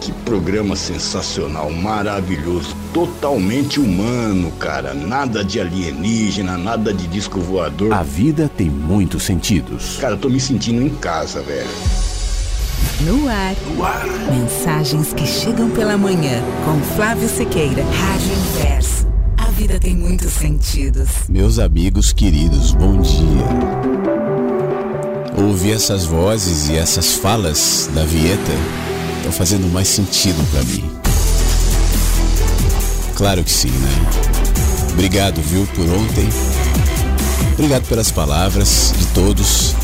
que programa sensacional, maravilhoso, totalmente humano, cara. Nada de alienígena, nada de disco voador. A vida tem muitos sentidos. Cara, eu tô me sentindo em casa, velho. No ar. Mensagens que chegam pela manhã com Flávio Sequeira, Rádio Inverso. A vida tem muitos sentidos. Meus amigos queridos, bom dia. Ouvir essas vozes e essas falas da Vieta estão fazendo mais sentido para mim. Claro que sim, né? Obrigado, viu, por ontem. Obrigado pelas palavras de todos.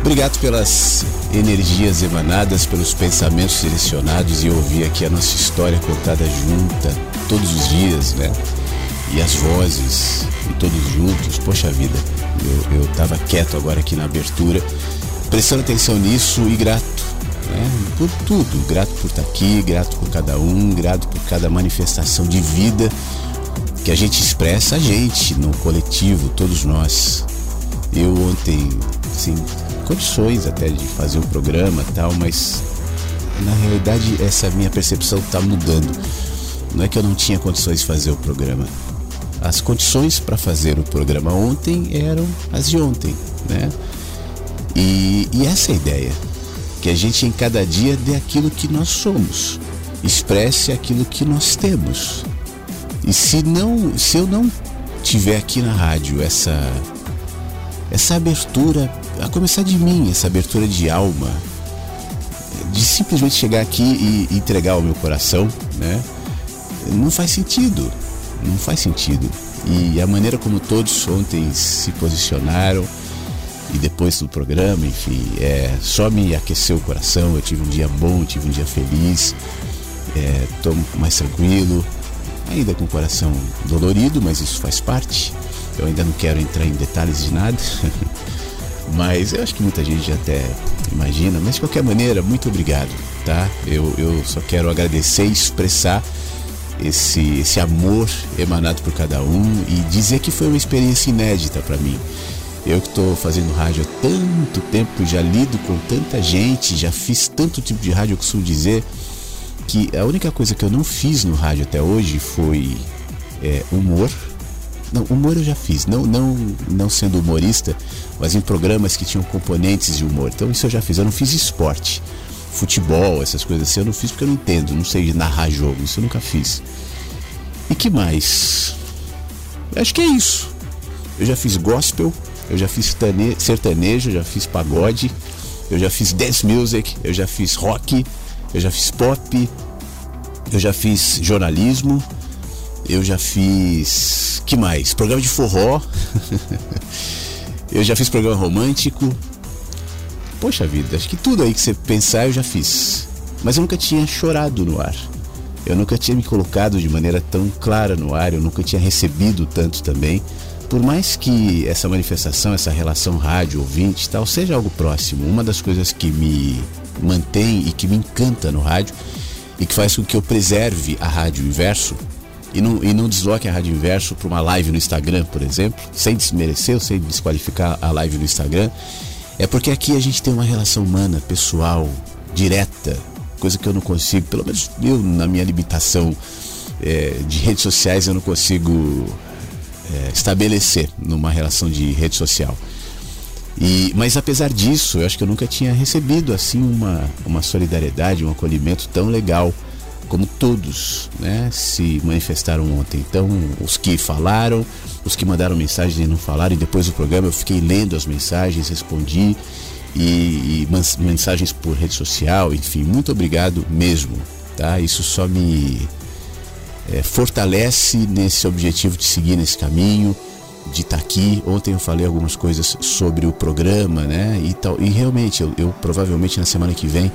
Obrigado pelas energias emanadas, pelos pensamentos direcionados e ouvir aqui a nossa história contada junta todos os dias, né? E as vozes, e todos juntos. Poxa vida, eu, eu tava quieto agora aqui na abertura, prestando atenção nisso e grato, né? Por tudo. Grato por estar aqui, grato por cada um, grato por cada manifestação de vida que a gente expressa, a gente, no coletivo, todos nós. Eu ontem, assim, condições até de fazer o programa tal, mas na realidade essa minha percepção está mudando. Não é que eu não tinha condições de fazer o programa. As condições para fazer o programa ontem eram as de ontem, né? E, e essa é a ideia. Que a gente em cada dia dê aquilo que nós somos. Expresse aquilo que nós temos. E se não, se eu não tiver aqui na rádio essa essa abertura, a começar de mim, essa abertura de alma, de simplesmente chegar aqui e entregar o meu coração, né? Não faz sentido. Não faz sentido. E a maneira como todos ontem se posicionaram e depois do programa, enfim, é, só me aqueceu o coração. Eu tive um dia bom, tive um dia feliz, estou mais tranquilo, ainda com o coração dolorido, mas isso faz parte. Eu ainda não quero entrar em detalhes de nada, mas eu acho que muita gente já até imagina. Mas de qualquer maneira, muito obrigado, tá? Eu, eu só quero agradecer e expressar esse, esse amor emanado por cada um e dizer que foi uma experiência inédita para mim. Eu que estou fazendo rádio há tanto tempo, já lido com tanta gente, já fiz tanto tipo de rádio, eu costumo dizer que a única coisa que eu não fiz no rádio até hoje foi é, humor. Não, humor eu já fiz, não, não, não sendo humorista, mas em programas que tinham componentes de humor. Então isso eu já fiz. Eu não fiz esporte, futebol, essas coisas assim, eu não fiz porque eu não entendo, não sei narrar jogo, isso eu nunca fiz. E que mais? Eu acho que é isso. Eu já fiz gospel, eu já fiz tane- sertanejo, já fiz pagode, eu já fiz dance music, eu já fiz rock, eu já fiz pop, eu já fiz jornalismo, eu já fiz. que mais? Programa de forró, eu já fiz programa romântico. Poxa vida, acho que tudo aí que você pensar eu já fiz. mas eu nunca tinha chorado no ar. Eu nunca tinha me colocado de maneira tão clara no ar, eu nunca tinha recebido tanto também. Por mais que essa manifestação, essa relação rádio-ouvinte tal, seja algo próximo, uma das coisas que me mantém e que me encanta no rádio e que faz com que eu preserve a Rádio Inverso e não, e não desloque a Rádio Inverso para uma live no Instagram, por exemplo, sem desmerecer ou sem desqualificar a live no Instagram, é porque aqui a gente tem uma relação humana, pessoal, direta, coisa que eu não consigo, pelo menos eu, na minha limitação é, de redes sociais, eu não consigo é, estabelecer numa relação de rede social. E, mas apesar disso, eu acho que eu nunca tinha recebido assim uma, uma solidariedade, um acolhimento tão legal como todos né, se manifestaram ontem. Então, os que falaram, os que mandaram mensagens e não falaram, e depois do programa eu fiquei lendo as mensagens, respondi, e, e mensagens por rede social, enfim, muito obrigado mesmo. Tá? Isso só me é, fortalece nesse objetivo de seguir nesse caminho de estar tá aqui. Ontem eu falei algumas coisas sobre o programa, né? E, tal, e realmente, eu, eu provavelmente na semana que vem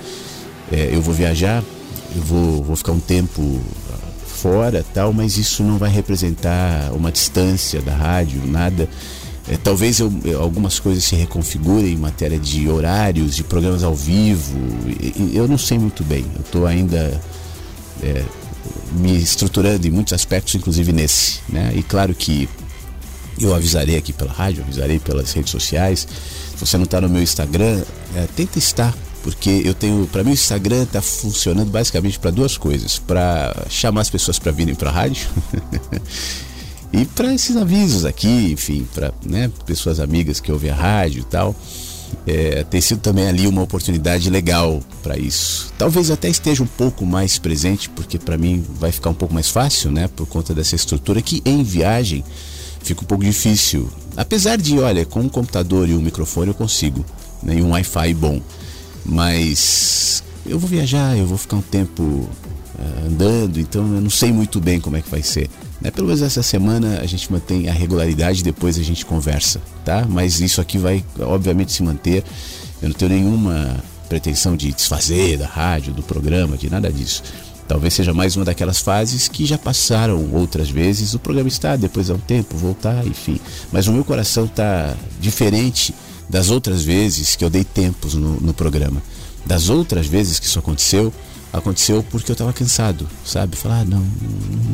é, eu vou viajar, eu vou, vou ficar um tempo fora tal, mas isso não vai representar uma distância da rádio, nada. É, talvez eu, algumas coisas se reconfigurem em matéria de horários, de programas ao vivo. Eu não sei muito bem. Eu estou ainda é, me estruturando em muitos aspectos, inclusive nesse. Né? E claro que eu avisarei aqui pela rádio, avisarei pelas redes sociais. Se você não está no meu Instagram, é, tenta estar, porque eu tenho, para mim o Instagram está funcionando basicamente para duas coisas: para chamar as pessoas para virem para a rádio e para esses avisos aqui, enfim, para né, pessoas amigas que ouvem a rádio e tal. É, tem sido também ali uma oportunidade legal para isso. Talvez até esteja um pouco mais presente, porque para mim vai ficar um pouco mais fácil, né, por conta dessa estrutura que em viagem fica um pouco difícil. Apesar de, olha, com um computador e um microfone eu consigo, né, e um Wi-Fi bom. Mas eu vou viajar, eu vou ficar um tempo uh, andando, então eu não sei muito bem como é que vai ser. Né? Pelo menos essa semana a gente mantém a regularidade, depois a gente conversa, tá? Mas isso aqui vai, obviamente, se manter. Eu não tenho nenhuma pretensão de desfazer da rádio, do programa, de nada disso. Talvez seja mais uma daquelas fases que já passaram outras vezes. O programa está, depois há um tempo, voltar, enfim. Mas o meu coração está diferente das outras vezes que eu dei tempos no, no programa. Das outras vezes que isso aconteceu, aconteceu porque eu estava cansado, sabe? Falar, ah, não,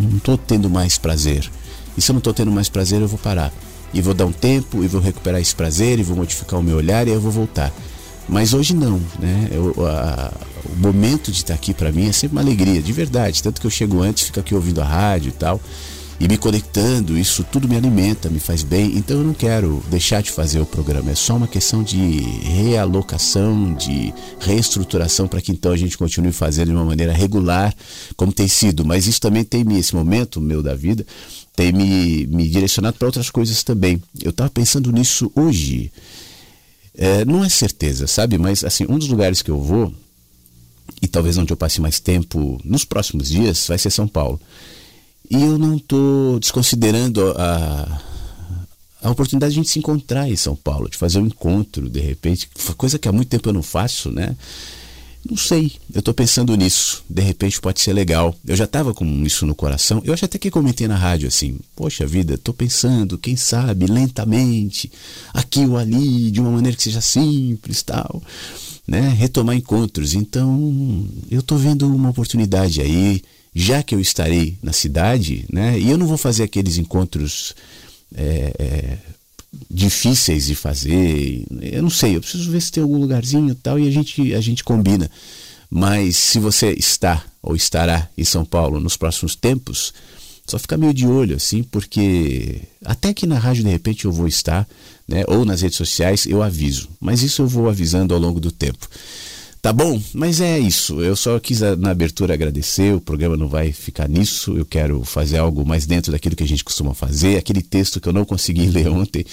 não estou tendo mais prazer. E se eu não estou tendo mais prazer, eu vou parar. E vou dar um tempo, e vou recuperar esse prazer, e vou modificar o meu olhar, e eu vou voltar. Mas hoje não, né? Eu, a, o momento de estar aqui para mim é sempre uma alegria, de verdade. Tanto que eu chego antes, fico aqui ouvindo a rádio e tal, e me conectando, isso tudo me alimenta, me faz bem. Então eu não quero deixar de fazer o programa. É só uma questão de realocação, de reestruturação para que então a gente continue fazendo de uma maneira regular, como tem sido. Mas isso também tem me, esse momento meu da vida, tem me, me direcionado para outras coisas também. Eu estava pensando nisso hoje. É, não é certeza, sabe? Mas assim, um dos lugares que eu vou, e talvez onde eu passe mais tempo nos próximos dias, vai ser São Paulo. E eu não estou desconsiderando a, a oportunidade de a gente se encontrar em São Paulo, de fazer um encontro, de repente, coisa que há muito tempo eu não faço, né? Não sei, eu estou pensando nisso. De repente pode ser legal. Eu já estava com isso no coração. Eu acho até que comentei na rádio assim: Poxa vida, estou pensando, quem sabe, lentamente, aqui ou ali, de uma maneira que seja simples tal. Né? Retomar encontros. Então, eu estou vendo uma oportunidade aí, já que eu estarei na cidade, né? e eu não vou fazer aqueles encontros. É, é, difíceis de fazer. Eu não sei, eu preciso ver se tem algum lugarzinho e tal e a gente, a gente combina. Mas se você está ou estará em São Paulo nos próximos tempos, só fica meio de olho assim, porque até que na rádio de repente eu vou estar, né, ou nas redes sociais eu aviso. Mas isso eu vou avisando ao longo do tempo. Tá bom? Mas é isso. Eu só quis na abertura agradecer. O programa não vai ficar nisso. Eu quero fazer algo mais dentro daquilo que a gente costuma fazer. Aquele texto que eu não consegui ler ontem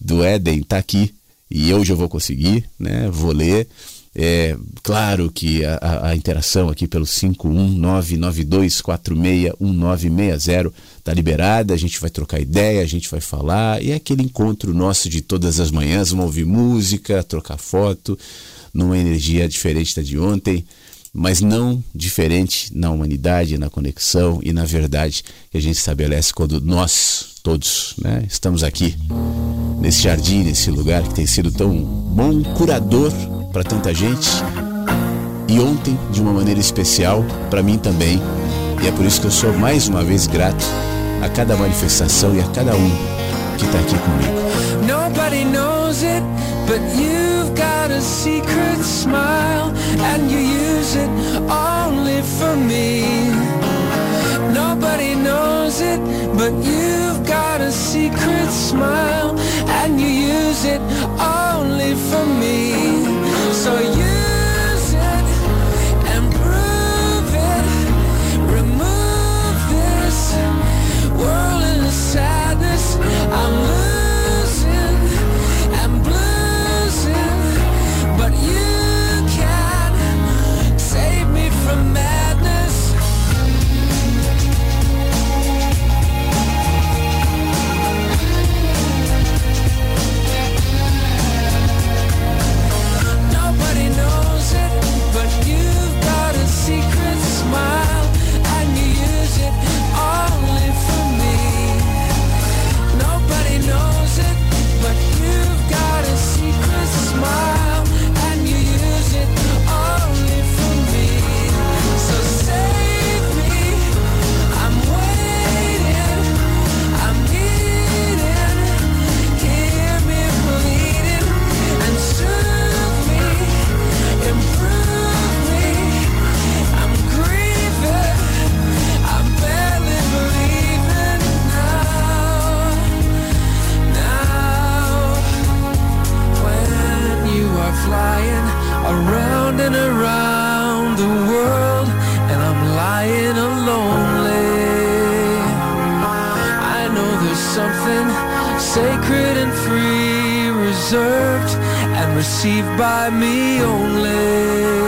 do Éden tá aqui e hoje eu vou conseguir, né? Vou ler. É claro que a, a interação aqui pelo 51992461960 tá liberada, a gente vai trocar ideia, a gente vai falar, e é aquele encontro nosso de todas as manhãs, vamos ouvir música, trocar foto, numa energia diferente da de ontem. mas não diferente na humanidade, na conexão e na verdade que a gente estabelece quando nós todos né, estamos aqui nesse jardim, nesse lugar que tem sido tão bom curador para tanta gente e ontem de uma maneira especial para mim também. E é por isso que eu sou mais uma vez grato a cada manifestação e a cada um que está aqui comigo. But you've got a secret smile and you use it only for me. Nobody knows it, but you've got a secret smile and you use it only for me. So around and around the world and I'm lying alone. I know there's something sacred and free reserved and received by me only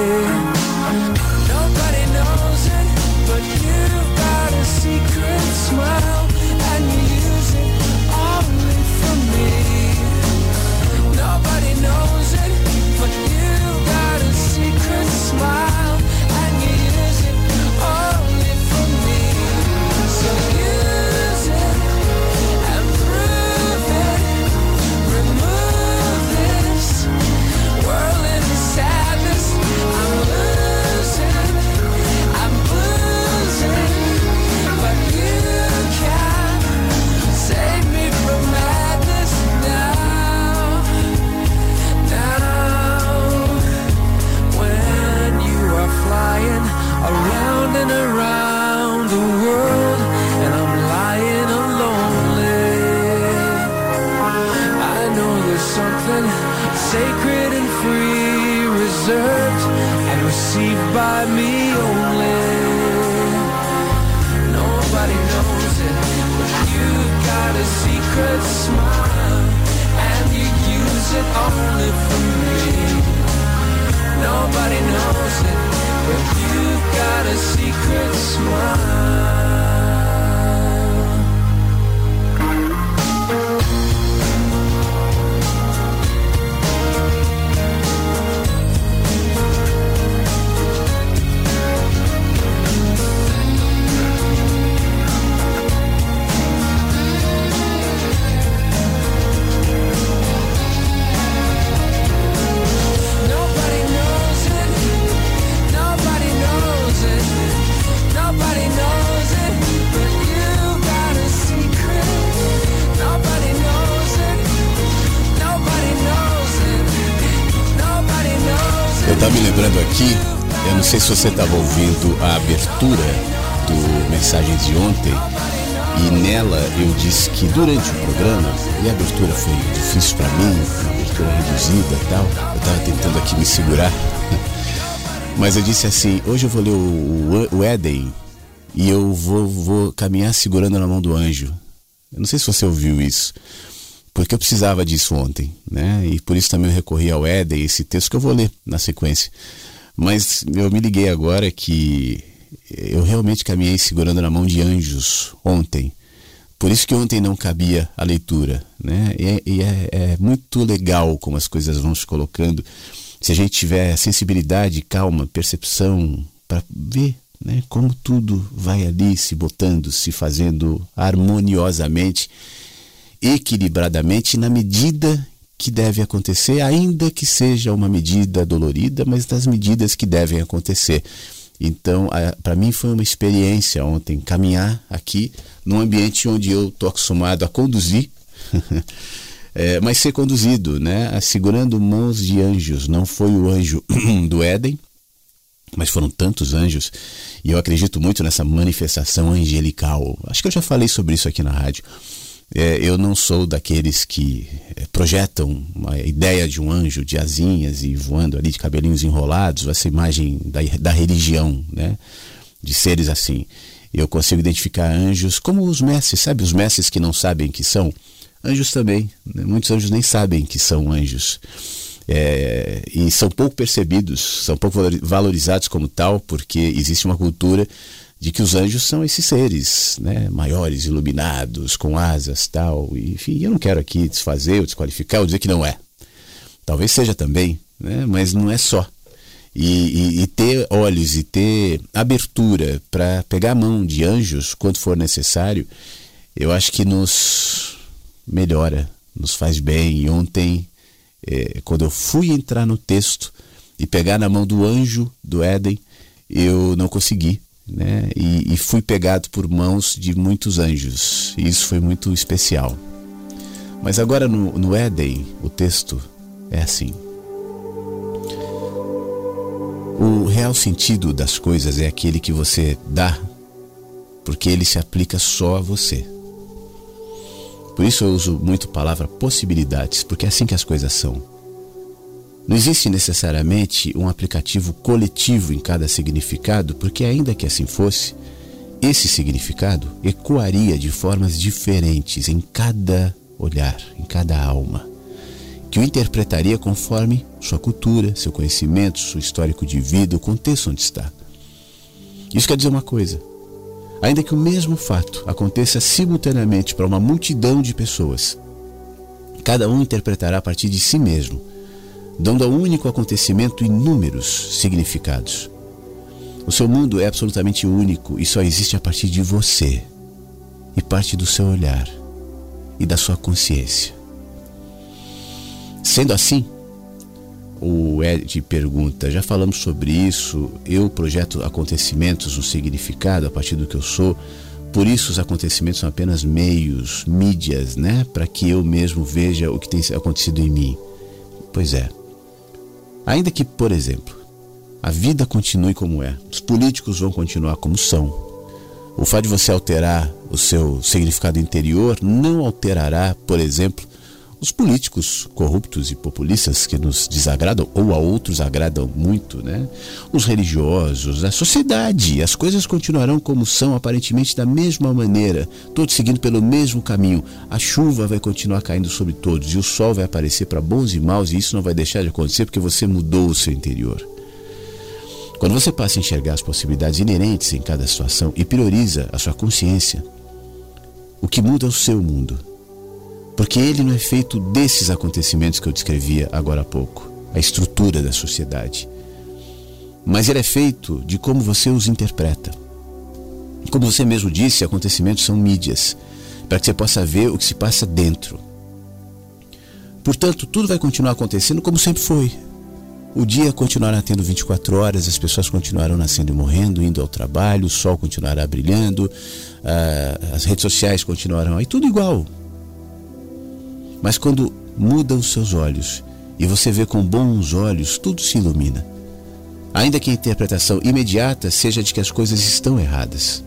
secret smile And you use it only for me. Nobody knows it But you've got a secret smile. Sei se você estava ouvindo a abertura do Mensagens de ontem e nela eu disse que durante o programa, e a abertura foi difícil para mim, uma abertura reduzida e tal, eu estava tentando aqui me segurar, mas eu disse assim: hoje eu vou ler o, o Éden e eu vou, vou caminhar segurando na mão do anjo. Eu não sei se você ouviu isso porque eu precisava disso ontem, né? E por isso também eu recorri ao Éden, esse texto que eu vou ler na sequência. Mas eu me liguei agora que eu realmente caminhei segurando na mão de anjos ontem. Por isso que ontem não cabia a leitura. Né? E, é, é, é muito legal como as coisas vão se colocando se a gente tiver sensibilidade, calma, percepção para ver né, como tudo vai ali se botando, se fazendo harmoniosamente, equilibradamente, na medida que deve acontecer, ainda que seja uma medida dolorida, mas das medidas que devem acontecer. Então, para mim foi uma experiência ontem caminhar aqui num ambiente onde eu estou acostumado a conduzir, é, mas ser conduzido, né? Segurando mãos de anjos. Não foi o anjo do Éden, mas foram tantos anjos e eu acredito muito nessa manifestação angelical. Acho que eu já falei sobre isso aqui na rádio. É, eu não sou daqueles que é, projetam uma ideia de um anjo de asinhas e voando ali de cabelinhos enrolados, essa imagem da, da religião, né? De seres assim. Eu consigo identificar anjos como os mestres, sabe? Os mestres que não sabem que são. Anjos também. Né? Muitos anjos nem sabem que são anjos. É, e são pouco percebidos, são pouco valorizados como tal, porque existe uma cultura de que os anjos são esses seres né, maiores, iluminados, com asas tal. Enfim, eu não quero aqui desfazer ou desqualificar ou dizer que não é. Talvez seja também, né, mas não é só. E, e, e ter olhos e ter abertura para pegar a mão de anjos quando for necessário, eu acho que nos melhora, nos faz bem. E ontem, eh, quando eu fui entrar no texto e pegar na mão do anjo do Éden, eu não consegui né? E, e, fui pegado por mãos de muitos anjos. E isso foi muito especial. Mas agora no, no Éden, o texto é assim. O real sentido das coisas é aquele que você dá, porque ele se aplica só a você. Por isso eu uso muito a palavra possibilidades, porque é assim que as coisas são. Não existe necessariamente um aplicativo coletivo em cada significado, porque, ainda que assim fosse, esse significado ecoaria de formas diferentes em cada olhar, em cada alma, que o interpretaria conforme sua cultura, seu conhecimento, seu histórico de vida, o contexto onde está. Isso quer dizer uma coisa: ainda que o mesmo fato aconteça simultaneamente para uma multidão de pessoas, cada um interpretará a partir de si mesmo dando ao único acontecimento inúmeros significados. O seu mundo é absolutamente único e só existe a partir de você, e parte do seu olhar e da sua consciência. Sendo assim, o Ed pergunta: já falamos sobre isso, eu projeto acontecimentos, um significado a partir do que eu sou, por isso os acontecimentos são apenas meios, mídias, né, para que eu mesmo veja o que tem acontecido em mim. Pois é. Ainda que, por exemplo, a vida continue como é, os políticos vão continuar como são. O fato de você alterar o seu significado interior não alterará, por exemplo, os políticos corruptos e populistas que nos desagradam ou a outros agradam muito, né? Os religiosos, a sociedade, as coisas continuarão como são, aparentemente da mesma maneira, todos seguindo pelo mesmo caminho. A chuva vai continuar caindo sobre todos e o sol vai aparecer para bons e maus e isso não vai deixar de acontecer porque você mudou o seu interior. Quando você passa a enxergar as possibilidades inerentes em cada situação e prioriza a sua consciência, o que muda é o seu mundo porque ele não é feito desses acontecimentos que eu descrevia agora há pouco, a estrutura da sociedade. Mas ele é feito de como você os interpreta. Como você mesmo disse, acontecimentos são mídias, para que você possa ver o que se passa dentro. Portanto, tudo vai continuar acontecendo como sempre foi. O dia continuará tendo 24 horas, as pessoas continuarão nascendo e morrendo, indo ao trabalho, o sol continuará brilhando, ah, as redes sociais continuarão aí, tudo igual, mas quando muda os seus olhos e você vê com bons olhos, tudo se ilumina. Ainda que a interpretação imediata seja de que as coisas estão erradas.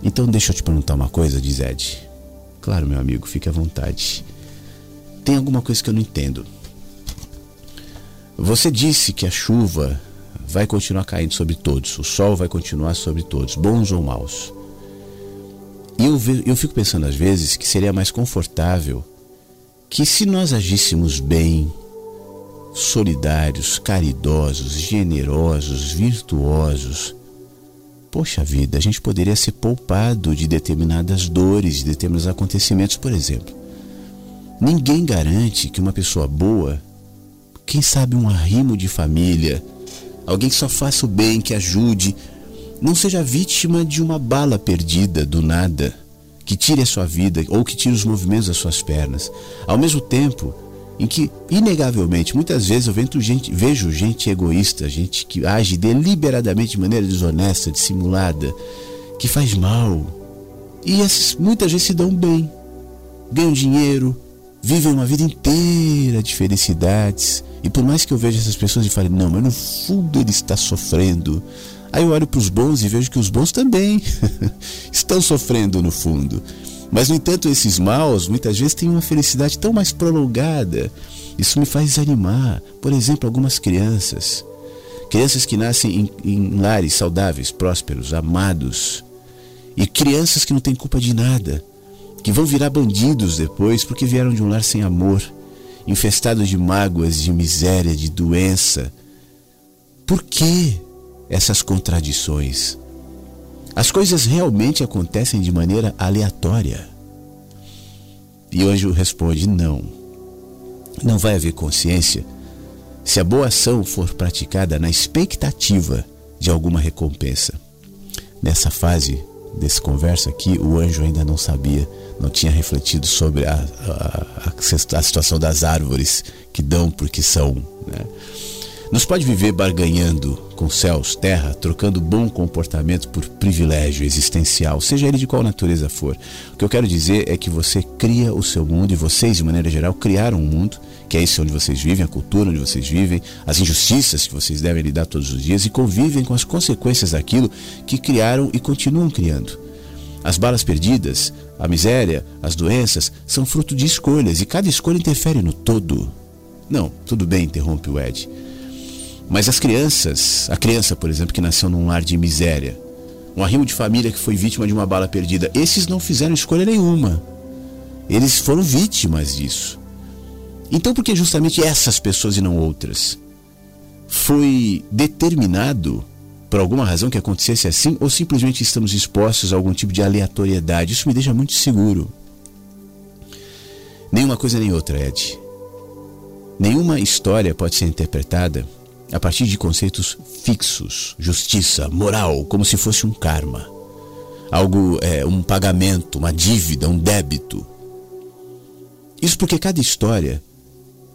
Então deixa eu te perguntar uma coisa, diz Ed. Claro, meu amigo, fique à vontade. Tem alguma coisa que eu não entendo. Você disse que a chuva vai continuar caindo sobre todos, o sol vai continuar sobre todos, bons ou maus. E eu, eu fico pensando às vezes que seria mais confortável que se nós agíssemos bem, solidários, caridosos, generosos, virtuosos, poxa vida, a gente poderia ser poupado de determinadas dores, de determinados acontecimentos, por exemplo. Ninguém garante que uma pessoa boa quem sabe um arrimo de família, alguém que só faça o bem, que ajude, não seja vítima de uma bala perdida do nada, que tire a sua vida ou que tire os movimentos das suas pernas. Ao mesmo tempo em que, inegavelmente, muitas vezes eu gente, vejo gente egoísta, gente que age deliberadamente de maneira desonesta, dissimulada, que faz mal. E muitas vezes se dão bem, ganham dinheiro, vivem uma vida inteira de felicidades. E por mais que eu veja essas pessoas e fale, não, mas no fundo ele está sofrendo. Aí eu olho para os bons e vejo que os bons também estão sofrendo no fundo. Mas, no entanto, esses maus muitas vezes têm uma felicidade tão mais prolongada. Isso me faz desanimar. Por exemplo, algumas crianças. Crianças que nascem em, em lares saudáveis, prósperos, amados. E crianças que não têm culpa de nada. Que vão virar bandidos depois porque vieram de um lar sem amor. Infestados de mágoas, de miséria, de doença. Por que essas contradições? As coisas realmente acontecem de maneira aleatória. E o anjo responde: não. Não vai haver consciência se a boa ação for praticada na expectativa de alguma recompensa. Nessa fase desse conversa aqui, o anjo ainda não sabia, não tinha refletido sobre a, a, a, a situação das árvores que dão porque são. Né? Nos pode viver barganhando com céus, terra, trocando bom comportamento por privilégio existencial, seja ele de qual natureza for. O que eu quero dizer é que você cria o seu mundo e vocês, de maneira geral, criaram um mundo, que é esse onde vocês vivem, a cultura onde vocês vivem, as injustiças que vocês devem lidar todos os dias e convivem com as consequências daquilo que criaram e continuam criando. As balas perdidas, a miséria, as doenças são fruto de escolhas e cada escolha interfere no todo. Não, tudo bem, interrompe o Ed. Mas as crianças, a criança, por exemplo, que nasceu num lar de miséria, um arrimo de família que foi vítima de uma bala perdida, esses não fizeram escolha nenhuma. Eles foram vítimas disso. Então, por que justamente essas pessoas e não outras? Foi determinado por alguma razão que acontecesse assim ou simplesmente estamos expostos a algum tipo de aleatoriedade? Isso me deixa muito seguro. Nenhuma coisa nem outra, Ed. Nenhuma história pode ser interpretada a partir de conceitos fixos, justiça, moral, como se fosse um karma, algo, é, um pagamento, uma dívida, um débito. Isso porque cada história,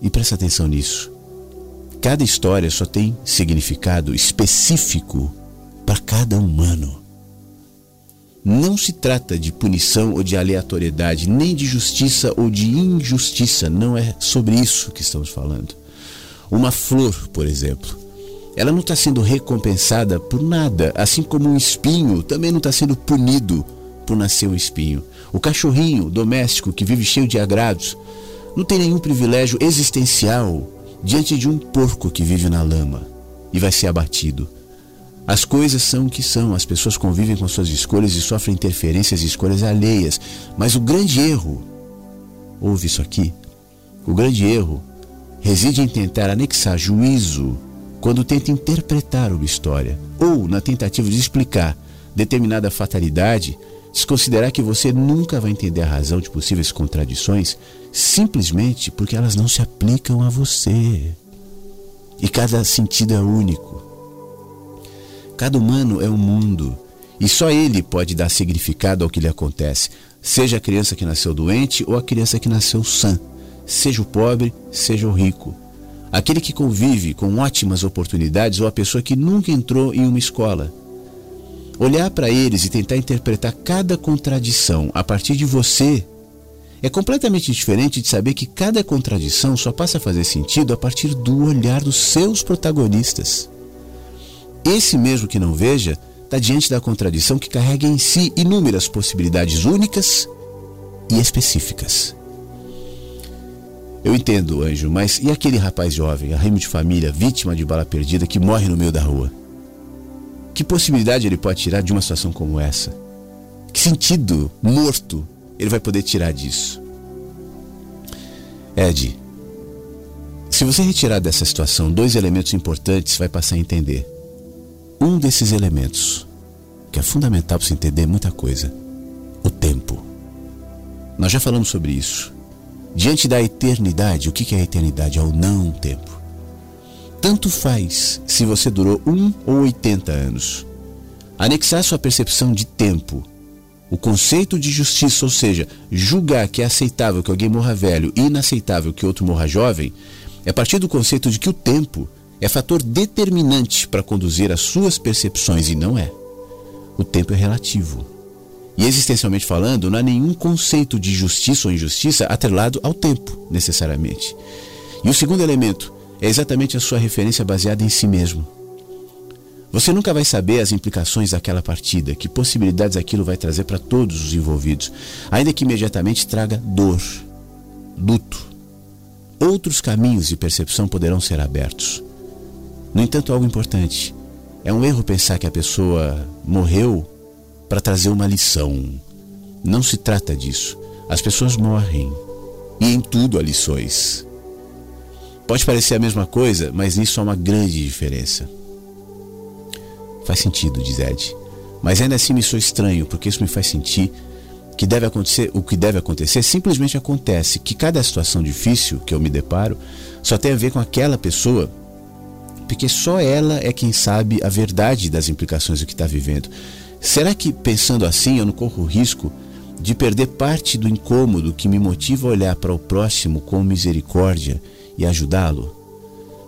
e presta atenção nisso, cada história só tem significado específico para cada humano. Não se trata de punição ou de aleatoriedade, nem de justiça ou de injustiça, não é sobre isso que estamos falando. Uma flor, por exemplo, ela não está sendo recompensada por nada, assim como um espinho também não está sendo punido por nascer um espinho. O cachorrinho doméstico que vive cheio de agrados não tem nenhum privilégio existencial diante de um porco que vive na lama e vai ser abatido. As coisas são o que são, as pessoas convivem com suas escolhas e sofrem interferências e escolhas alheias. Mas o grande erro, ouve isso aqui, o grande erro reside em tentar anexar juízo quando tenta interpretar uma história ou na tentativa de explicar determinada fatalidade, desconsiderar que você nunca vai entender a razão de possíveis contradições simplesmente porque elas não se aplicam a você. E cada sentido é único. Cada humano é um mundo e só ele pode dar significado ao que lhe acontece, seja a criança que nasceu doente ou a criança que nasceu sã seja o pobre, seja o rico. Aquele que convive com ótimas oportunidades ou a pessoa que nunca entrou em uma escola. Olhar para eles e tentar interpretar cada contradição a partir de você é completamente diferente de saber que cada contradição só passa a fazer sentido a partir do olhar dos seus protagonistas. Esse mesmo que não veja está diante da contradição que carrega em si inúmeras possibilidades únicas e específicas. Eu entendo, anjo, mas e aquele rapaz jovem, arrimo de família, vítima de bala perdida, que morre no meio da rua? Que possibilidade ele pode tirar de uma situação como essa? Que sentido morto ele vai poder tirar disso? Ed, se você retirar dessa situação dois elementos importantes, vai passar a entender. Um desses elementos, que é fundamental para você entender muita coisa, o tempo. Nós já falamos sobre isso. Diante da eternidade, o que é a eternidade? É o não tempo. Tanto faz se você durou um ou 80 anos. Anexar sua percepção de tempo, o conceito de justiça, ou seja, julgar que é aceitável que alguém morra velho e inaceitável que outro morra jovem, é partir do conceito de que o tempo é fator determinante para conduzir as suas percepções e não é. O tempo é relativo. E existencialmente falando, não há nenhum conceito de justiça ou injustiça atrelado ao tempo, necessariamente. E o segundo elemento é exatamente a sua referência baseada em si mesmo. Você nunca vai saber as implicações daquela partida, que possibilidades aquilo vai trazer para todos os envolvidos, ainda que imediatamente traga dor, luto. Outros caminhos de percepção poderão ser abertos. No entanto, algo importante. É um erro pensar que a pessoa morreu para trazer uma lição. Não se trata disso. As pessoas morrem. E em tudo há lições. Pode parecer a mesma coisa, mas nisso há uma grande diferença. Faz sentido, diz Ed. Mas ainda assim me sou estranho, porque isso me faz sentir que deve acontecer, o que deve acontecer simplesmente acontece, que cada situação difícil que eu me deparo só tem a ver com aquela pessoa, porque só ela é quem sabe a verdade das implicações do que está vivendo. Será que, pensando assim, eu não corro o risco de perder parte do incômodo que me motiva a olhar para o próximo com misericórdia e ajudá-lo?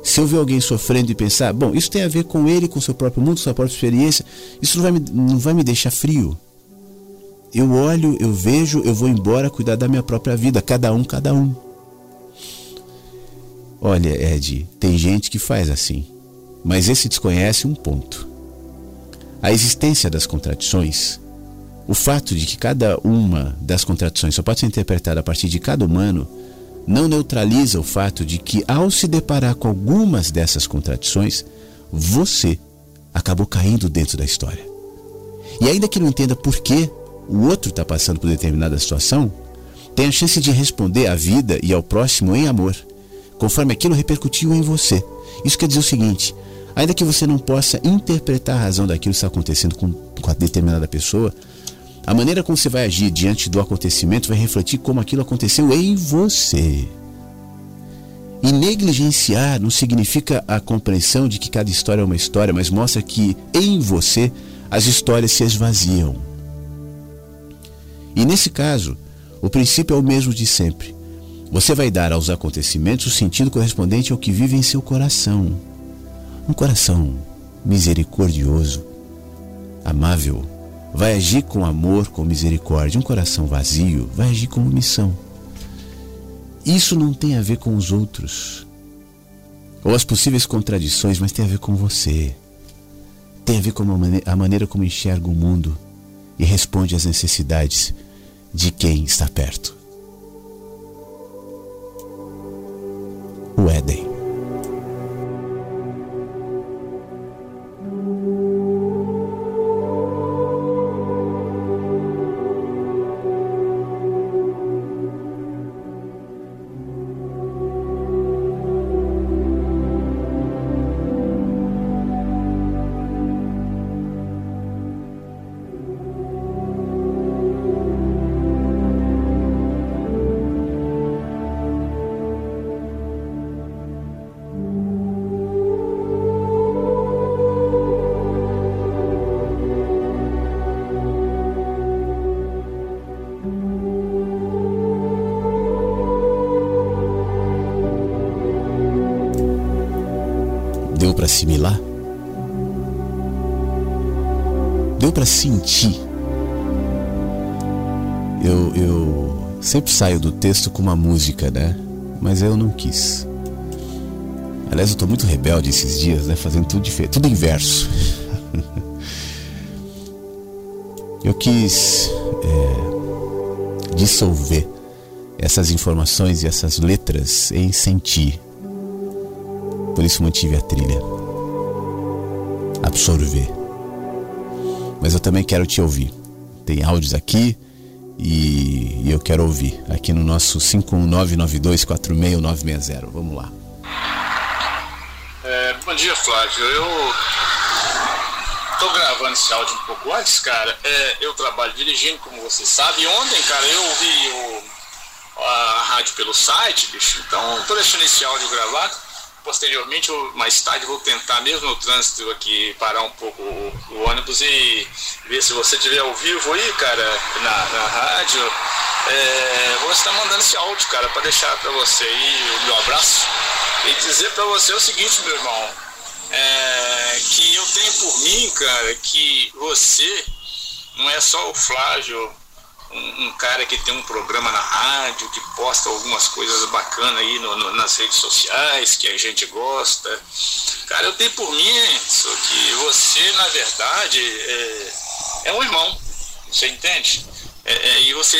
Se eu ver alguém sofrendo e pensar, bom, isso tem a ver com ele, com seu próprio mundo, sua própria experiência, isso não vai me, não vai me deixar frio. Eu olho, eu vejo, eu vou embora cuidar da minha própria vida, cada um, cada um. Olha, Ed, tem gente que faz assim, mas esse desconhece um ponto a existência das contradições, o fato de que cada uma das contradições só pode ser interpretada a partir de cada humano, não neutraliza o fato de que, ao se deparar com algumas dessas contradições, você acabou caindo dentro da história. E ainda que não entenda por que o outro está passando por determinada situação, tem a chance de responder à vida e ao próximo em amor, conforme aquilo repercutiu em você. Isso quer dizer o seguinte: Ainda que você não possa interpretar a razão daquilo que está acontecendo com, com a determinada pessoa, a maneira como você vai agir diante do acontecimento vai refletir como aquilo aconteceu em você. E negligenciar não significa a compreensão de que cada história é uma história, mas mostra que em você as histórias se esvaziam. E nesse caso, o princípio é o mesmo de sempre. Você vai dar aos acontecimentos o sentido correspondente ao que vive em seu coração. Um coração misericordioso, amável, vai agir com amor, com misericórdia. Um coração vazio vai agir com omissão. Isso não tem a ver com os outros ou as possíveis contradições, mas tem a ver com você. Tem a ver com a maneira como enxerga o mundo e responde às necessidades de quem está perto. Assimilar? Deu para sentir? Eu, eu sempre saio do texto com uma música, né? Mas eu não quis. Aliás, eu estou muito rebelde esses dias, né? Fazendo tudo diferente, tudo inverso. eu quis é, dissolver essas informações e essas letras em sentir. Por isso mantive a trilha absorver. Mas eu também quero te ouvir. Tem áudios aqui e, eu quero ouvir aqui no nosso 51992469960. Vamos lá. É, bom dia, Flávio. Eu tô gravando esse áudio um pouco antes, cara. É, eu trabalho dirigindo, como você sabe. E ontem, cara, eu ouvi o, a rádio pelo site, bicho. Então, tô deixando esse áudio gravado posteriormente, mais tarde, vou tentar, mesmo no trânsito aqui, parar um pouco o, o ônibus e ver se você tiver ao vivo aí, cara, na, na rádio. É, vou estar mandando esse áudio, cara, para deixar para você aí o meu abraço e dizer para você o seguinte, meu irmão, é, que eu tenho por mim, cara, que você não é só o Flávio um, um, cara que tem um programa na rádio, que posta algumas coisas bacanas aí no, no, nas redes sociais, que a gente gosta. Cara, eu tenho por mim só que você, na verdade, é, é um irmão. Você entende? É, é, e você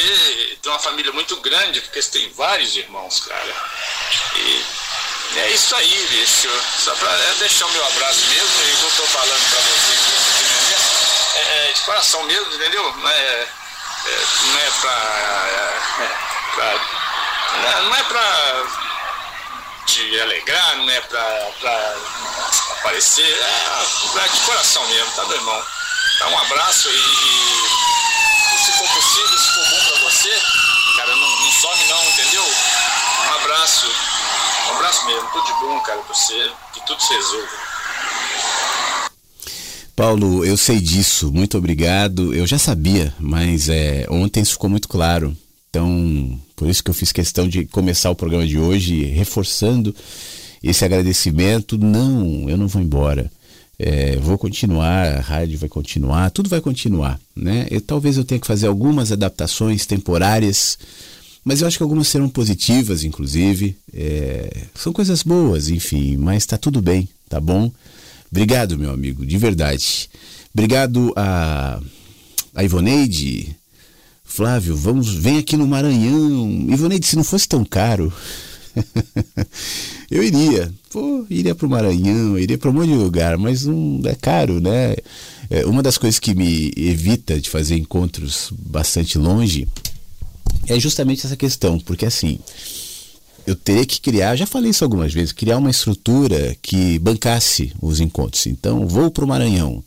tem uma família muito grande, porque você tem vários irmãos, cara. E é isso aí, bicho. Só pra é deixar o meu abraço mesmo, e eu tô falando pra você, é, é, de coração mesmo, entendeu? É, não é pra, não é pra te alegrar, não é pra, pra aparecer, é, é de coração mesmo, tá, meu irmão? Dá um abraço e, e se for possível, se for bom pra você, cara, não, não some não, entendeu? Um abraço, um abraço mesmo, tudo de bom, cara, pra você, que tudo se resolva. Paulo, eu sei disso, muito obrigado. Eu já sabia, mas é, ontem isso ficou muito claro. Então, por isso que eu fiz questão de começar o programa de hoje reforçando esse agradecimento. Não, eu não vou embora. É, vou continuar, a rádio vai continuar, tudo vai continuar, né? Eu, talvez eu tenha que fazer algumas adaptações temporárias, mas eu acho que algumas serão positivas, inclusive. É, são coisas boas, enfim, mas está tudo bem, tá bom? Obrigado, meu amigo, de verdade. Obrigado a, a Ivoneide. Flávio, vamos, vem aqui no Maranhão. Ivoneide, se não fosse tão caro, eu iria. Pô, iria para o Maranhão, iria para um monte de lugar, mas não é caro, né? É, uma das coisas que me evita de fazer encontros bastante longe é justamente essa questão, porque assim, eu teria que criar, já falei isso algumas vezes, criar uma estrutura que bancasse os encontros. Então, vou para o Maranhão.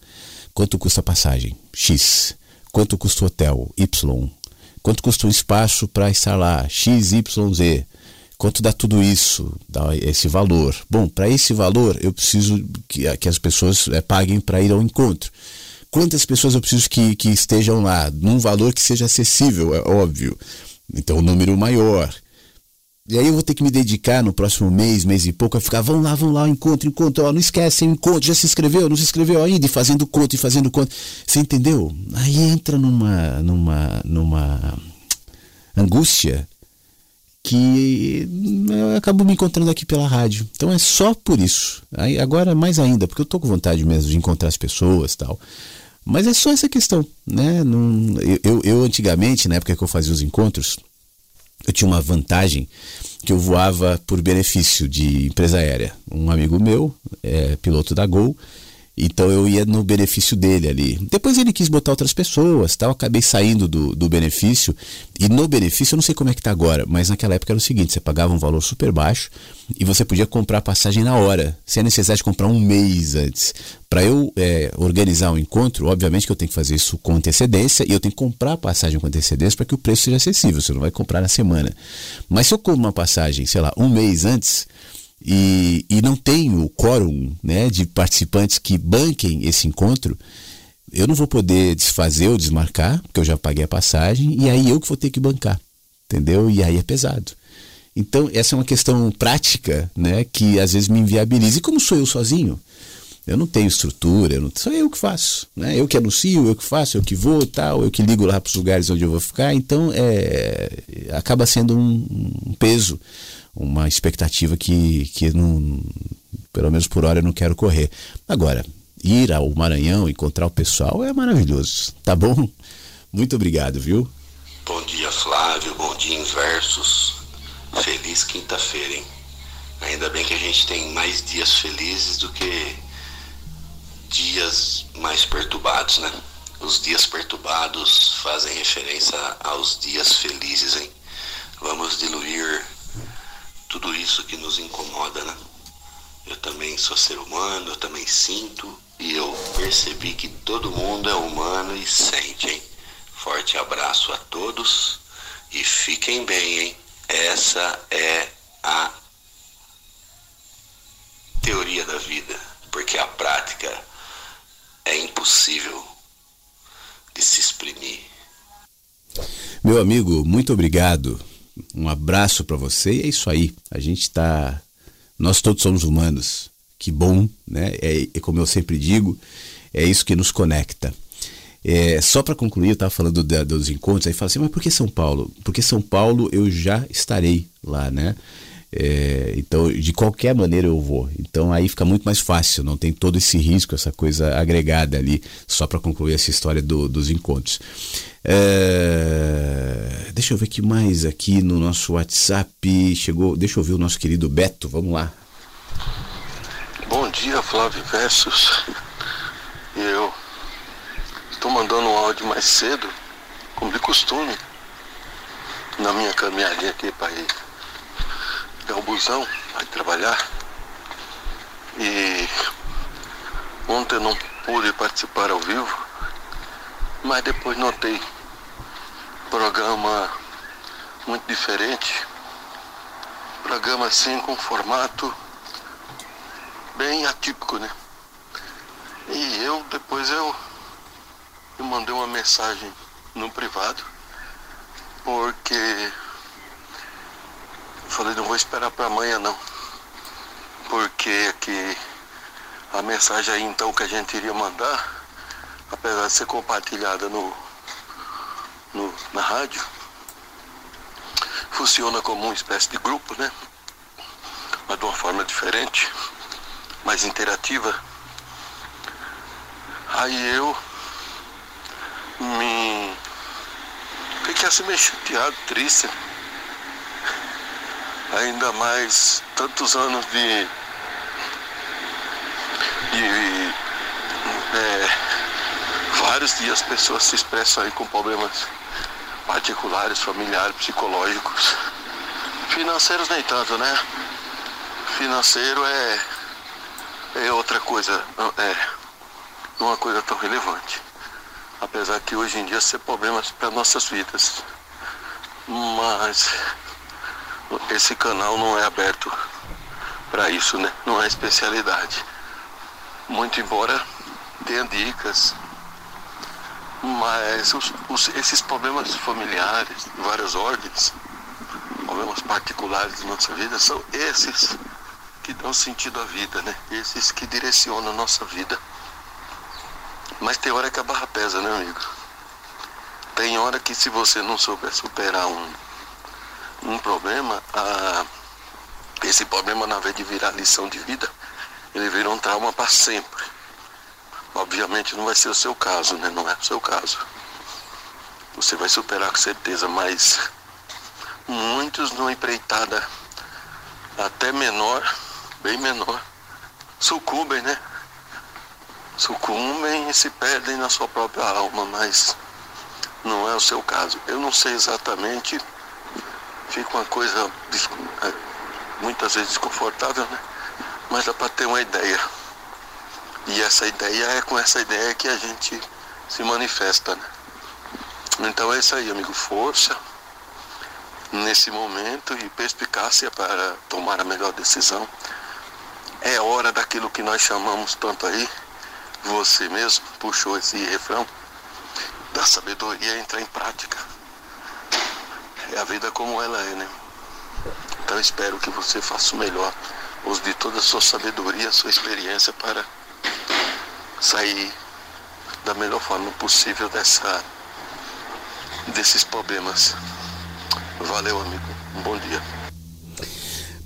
Quanto custa a passagem? X. Quanto custa o hotel? Y. Quanto custa o espaço para estar lá? X, Y, Z. Quanto dá tudo isso? Dá esse valor. Bom, para esse valor eu preciso que, que as pessoas é, paguem para ir ao encontro. Quantas pessoas eu preciso que, que estejam lá? Num valor que seja acessível, é óbvio. Então, um número maior. E aí eu vou ter que me dedicar no próximo mês, mês e pouco, a ficar, vão lá, vão lá, encontro, encontro, ó, não esquece, encontro, já se inscreveu, não se inscreveu ainda, e fazendo conto, e fazendo conto. Você entendeu? Aí entra numa, numa, numa angústia que eu acabo me encontrando aqui pela rádio. Então é só por isso. Aí agora mais ainda, porque eu tô com vontade mesmo de encontrar as pessoas tal. Mas é só essa questão, né? Eu, eu antigamente, na época que eu fazia os encontros, eu tinha uma vantagem que eu voava por benefício de empresa aérea. Um amigo meu, é, piloto da Gol, então eu ia no benefício dele ali. Depois ele quis botar outras pessoas, tal. Acabei saindo do, do benefício. E no benefício, eu não sei como é que tá agora, mas naquela época era o seguinte: você pagava um valor super baixo e você podia comprar passagem na hora, sem a necessidade de comprar um mês antes. Para eu é, organizar um encontro, obviamente que eu tenho que fazer isso com antecedência e eu tenho que comprar a passagem com antecedência para que o preço seja acessível. Você não vai comprar na semana. Mas se eu compro uma passagem, sei lá, um mês antes e, e não tenho quórum né, de participantes que banquem esse encontro, eu não vou poder desfazer ou desmarcar, porque eu já paguei a passagem, e aí eu que vou ter que bancar, entendeu? E aí é pesado. Então, essa é uma questão prática, né, que às vezes me inviabiliza. E como sou eu sozinho, eu não tenho estrutura, eu não, sou eu que faço, né? Eu que anuncio, eu que faço, eu que vou, tal, eu que ligo lá para os lugares onde eu vou ficar. Então, é, acaba sendo um, um peso uma expectativa que, que não, pelo menos por hora eu não quero correr. Agora, ir ao Maranhão, encontrar o pessoal é maravilhoso, tá bom? Muito obrigado, viu? Bom dia, Flávio. Bom dia, Inversos. Feliz quinta-feira, hein? Ainda bem que a gente tem mais dias felizes do que dias mais perturbados, né? Os dias perturbados fazem referência aos dias felizes, hein? Vamos diluir tudo isso que nos incomoda, né? Eu também sou ser humano, eu também sinto e eu percebi que todo mundo é humano e sente, hein? Forte abraço a todos e fiquem bem, hein? Essa é a teoria da vida, porque a prática é impossível de se exprimir. Meu amigo, muito obrigado. Um abraço para você e é isso aí. A gente está. Nós todos somos humanos. Que bom, né? É, é como eu sempre digo, é isso que nos conecta. É, só para concluir, eu estava falando dos encontros, aí fala assim, mas por que São Paulo? Porque São Paulo eu já estarei lá, né? É, então, de qualquer maneira eu vou. Então aí fica muito mais fácil, não tem todo esse risco, essa coisa agregada ali, só para concluir essa história do, dos encontros. É, deixa eu ver que mais aqui no nosso WhatsApp chegou. Deixa eu ver o nosso querido Beto, vamos lá. Bom dia, Flávio Versus. Eu estou mandando um áudio mais cedo, como de costume, na minha caminhadinha aqui para ir pegar o busão, ir trabalhar. E ontem não pude participar ao vivo, mas depois notei programa muito diferente. Programa assim com formato bem atípico, né? E eu depois eu, eu mandei uma mensagem no privado, porque falei não vou esperar para amanhã não. Porque aqui a mensagem aí então que a gente iria mandar, apesar de ser compartilhada no, no na rádio, funciona como uma espécie de grupo, né? Mas de uma forma diferente, mais interativa. Aí eu me fiquei assim meio chateado, triste. Ainda mais tantos anos de, de é, vários dias pessoas se expressam aí com problemas particulares, familiares, psicológicos. Financeiros nem tanto, né? Financeiro é, é outra coisa. É, uma coisa tão relevante. Apesar que hoje em dia ser problemas para nossas vidas. Mas esse canal não é aberto para isso, né? Não é especialidade. Muito embora tenha dicas, mas os, os, esses problemas familiares de várias ordens, problemas particulares da nossa vida, são esses que dão sentido à vida, né? Esses que direcionam a nossa vida. Mas tem hora que a barra pesa, né, amigo? Tem hora que se você não souber superar um, um problema, a, esse problema, na vez de virar lição de vida, ele vira um trauma para sempre. Obviamente não vai ser o seu caso, né? Não é o seu caso. Você vai superar com certeza, mas muitos numa empreitada até menor, bem menor, sucumbem, né? sucumbem e se perdem na sua própria alma, mas não é o seu caso. Eu não sei exatamente, fica uma coisa é, muitas vezes desconfortável, né? Mas dá para ter uma ideia. E essa ideia é com essa ideia que a gente se manifesta, né? Então é isso aí, amigo. Força nesse momento e perspicácia para tomar a melhor decisão. É hora daquilo que nós chamamos tanto aí você mesmo puxou esse refrão da sabedoria entrar em prática. É a vida como ela é, né? Então espero que você faça o melhor, use de toda a sua sabedoria, a sua experiência para sair da melhor forma possível dessa, desses problemas. Valeu, amigo. Um bom dia.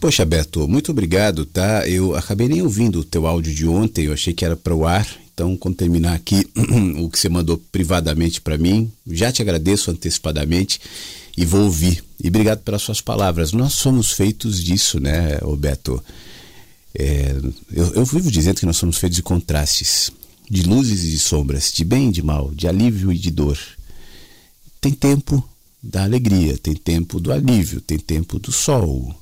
Poxa, Beto, muito obrigado, tá? Eu acabei nem ouvindo o teu áudio de ontem, eu achei que era para o ar, então, quando terminar aqui o que você mandou privadamente para mim, já te agradeço antecipadamente e vou ouvir. E obrigado pelas suas palavras. Nós somos feitos disso, né, Roberto? É, eu, eu vivo dizendo que nós somos feitos de contrastes, de luzes e de sombras, de bem e de mal, de alívio e de dor. Tem tempo da alegria, tem tempo do alívio, tem tempo do sol.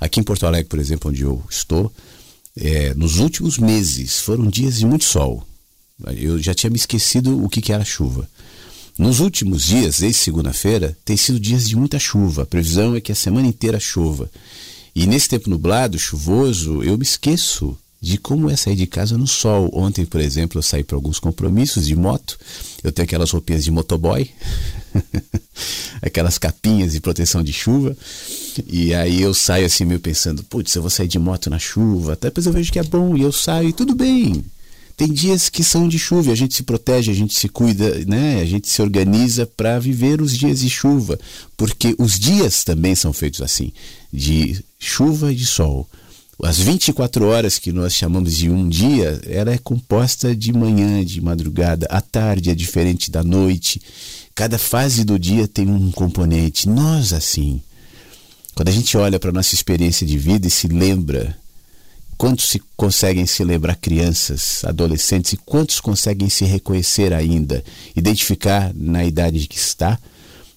Aqui em Porto Alegre, por exemplo, onde eu estou, é, nos últimos meses foram dias de muito sol. Eu já tinha me esquecido o que, que era chuva. Nos últimos dias, desde segunda-feira, tem sido dias de muita chuva. A previsão é que a semana inteira chova. E nesse tempo nublado, chuvoso, eu me esqueço de como é sair de casa no sol. Ontem, por exemplo, eu saí para alguns compromissos de moto. Eu tenho aquelas roupinhas de motoboy, aquelas capinhas de proteção de chuva. E aí eu saio assim meio pensando, putz, eu vou sair de moto na chuva. Até depois eu vejo que é bom e eu saio e tudo bem. Tem dias que são de chuva, a gente se protege, a gente se cuida, né? A gente se organiza para viver os dias de chuva, porque os dias também são feitos assim, de chuva e de sol. As 24 horas que nós chamamos de um dia, ela é composta de manhã, de madrugada, a tarde é diferente da noite. Cada fase do dia tem um componente. Nós assim, quando a gente olha para nossa experiência de vida e se lembra quantos se conseguem se lembrar crianças, adolescentes e quantos conseguem se reconhecer ainda, identificar na idade que está,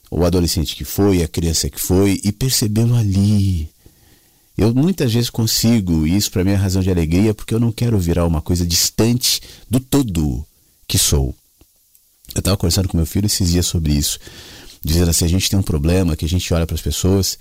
o adolescente que foi, a criança que foi e percebê-lo ali, eu muitas vezes consigo, e isso para mim é razão de alegria, porque eu não quero virar uma coisa distante do todo que sou. Eu estava conversando com meu filho esses dias sobre isso, dizendo assim: a gente tem um problema que a gente olha para as pessoas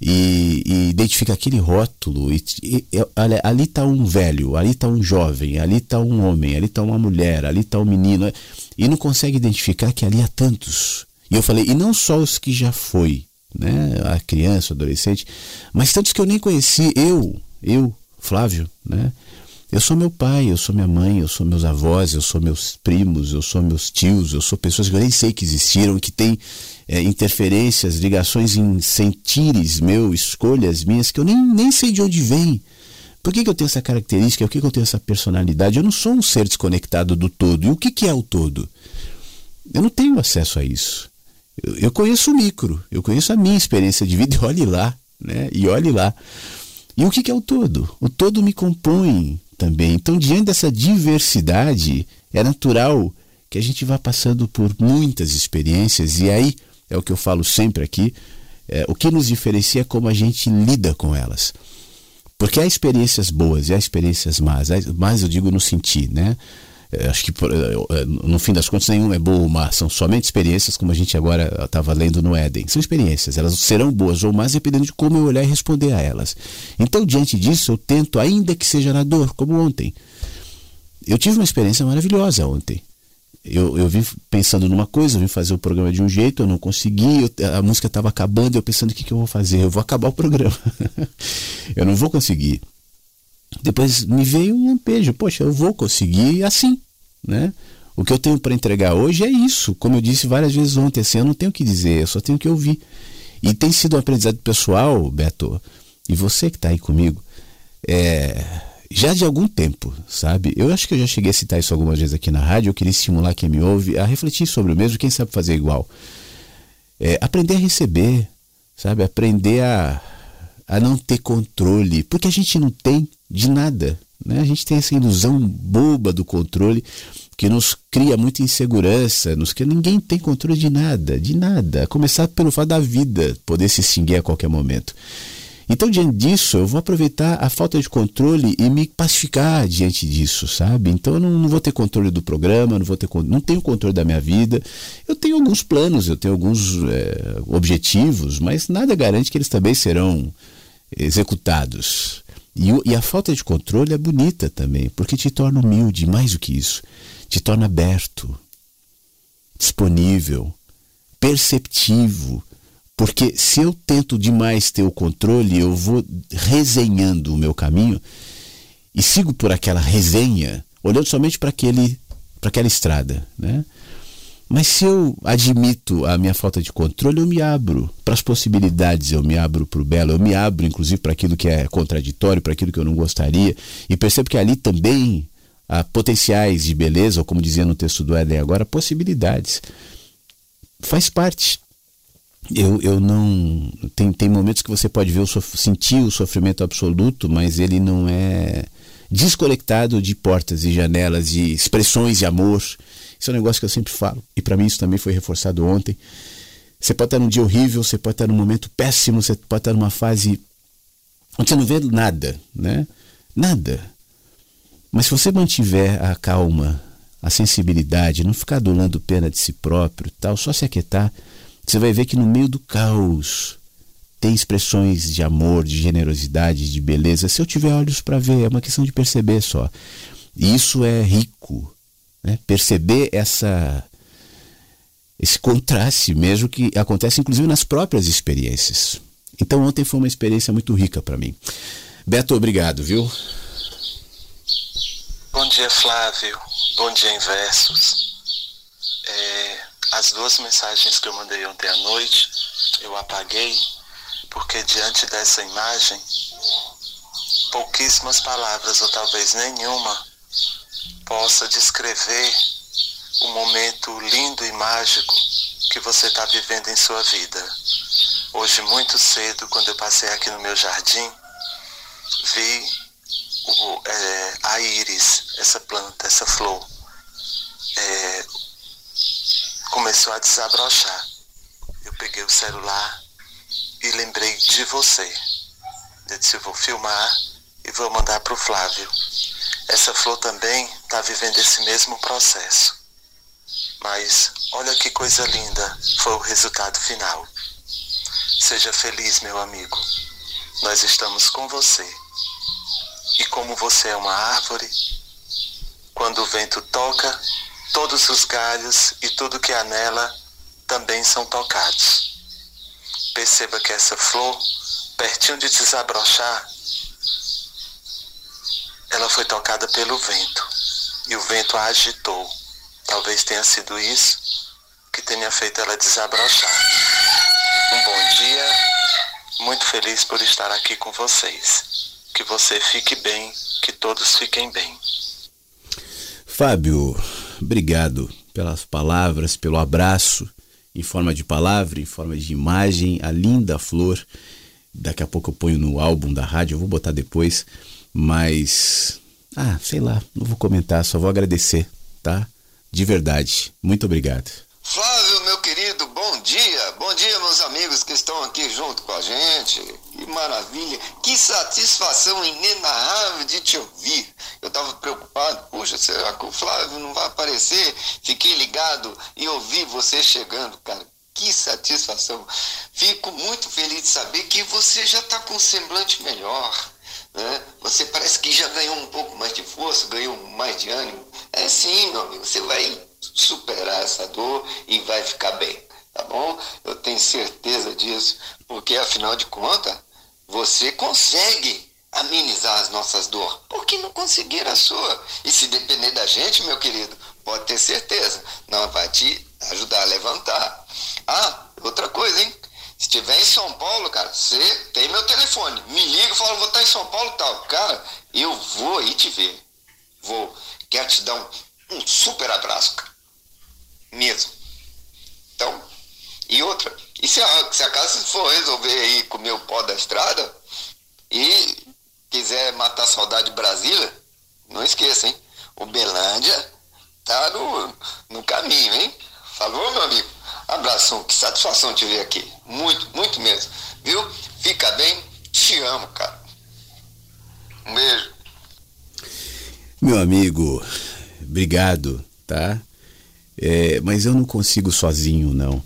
e, e, identifica aquele rótulo. E, e, olha, ali está um velho, ali está um jovem, ali está um homem, ali está uma mulher, ali está um menino, e não consegue identificar que ali há tantos. E eu falei: e não só os que já foi, né, a criança, o adolescente, mas tantos que eu nem conheci, eu, eu, Flávio, né? Eu sou meu pai, eu sou minha mãe, eu sou meus avós, eu sou meus primos, eu sou meus tios, eu sou pessoas que eu nem sei que existiram, que têm é, interferências, ligações em sentires meu, escolhas minhas, que eu nem, nem sei de onde vem. Por que, que eu tenho essa característica? Por que, que eu tenho essa personalidade? Eu não sou um ser desconectado do todo. E o que, que é o todo? Eu não tenho acesso a isso. Eu, eu conheço o micro, eu conheço a minha experiência de vida e olhe lá, né? E olhe lá. E o que, que é o todo? O todo me compõe também. Então, diante dessa diversidade, é natural que a gente vá passando por muitas experiências, e aí é o que eu falo sempre aqui: é, o que nos diferencia é como a gente lida com elas. Porque há experiências boas e há experiências más, mas eu digo no sentir, né? É, acho que é, no fim das contas nenhuma é boa ou má, são somente experiências, como a gente agora estava lendo no Éden. São experiências, elas serão boas ou más dependendo de como eu olhar e responder a elas. Então, diante disso, eu tento, ainda que seja na dor, como ontem. Eu tive uma experiência maravilhosa ontem. Eu, eu vim pensando numa coisa, eu vim fazer o programa de um jeito, eu não consegui, eu, a música estava acabando, eu pensando o que, que eu vou fazer, eu vou acabar o programa. eu não vou conseguir. Depois me veio um lampejo, poxa, eu vou conseguir assim, né? O que eu tenho para entregar hoje é isso. Como eu disse várias vezes ontem, assim, eu não tenho o que dizer, eu só tenho que ouvir. E tem sido um aprendizado pessoal, Beto, e você que está aí comigo, é, já de algum tempo, sabe? Eu acho que eu já cheguei a citar isso algumas vezes aqui na rádio, eu queria estimular quem me ouve a refletir sobre o mesmo, quem sabe fazer igual. É, aprender a receber, sabe? Aprender a, a não ter controle, porque a gente não tem de nada. Né? A gente tem essa ilusão boba do controle que nos cria muita insegurança, nos que ninguém tem controle de nada, de nada. A começar pelo fato da vida poder se extinguir a qualquer momento. Então, diante disso, eu vou aproveitar a falta de controle e me pacificar diante disso, sabe? Então, eu não, não vou ter controle do programa, não vou ter não tenho controle da minha vida. Eu tenho alguns planos, eu tenho alguns é, objetivos, mas nada garante que eles também serão executados. E, e a falta de controle é bonita também, porque te torna humilde, mais do que isso, te torna aberto, disponível, perceptivo. Porque se eu tento demais ter o controle, eu vou resenhando o meu caminho e sigo por aquela resenha, olhando somente para aquele para aquela estrada, né? Mas se eu admito a minha falta de controle, eu me abro para as possibilidades, eu me abro para o belo, eu me abro inclusive para aquilo que é contraditório, para aquilo que eu não gostaria, e percebo que ali também há potenciais de beleza, ou como dizia no texto do Éden agora, possibilidades. Faz parte. Eu, eu não. Tem, tem momentos que você pode ver o sentir o sofrimento absoluto, mas ele não é desconectado de portas e janelas, de expressões de amor isso é um negócio que eu sempre falo. E para mim isso também foi reforçado ontem. Você pode estar num dia horrível, você pode estar num momento péssimo, você pode estar numa fase onde você não vê nada, né? Nada. Mas se você mantiver a calma, a sensibilidade, não ficar adulando pena de si próprio, tal, só se aquietar, você vai ver que no meio do caos tem expressões de amor, de generosidade, de beleza. Se eu tiver olhos para ver, é uma questão de perceber só. E isso é rico, né? Perceber essa esse contraste mesmo que acontece inclusive nas próprias experiências. Então ontem foi uma experiência muito rica para mim. Beto, obrigado, viu? Bom dia, Flávio. Bom dia, Inversos. É, as duas mensagens que eu mandei ontem à noite, eu apaguei, porque diante dessa imagem, pouquíssimas palavras, ou talvez nenhuma, possa descrever o momento lindo e mágico que você está vivendo em sua vida. Hoje, muito cedo, quando eu passei aqui no meu jardim, vi o, é, a íris, essa planta, essa flor, é, começou a desabrochar. Eu peguei o celular e lembrei de você. Eu disse, vou filmar e vou mandar para o Flávio. Essa flor também está vivendo esse mesmo processo. Mas olha que coisa linda foi o resultado final. Seja feliz, meu amigo. Nós estamos com você. E como você é uma árvore, quando o vento toca, todos os galhos e tudo que há nela também são tocados. Perceba que essa flor, pertinho de desabrochar, ela foi tocada pelo vento e o vento a agitou. Talvez tenha sido isso que tenha feito ela desabrochar. Um bom dia, muito feliz por estar aqui com vocês. Que você fique bem, que todos fiquem bem. Fábio, obrigado pelas palavras, pelo abraço em forma de palavra, em forma de imagem, a linda flor. Daqui a pouco eu ponho no álbum da rádio, eu vou botar depois, mas ah, sei lá, não vou comentar, só vou agradecer, tá? De verdade. Muito obrigado. Querido, bom dia. Bom dia, meus amigos que estão aqui junto com a gente. Que maravilha. Que satisfação inenarrável de te ouvir. Eu estava preocupado, puxa, será que o Flávio não vai aparecer? Fiquei ligado e ouvi você chegando, cara. Que satisfação. Fico muito feliz de saber que você já está com um semblante melhor. Né? Você parece que já ganhou um pouco mais de força, ganhou mais de ânimo. É sim, meu amigo, você vai superar essa dor e vai ficar bem, tá bom? Eu tenho certeza disso, porque afinal de contas, você consegue amenizar as nossas dores. Por que não conseguir a sua? E se depender da gente, meu querido, pode ter certeza, não vai te ajudar a levantar. Ah, outra coisa, hein? Se estiver em São Paulo, cara, você tem meu telefone. Me liga e fala, vou estar em São Paulo tal. Cara, eu vou aí te ver. Vou. Quero te dar um, um super abraço, cara. Mesmo. Então, e outra, e se a, se casa for resolver aí comer o pó da estrada e quiser matar a saudade de Brasília, não esqueça, hein? O Belândia tá no, no caminho, hein? Falou, meu amigo? Abração, que satisfação te ver aqui. Muito, muito mesmo. Viu? Fica bem, te amo, cara. Um beijo. Meu amigo, obrigado, tá? É, mas eu não consigo sozinho, não.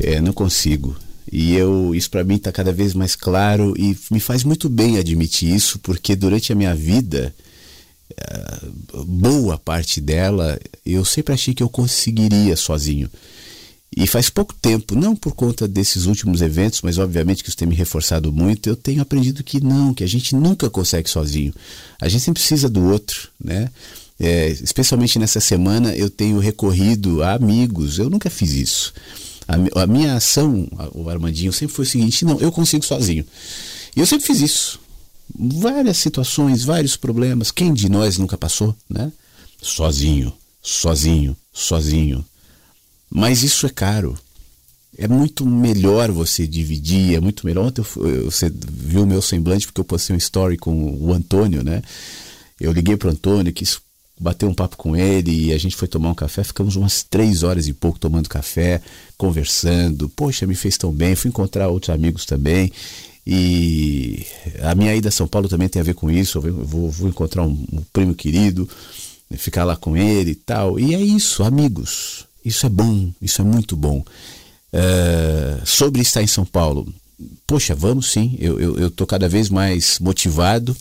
É, não consigo. E eu, isso para mim está cada vez mais claro e me faz muito bem admitir isso, porque durante a minha vida, é, boa parte dela, eu sempre achei que eu conseguiria sozinho. E faz pouco tempo, não por conta desses últimos eventos, mas obviamente que isso tem me reforçado muito, eu tenho aprendido que não, que a gente nunca consegue sozinho. A gente sempre precisa do outro, né? É, especialmente nessa semana eu tenho recorrido a amigos, eu nunca fiz isso. A, a minha ação, o Armandinho, sempre foi o seguinte: não, eu consigo sozinho. E eu sempre fiz isso. Várias situações, vários problemas. Quem de nós nunca passou, né? Sozinho, sozinho, sozinho. Mas isso é caro. É muito melhor você dividir, é muito melhor. Ontem eu, você viu o meu semblante porque eu postei um story com o Antônio, né? Eu liguei pro Antônio, quis bater um papo com ele e a gente foi tomar um café. Ficamos umas três horas e pouco tomando café, conversando. Poxa, me fez tão bem. Fui encontrar outros amigos também. E a minha ida a São Paulo também tem a ver com isso. Eu vou, vou encontrar um, um primo querido, ficar lá com ele e tal. E é isso, amigos. Isso é bom, isso é muito bom. Uh, sobre estar em São Paulo, poxa, vamos sim, eu, eu, eu tô cada vez mais motivado.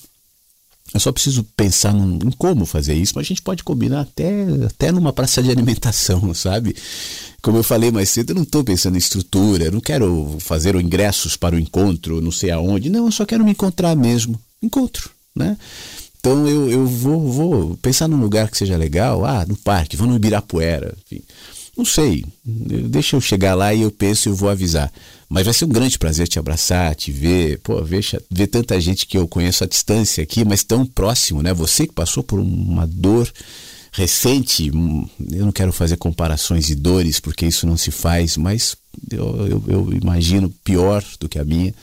Eu só preciso pensar num, em como fazer isso, mas a gente pode combinar até, até numa praça de alimentação, sabe? Como eu falei mais cedo, eu não estou pensando em estrutura, não quero fazer ingressos para o encontro, não sei aonde. Não, eu só quero me encontrar mesmo. Encontro, né? Então eu, eu vou, vou pensar num lugar que seja legal, ah, no parque, vou no Ibirapuera, enfim. Não sei. Deixa eu chegar lá e eu penso e eu vou avisar. Mas vai ser um grande prazer te abraçar, te ver, pô, ver, ver tanta gente que eu conheço à distância aqui, mas tão próximo, né? Você que passou por uma dor recente, hum, eu não quero fazer comparações de dores, porque isso não se faz, mas eu, eu, eu imagino pior do que a minha.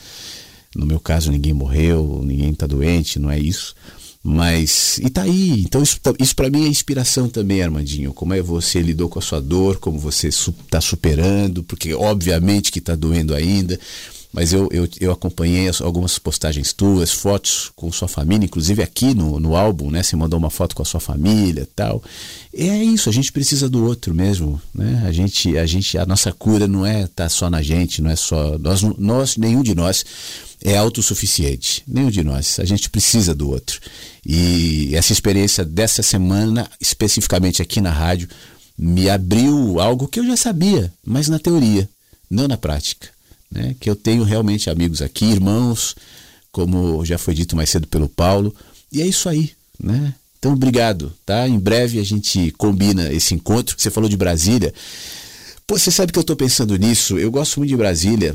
No meu caso, ninguém morreu, ninguém está doente, não é isso. Mas, e tá aí. Então, isso, tá, isso para mim é inspiração também, Armandinho. Como é você lidou com a sua dor, como você está superando, porque obviamente que está doendo ainda. Mas eu, eu, eu acompanhei algumas postagens tuas, fotos com sua família, inclusive aqui no, no álbum, né? Você mandou uma foto com a sua família tal. E é isso, a gente precisa do outro mesmo, né? A gente, a gente, a nossa cura não é tá só na gente, não é só nós, nós nenhum de nós é autossuficiente, nenhum de nós. A gente precisa do outro. E essa experiência dessa semana, especificamente aqui na rádio, me abriu algo que eu já sabia, mas na teoria, não na prática. Né? Que eu tenho realmente amigos aqui, irmãos, como já foi dito mais cedo pelo Paulo, e é isso aí. Né? Então, obrigado. Tá? Em breve a gente combina esse encontro. Você falou de Brasília. Pô, você sabe que eu estou pensando nisso. Eu gosto muito de Brasília.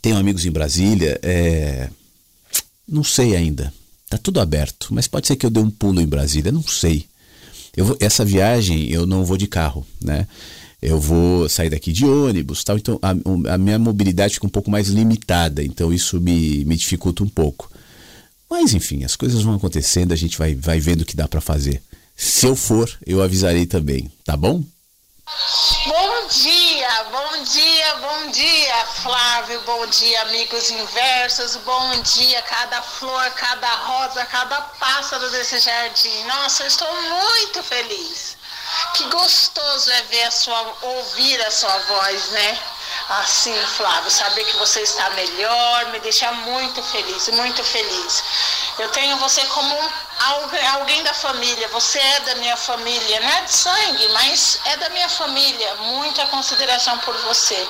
Tenho amigos em Brasília. É... Não sei ainda. Tá tudo aberto, mas pode ser que eu dê um pulo em Brasília, não sei. Vou, essa viagem eu não vou de carro, né? Eu vou sair daqui de ônibus, tal. Então a, a minha mobilidade fica um pouco mais limitada, então isso me, me dificulta um pouco. Mas enfim, as coisas vão acontecendo, a gente vai, vai vendo o que dá para fazer. Se eu for, eu avisarei também, tá bom? Bom dia, bom dia, bom dia, Flávio, bom dia, amigos inversos, bom dia, cada flor, cada rosa, cada pássaro desse jardim. Nossa, eu estou muito feliz. Que gostoso é ver a sua, ouvir a sua voz, né? Assim, Flávio, saber que você está melhor me deixa muito feliz, muito feliz. Eu tenho você como alguém da família, você é da minha família, não é de sangue, mas é da minha família. Muita consideração por você.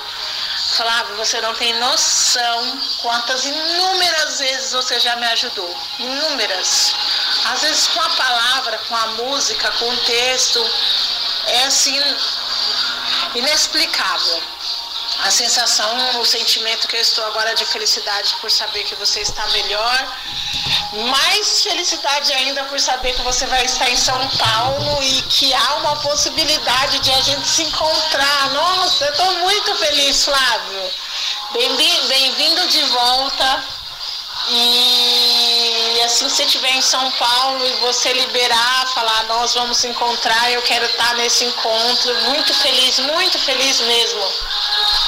Flávio, você não tem noção quantas inúmeras vezes você já me ajudou. Inúmeras. Às vezes com a palavra, com a música, com o texto. É assim, inexplicável a sensação, o sentimento que eu estou agora de felicidade por saber que você está melhor. Mais felicidade ainda por saber que você vai estar em São Paulo e que há uma possibilidade de a gente se encontrar. Nossa, eu estou muito feliz, Flávio. Bem-vindo de volta. E assim que você estiver em São Paulo e você liberar, falar, nós vamos encontrar, eu quero estar nesse encontro. Muito feliz, muito feliz mesmo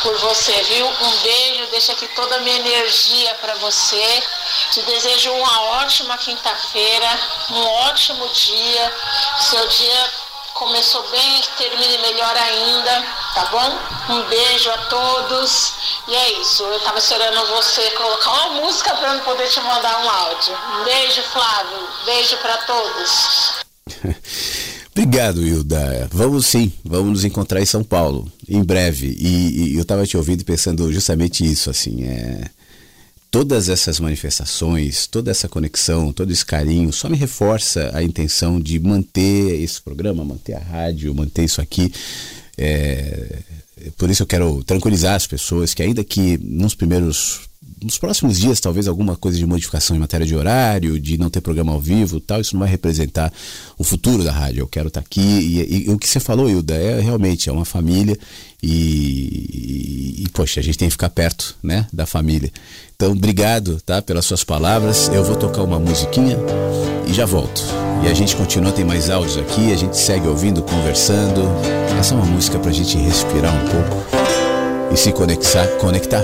por você, viu? Um beijo, deixa aqui toda a minha energia para você. Te desejo uma ótima quinta-feira, um ótimo dia. Seu dia começou bem, termine melhor ainda, tá bom? Um beijo a todos. E é isso, eu tava esperando você colocar uma música para eu poder te mandar um áudio. Um beijo, Flávio. Beijo para todos. Obrigado, Hilda. Vamos sim, vamos nos encontrar em São Paulo, em breve. E, e eu estava te ouvindo pensando justamente isso, assim, é... Todas essas manifestações, toda essa conexão, todo esse carinho, só me reforça a intenção de manter esse programa, manter a rádio, manter isso aqui. É... Por isso eu quero tranquilizar as pessoas que ainda que nos primeiros nos próximos dias, talvez alguma coisa de modificação em matéria de horário, de não ter programa ao vivo tal, isso não vai representar o futuro da rádio. Eu quero estar aqui. E, e, e o que você falou, Hilda, é realmente é uma família e, e, poxa, a gente tem que ficar perto né, da família. Então, obrigado tá, pelas suas palavras. Eu vou tocar uma musiquinha e já volto. E a gente continua, tem mais áudios aqui, a gente segue ouvindo, conversando. Essa é uma música para a gente respirar um pouco e se conectar, conectar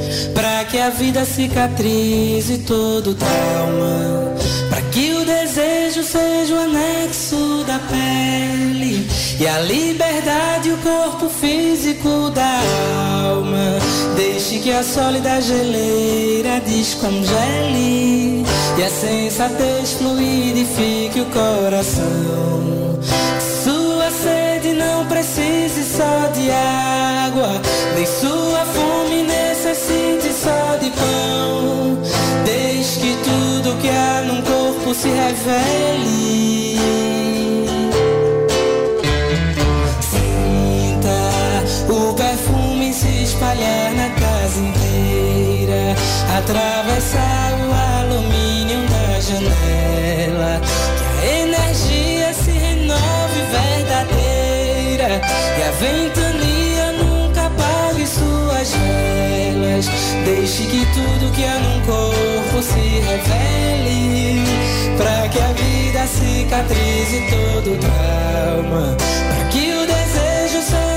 a vida cicatrize todo trauma, para que o desejo seja o anexo da pele e a liberdade o corpo físico da alma. Deixe que a sólida geleira descongele e a sensatez fluidifique o coração. Sua sede não precise só de água, nem sua só de pão. Desde que tudo que há num corpo se revele. espalhar na casa inteira, atravessar o alumínio da janela, que a energia se renove verdadeira e a ventania velas. Deixe que tudo que há num corpo se revele, para que a vida cicatrize todo trauma, para que o desejo seja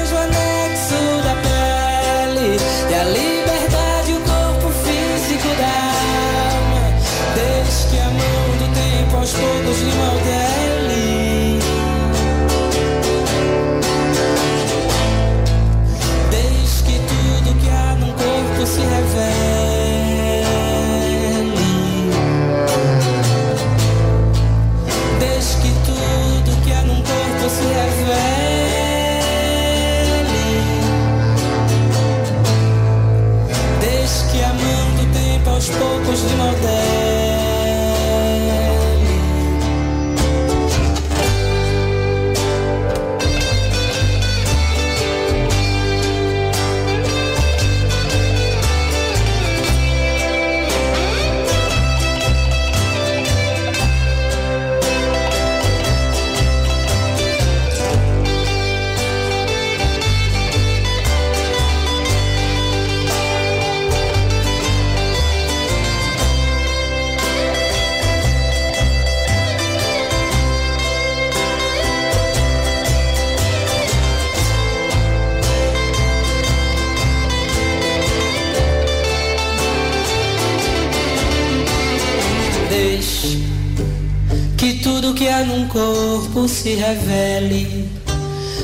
se revele,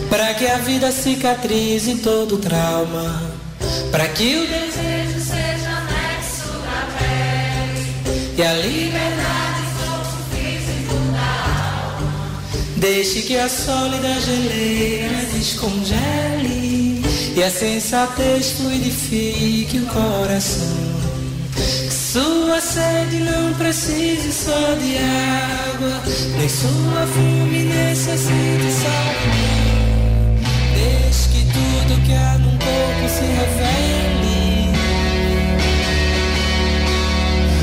para que a vida cicatrize todo trauma, para que o desejo seja anexo da pele e a liberdade corpo físico da alma. Deixe que a sólida geleira descongele e a sensatez fluidifique o coração. Sua sede não precise só de água, nem sua fome necessite só de. Desde que tudo que há num corpo se revele.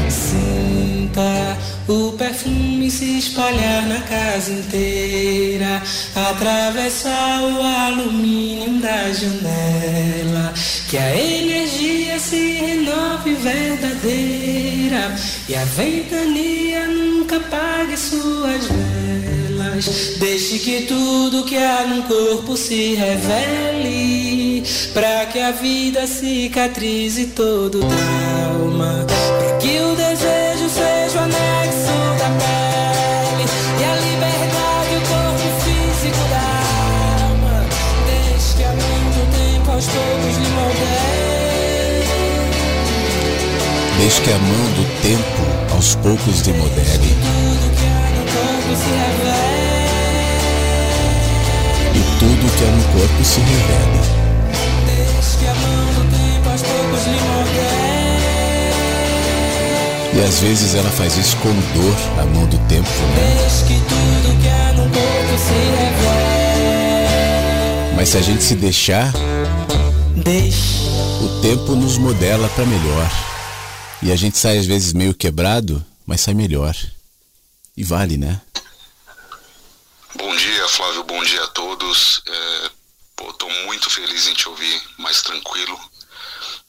Sinta o perfume se espalhar na casa inteira, atravessar o alumínio da janela, que a energia se renove verdadeira e a ventania nunca apague suas velas. Deixe que tudo que há num corpo se revele, para que a vida cicatrize todo trauma, que a mão do tempo aos poucos lhe modele Tudo que há no corpo se revele. e tudo que há no corpo se revele. Deixe que a mão do tempo aos poucos lhe moldee. E às vezes ela faz isso com dor, a mão do tempo, né? Deixe que tudo que há no corpo se revele. Mas se a gente se deixar, Deixe. o tempo nos modela para melhor. E a gente sai às vezes meio quebrado, mas sai melhor. E vale, né? Bom dia, Flávio. Bom dia a todos. É, pô, tô muito feliz em te ouvir mais tranquilo.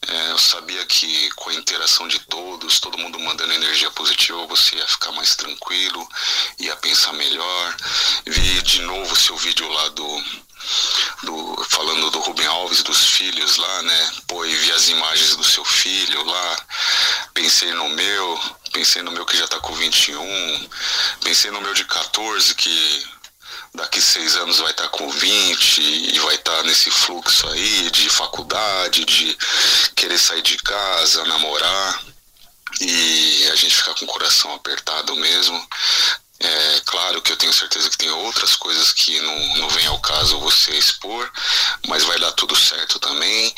É, eu sabia que com a interação de todos, todo mundo mandando energia positiva, você ia ficar mais tranquilo, ia pensar melhor. Vi de novo seu vídeo lá do, do, falando do Rubem Alves, dos filhos lá, né? Pô, e vi as imagens do seu filho lá, pensei no meu, pensei no meu que já tá com 21, pensei no meu de 14 que daqui seis anos vai estar tá com 20 e vai estar tá nesse fluxo aí de faculdade, de querer sair de casa, namorar e a gente ficar com o coração apertado mesmo. É claro que eu tenho certeza que tem outras coisas que não, não vem ao caso você expor, mas vai dar tudo certo também.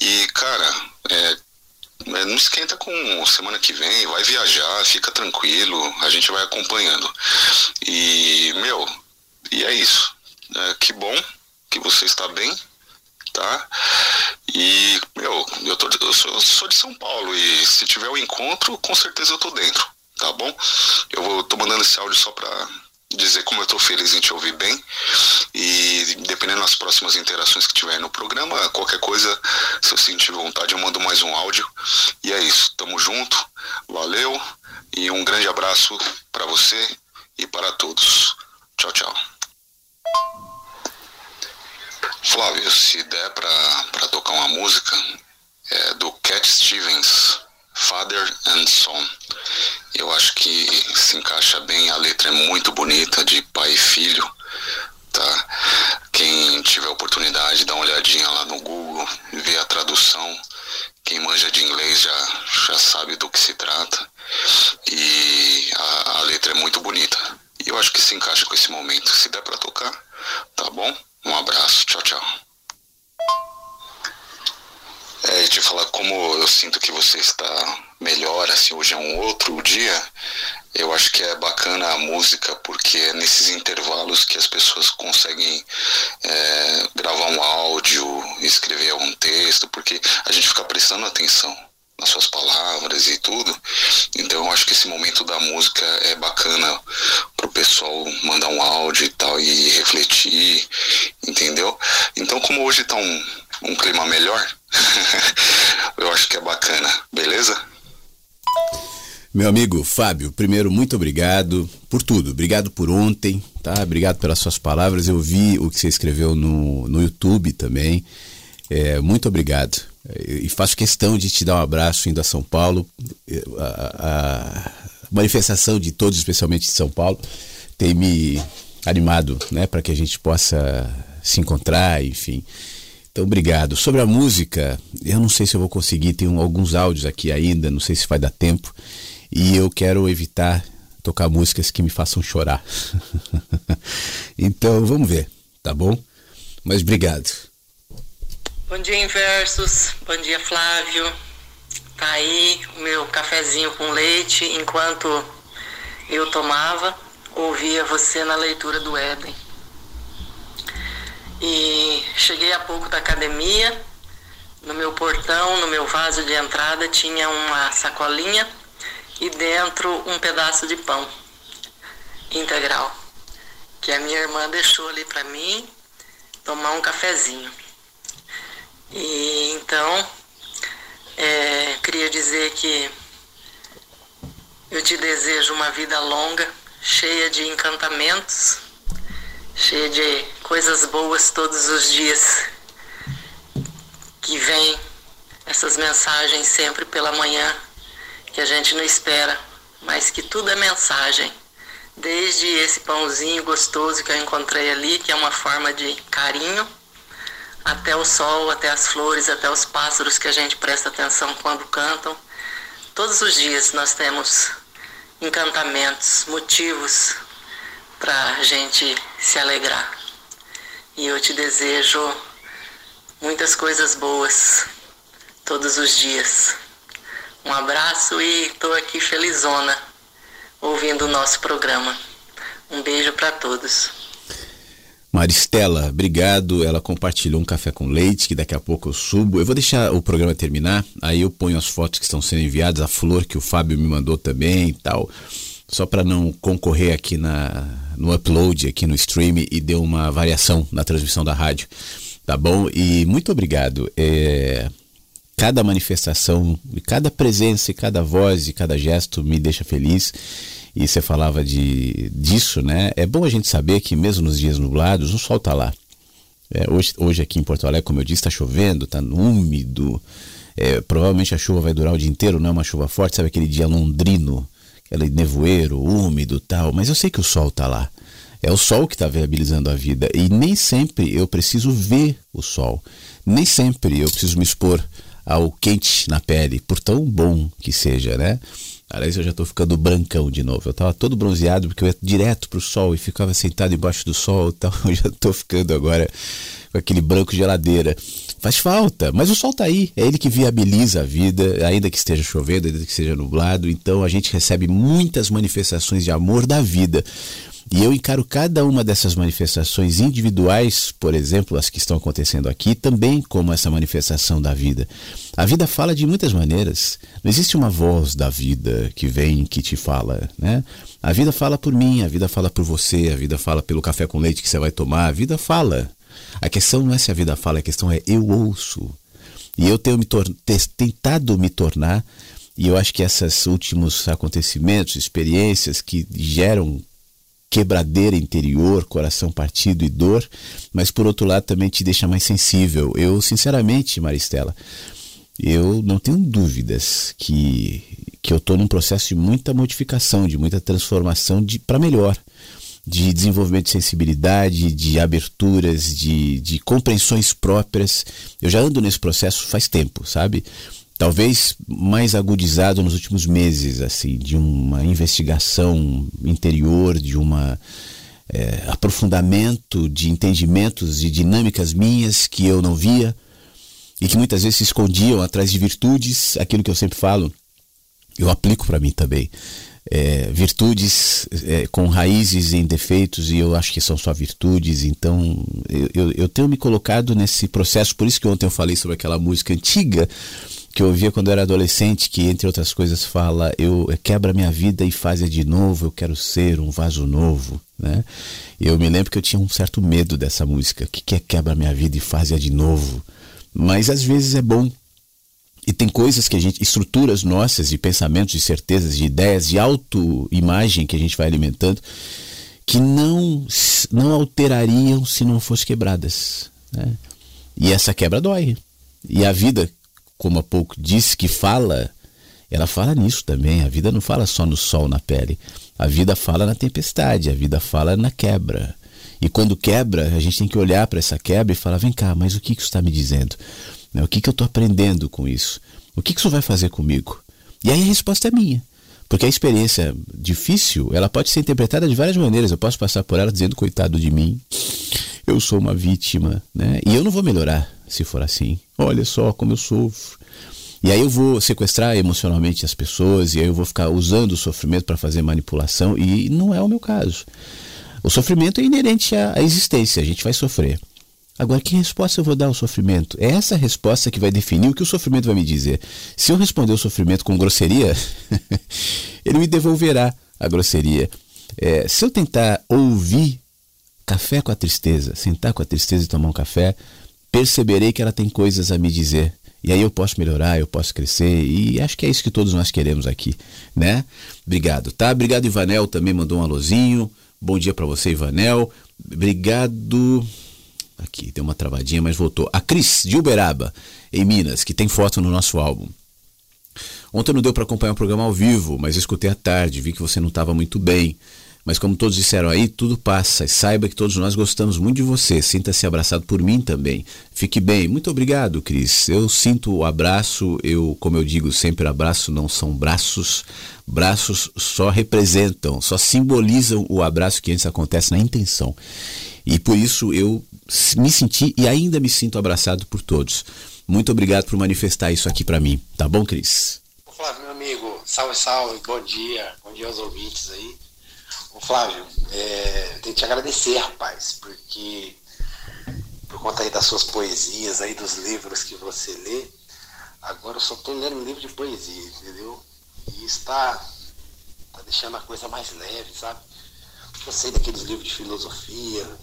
E, cara, é, é não esquenta com semana que vem, vai viajar, fica tranquilo, a gente vai acompanhando. E, meu, e é isso. É, que bom que você está bem, tá? E, meu, eu, tô, eu sou, sou, de São Paulo e se tiver o um encontro, com certeza eu tô dentro, tá bom? Eu vou, tô mandando esse áudio só pra dizer como eu tô feliz em te ouvir bem e dependendo das próximas interações que tiver no programa, qualquer coisa, se eu sentir vontade, eu mando mais um áudio. E é isso, tamo junto, valeu e um grande abraço para você e para todos. Tchau, tchau. Flávio, se der para tocar uma música, é do Cat Stevens, Father and Son. Eu acho que se encaixa bem, a letra é muito bonita, de pai e filho, tá? Quem tiver oportunidade, dá uma olhadinha lá no Google, ver a tradução. Quem manja de inglês já, já sabe do que se trata. E a, a letra é muito bonita. E eu acho que se encaixa com esse momento. Se der para tocar, tá bom? Um abraço, tchau, tchau. É, te falar como eu sinto que você está melhor, assim, hoje é um outro dia. Eu acho que é bacana a música porque é nesses intervalos que as pessoas conseguem é, gravar um áudio, escrever algum texto, porque a gente fica prestando atenção nas suas palavras e tudo. Então eu acho que esse momento da música é bacana pro pessoal mandar um áudio e tal e refletir, entendeu? Então como hoje tá um, um clima melhor, eu acho que é bacana, beleza? Meu amigo Fábio, primeiro, muito obrigado por tudo. Obrigado por ontem, tá? Obrigado pelas suas palavras. Eu vi o que você escreveu no, no YouTube também. É, muito obrigado. E faço questão de te dar um abraço indo a São Paulo. A, a manifestação de todos, especialmente de São Paulo, tem me animado né, para que a gente possa se encontrar, enfim. Então, obrigado. Sobre a música, eu não sei se eu vou conseguir, tem alguns áudios aqui ainda, não sei se vai dar tempo. E eu quero evitar tocar músicas que me façam chorar. então, vamos ver, tá bom? Mas obrigado. Bom dia, Inversos. Bom dia, Flávio. Tá aí o meu cafezinho com leite enquanto eu tomava, ouvia você na leitura do Éden. E cheguei há pouco da academia. No meu portão, no meu vaso de entrada, tinha uma sacolinha e dentro um pedaço de pão integral que a minha irmã deixou ali para mim tomar um cafezinho. E então, é, queria dizer que eu te desejo uma vida longa, cheia de encantamentos, cheia de coisas boas todos os dias. Que vem essas mensagens sempre pela manhã, que a gente não espera, mas que tudo é mensagem. Desde esse pãozinho gostoso que eu encontrei ali, que é uma forma de carinho até o sol, até as flores, até os pássaros que a gente presta atenção quando cantam. Todos os dias nós temos encantamentos, motivos para a gente se alegrar. E eu te desejo muitas coisas boas todos os dias. Um abraço e estou aqui felizona ouvindo o nosso programa. Um beijo para todos. Maristela, obrigado. Ela compartilhou um café com leite, que daqui a pouco eu subo. Eu vou deixar o programa terminar, aí eu ponho as fotos que estão sendo enviadas, a flor que o Fábio me mandou também e tal. Só para não concorrer aqui na, no upload, aqui no stream e deu uma variação na transmissão da rádio. Tá bom? E muito obrigado. É, cada manifestação, cada presença, cada voz e cada gesto me deixa feliz e você falava de, disso, né? É bom a gente saber que mesmo nos dias nublados, o sol está lá. É, hoje, hoje aqui em Porto Alegre, como eu disse, está chovendo, está úmido. É, provavelmente a chuva vai durar o dia inteiro, não é uma chuva forte, sabe aquele dia londrino, aquele nevoeiro, úmido tal. Mas eu sei que o sol está lá. É o sol que está viabilizando a vida. E nem sempre eu preciso ver o sol. Nem sempre eu preciso me expor ao quente na pele, por tão bom que seja, né? Aliás, eu já estou ficando brancão de novo. Eu estava todo bronzeado porque eu ia direto para o sol e ficava sentado embaixo do sol e tal. Eu já estou ficando agora com aquele branco geladeira. Faz falta, mas o sol está aí. É ele que viabiliza a vida, ainda que esteja chovendo, ainda que esteja nublado. Então a gente recebe muitas manifestações de amor da vida. E eu encaro cada uma dessas manifestações individuais, por exemplo, as que estão acontecendo aqui, também como essa manifestação da vida. A vida fala de muitas maneiras. Não existe uma voz da vida que vem que te fala, né? A vida fala por mim, a vida fala por você, a vida fala pelo café com leite que você vai tomar, a vida fala. A questão não é se a vida fala, a questão é eu ouço. E eu tenho me tentado me tornar, e eu acho que esses últimos acontecimentos, experiências que geram quebradeira interior, coração partido e dor, mas por outro lado também te deixa mais sensível. Eu, sinceramente, Maristela, eu não tenho dúvidas que, que eu estou num processo de muita modificação, de muita transformação de para melhor, de desenvolvimento de sensibilidade, de aberturas, de, de compreensões próprias. Eu já ando nesse processo faz tempo, sabe? Talvez mais agudizado nos últimos meses, assim, de uma investigação interior, de uma é, aprofundamento de entendimentos e dinâmicas minhas que eu não via e que muitas vezes se escondiam atrás de virtudes, aquilo que eu sempre falo, eu aplico para mim também. É, virtudes é, com raízes em defeitos e eu acho que são só virtudes, então eu, eu, eu tenho me colocado nesse processo, por isso que ontem eu falei sobre aquela música antiga que eu ouvia quando eu era adolescente, que entre outras coisas fala, eu quebra minha vida e faz de novo, eu quero ser um vaso novo, né? Eu me lembro que eu tinha um certo medo dessa música, que quer quebra minha vida e faz de novo. Mas às vezes é bom. E tem coisas que a gente, estruturas nossas de pensamentos, de certezas, de ideias, de autoimagem que a gente vai alimentando, que não não alterariam se não fossem quebradas, né? E essa quebra dói. E a vida como há pouco disse, que fala, ela fala nisso também. A vida não fala só no sol, na pele. A vida fala na tempestade, a vida fala na quebra. E quando quebra, a gente tem que olhar para essa quebra e falar: vem cá, mas o que, que isso está me dizendo? Né, o que, que eu estou aprendendo com isso? O que, que isso vai fazer comigo? E aí a resposta é minha. Porque a experiência difícil, ela pode ser interpretada de várias maneiras. Eu posso passar por ela dizendo, coitado de mim, eu sou uma vítima, né? E eu não vou melhorar se for assim. Olha só como eu sofro. E aí eu vou sequestrar emocionalmente as pessoas e aí eu vou ficar usando o sofrimento para fazer manipulação e não é o meu caso. O sofrimento é inerente à existência, a gente vai sofrer. Agora, que resposta eu vou dar ao sofrimento? É essa resposta que vai definir o que o sofrimento vai me dizer. Se eu responder o sofrimento com grosseria, ele me devolverá a grosseria. É, se eu tentar ouvir café com a tristeza, sentar com a tristeza e tomar um café, perceberei que ela tem coisas a me dizer. E aí eu posso melhorar, eu posso crescer, e acho que é isso que todos nós queremos aqui, né? Obrigado, tá? Obrigado, Ivanel, também mandou um alôzinho. Bom dia para você, Ivanel. Obrigado. Aqui, deu uma travadinha, mas voltou. A Cris, de Uberaba, em Minas, que tem foto no nosso álbum. Ontem não deu para acompanhar o programa ao vivo, mas escutei à tarde, vi que você não estava muito bem. Mas como todos disseram aí, tudo passa. E saiba que todos nós gostamos muito de você. Sinta-se abraçado por mim também. Fique bem. Muito obrigado, Cris. Eu sinto o abraço. Eu, como eu digo sempre, abraço não são braços. Braços só representam, só simbolizam o abraço que antes acontece na intenção. E por isso eu me senti e ainda me sinto abraçado por todos. Muito obrigado por manifestar isso aqui para mim. Tá bom, Cris? Flávio, meu amigo, salve, salve, bom dia, bom dia aos ouvintes aí. Flávio, é, tenho que te agradecer, rapaz, porque por conta aí das suas poesias, aí dos livros que você lê, agora eu só estou lendo livro de poesia, entendeu? E está tá deixando a coisa mais leve, sabe? Eu sei daqueles livros de filosofia,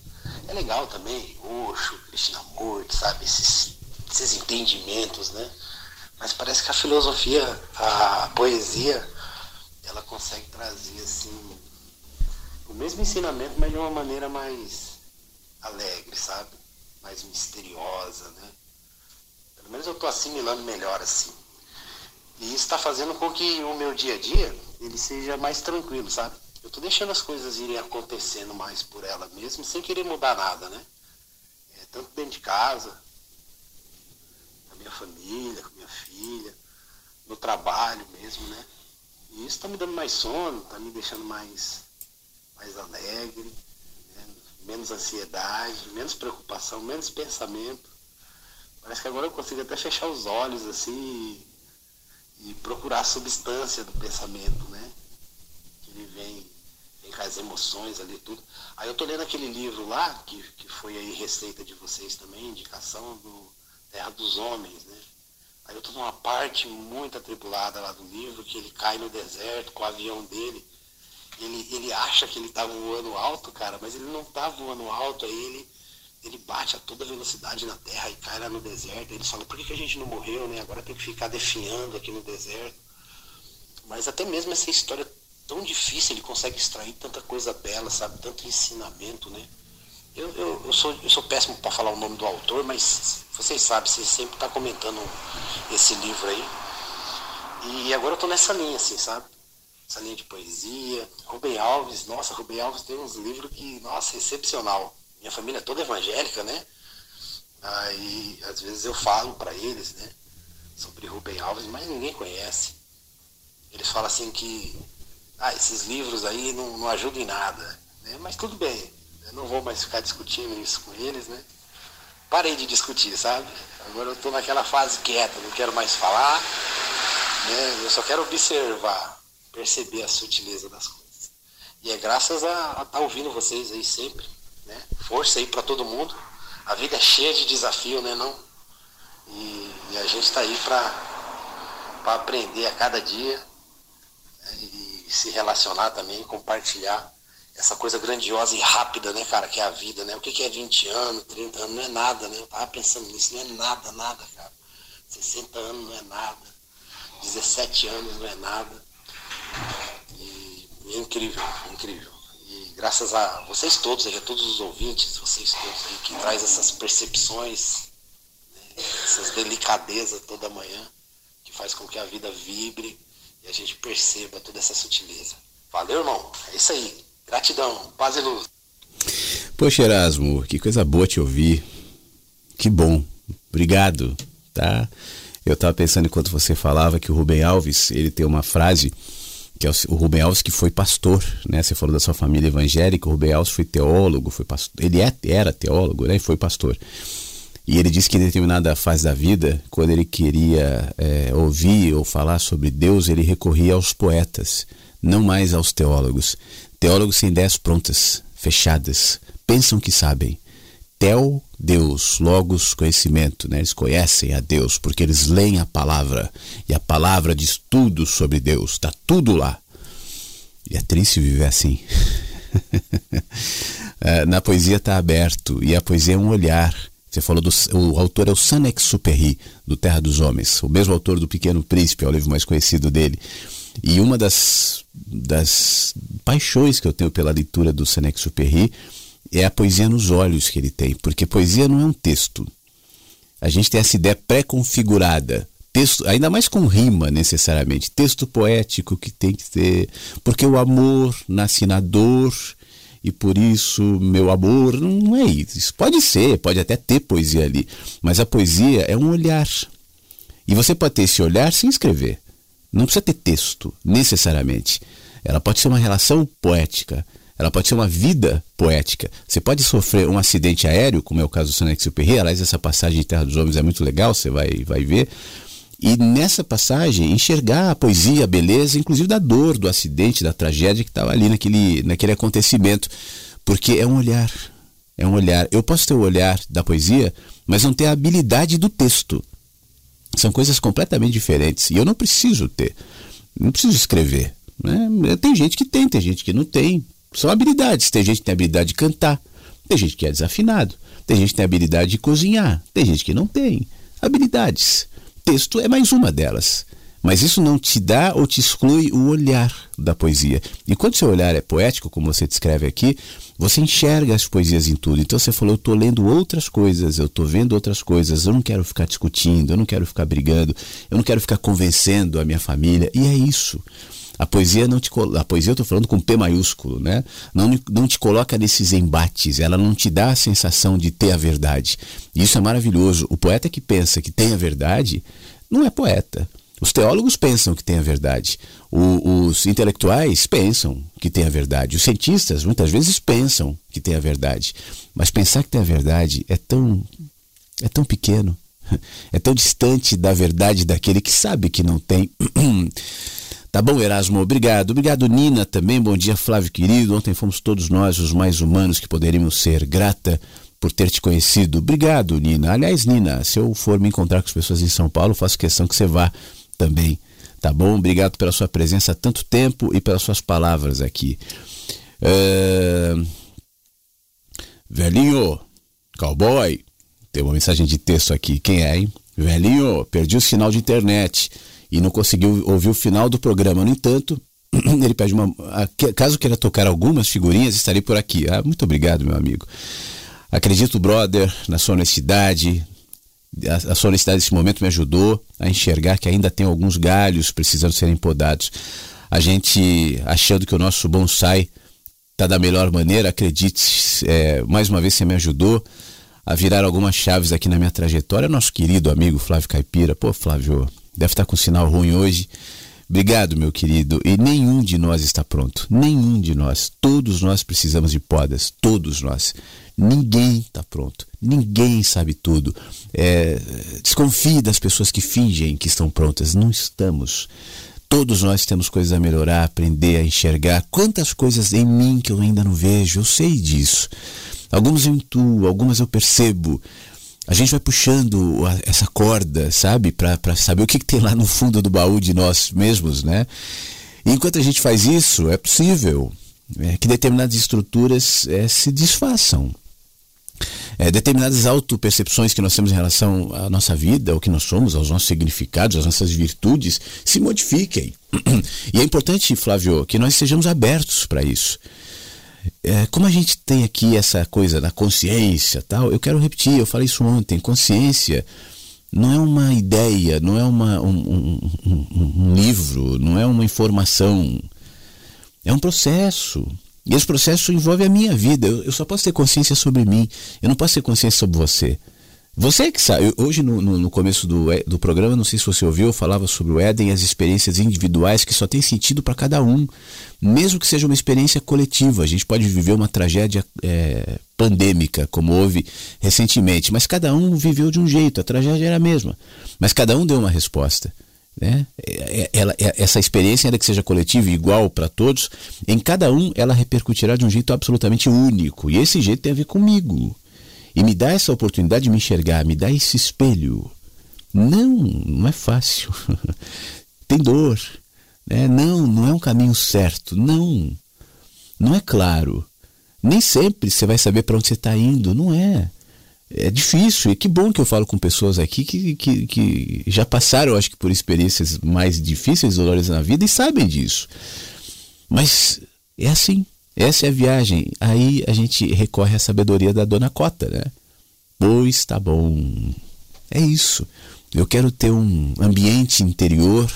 é legal também, Osho, Krishnamurti, sabe? Esses, esses entendimentos, né? Mas parece que a filosofia, a poesia, ela consegue trazer assim o mesmo ensinamento, mas de uma maneira mais alegre, sabe? mais misteriosa, né? Pelo menos eu estou assimilando melhor assim. E isso está fazendo com que o meu dia a dia ele seja mais tranquilo, sabe? Eu estou deixando as coisas irem acontecendo mais por ela mesmo, sem querer mudar nada, né? É, tanto dentro de casa, com a minha família, com minha filha, no trabalho mesmo, né? E isso está me dando mais sono, está me deixando mais, mais alegre, né? menos ansiedade, menos preocupação, menos pensamento. Parece que agora eu consigo até fechar os olhos assim e, e procurar a substância do pensamento, né? Que ele vem, vem com as emoções ali tudo. Aí eu tô lendo aquele livro lá, que, que foi aí receita de vocês também, indicação do Terra dos Homens, né? Aí eu tô numa parte muito atribulada lá do livro, que ele cai no deserto com o avião dele. Ele, ele acha que ele tá voando alto, cara, mas ele não tá voando alto, aí ele ele bate a toda velocidade na terra e cai lá no deserto. Eles falam, por que, que a gente não morreu, né? Agora tem que ficar definhando aqui no deserto. Mas até mesmo essa história tão difícil, ele consegue extrair tanta coisa bela, sabe? Tanto ensinamento, né? Eu, eu, eu, sou, eu sou péssimo para falar o nome do autor, mas vocês sabem, você sempre está comentando esse livro aí. E agora eu estou nessa linha, assim, sabe? Essa linha de poesia. Rubem Alves, nossa, Rubem Alves tem uns livros que, nossa, excepcional minha família é toda evangélica, né? Aí, às vezes eu falo para eles, né? Sobre Rubem Alves, mas ninguém conhece. Eles falam assim que, ah, esses livros aí não, não ajudam em nada. Né? Mas tudo bem, eu não vou mais ficar discutindo isso com eles, né? Parei de discutir, sabe? Agora eu estou naquela fase quieta, não quero mais falar, né? Eu só quero observar, perceber a sutileza das coisas. E é graças a estar tá ouvindo vocês aí sempre né? Força aí para todo mundo. A vida é cheia de desafio, né não? E, e a gente está aí para aprender a cada dia né? e se relacionar também, compartilhar essa coisa grandiosa e rápida, né, cara, que é a vida, né? O que, que é 20 anos, 30 anos, não é nada, né? Eu tava pensando nisso, não é nada, nada, cara. 60 anos não é nada. 17 anos não é nada. E, e incrível, incrível graças a vocês todos, a todos os ouvintes, vocês todos aí que traz essas percepções, né, essas delicadezas toda manhã, que faz com que a vida vibre e a gente perceba toda essa sutileza. Valeu, irmão. É isso aí. Gratidão. Paz e luz. Poxa, Erasmo, que coisa boa te ouvir. Que bom. Obrigado, tá? Eu estava pensando enquanto você falava que o Rubem Alves, ele tem uma frase que é o Rubem Alves que foi pastor, né? Você falou da sua família evangélica, o Rubem Alves foi teólogo, foi pastor, ele é, era teólogo, né? E foi pastor. E ele disse que em determinada fase da vida, quando ele queria é, ouvir ou falar sobre Deus, ele recorria aos poetas, não mais aos teólogos. Teólogos sem ideias prontas, fechadas, pensam que sabem. Tel, Deus, Logos, conhecimento, né? Eles conhecem a Deus porque eles leem a palavra e a palavra diz tudo sobre Deus, está tudo lá. E é triste viver assim. É, na poesia está aberto e a poesia é um olhar. Você falou do o autor é o Saint-Exupéry do Terra dos Homens, o mesmo autor do Pequeno Príncipe, é o livro mais conhecido dele. E uma das, das paixões que eu tenho pela leitura do Saint-Exupéry é a poesia nos olhos que ele tem, porque poesia não é um texto. A gente tem essa ideia pré-configurada. Texto, ainda mais com rima necessariamente, texto poético que tem que ter, porque o amor nasce na dor e por isso meu amor não é isso. Pode ser, pode até ter poesia ali, mas a poesia é um olhar. E você pode ter esse olhar sem escrever. Não precisa ter texto, necessariamente. Ela pode ser uma relação poética ela pode ser uma vida poética. Você pode sofrer um acidente aéreo, como é o caso do Saint-Exupéry, aliás, essa passagem de Terra dos Homens é muito legal, você vai, vai ver. E nessa passagem, enxergar a poesia, a beleza, inclusive da dor, do acidente, da tragédia que estava ali naquele, naquele acontecimento. Porque é um olhar. É um olhar. Eu posso ter o olhar da poesia, mas não ter a habilidade do texto. São coisas completamente diferentes. E eu não preciso ter. Não preciso escrever. Né? Tem gente que tem, tem gente que não tem. São habilidades. Tem gente que tem habilidade de cantar, tem gente que é desafinado, tem gente que tem habilidade de cozinhar, tem gente que não tem. Habilidades. Texto é mais uma delas. Mas isso não te dá ou te exclui o olhar da poesia. E quando seu olhar é poético, como você descreve aqui, você enxerga as poesias em tudo. Então você falou, eu estou lendo outras coisas, eu estou vendo outras coisas, eu não quero ficar discutindo, eu não quero ficar brigando, eu não quero ficar convencendo a minha família. E é isso. A poesia não te a poesia eu estou falando com P maiúsculo, né? Não, não te coloca nesses embates, ela não te dá a sensação de ter a verdade. Isso é maravilhoso. O poeta que pensa que tem a verdade não é poeta. Os teólogos pensam que tem a verdade. O, os intelectuais pensam que tem a verdade. Os cientistas muitas vezes pensam que tem a verdade. Mas pensar que tem a verdade é tão é tão pequeno, é tão distante da verdade daquele que sabe que não tem. Tá bom, Erasmo, obrigado. Obrigado, Nina, também. Bom dia, Flávio querido. Ontem fomos todos nós os mais humanos que poderíamos ser. Grata por ter te conhecido. Obrigado, Nina. Aliás, Nina, se eu for me encontrar com as pessoas em São Paulo, faço questão que você vá também. Tá bom? Obrigado pela sua presença há tanto tempo e pelas suas palavras aqui. É... Velhinho, cowboy, tem uma mensagem de texto aqui. Quem é, hein? Velhinho, perdi o sinal de internet e não conseguiu ouvir o final do programa. No entanto, ele pede uma. Caso queira tocar algumas figurinhas, estarei por aqui. Ah, muito obrigado, meu amigo. Acredito, brother, na sua honestidade, a, sua honestidade nesse momento me ajudou a enxergar que ainda tem alguns galhos precisando serem podados. A gente achando que o nosso bonsai está da melhor maneira, acredite, é, mais uma vez você me ajudou a virar algumas chaves aqui na minha trajetória. Nosso querido amigo Flávio Caipira, pô, Flávio, deve estar tá com sinal ruim hoje. Obrigado, meu querido. E nenhum de nós está pronto. Nenhum de nós. Todos nós precisamos de podas. Todos nós. Ninguém está pronto. Ninguém sabe tudo. É, desconfie das pessoas que fingem que estão prontas. Não estamos. Todos nós temos coisas a melhorar, aprender a enxergar. Quantas coisas em mim que eu ainda não vejo, eu sei disso. Algumas eu intuo, algumas eu percebo. A gente vai puxando essa corda, sabe, para saber o que, que tem lá no fundo do baú de nós mesmos, né? E enquanto a gente faz isso, é possível é, que determinadas estruturas é, se desfaçam é, determinadas autopercepções que nós temos em relação à nossa vida, ao que nós somos, aos nossos significados, às nossas virtudes, se modifiquem. E é importante, Flávio, que nós sejamos abertos para isso. É, como a gente tem aqui essa coisa da consciência tal, eu quero repetir, eu falei isso ontem, consciência não é uma ideia, não é uma, um, um, um livro, não é uma informação, é um processo. E esse processo envolve a minha vida. Eu, eu, só posso ter consciência sobre mim. Eu não posso ter consciência sobre você. Você é que sabe. Hoje, no, no, no começo do, do programa, não sei se você ouviu, eu falava sobre o Éden e as experiências individuais que só tem sentido para cada um. Mesmo que seja uma experiência coletiva. A gente pode viver uma tragédia é, pandêmica, como houve recentemente. Mas cada um viveu de um jeito. A tragédia era a mesma. Mas cada um deu uma resposta. Né? É, é, ela, é, essa experiência, ainda que seja coletiva e igual para todos, em cada um ela repercutirá de um jeito absolutamente único. E esse jeito tem a ver comigo. E me dá essa oportunidade de me enxergar, me dá esse espelho. Não, não é fácil. tem dor. Né? Não, não é um caminho certo. Não. Não é claro. Nem sempre você vai saber para onde você está indo. Não é é difícil. E que bom que eu falo com pessoas aqui que, que, que já passaram, acho que, por experiências mais difíceis, dolorosas na vida e sabem disso. Mas é assim. Essa é a viagem. Aí a gente recorre à sabedoria da dona Cota, né? Pois tá bom. É isso. Eu quero ter um ambiente interior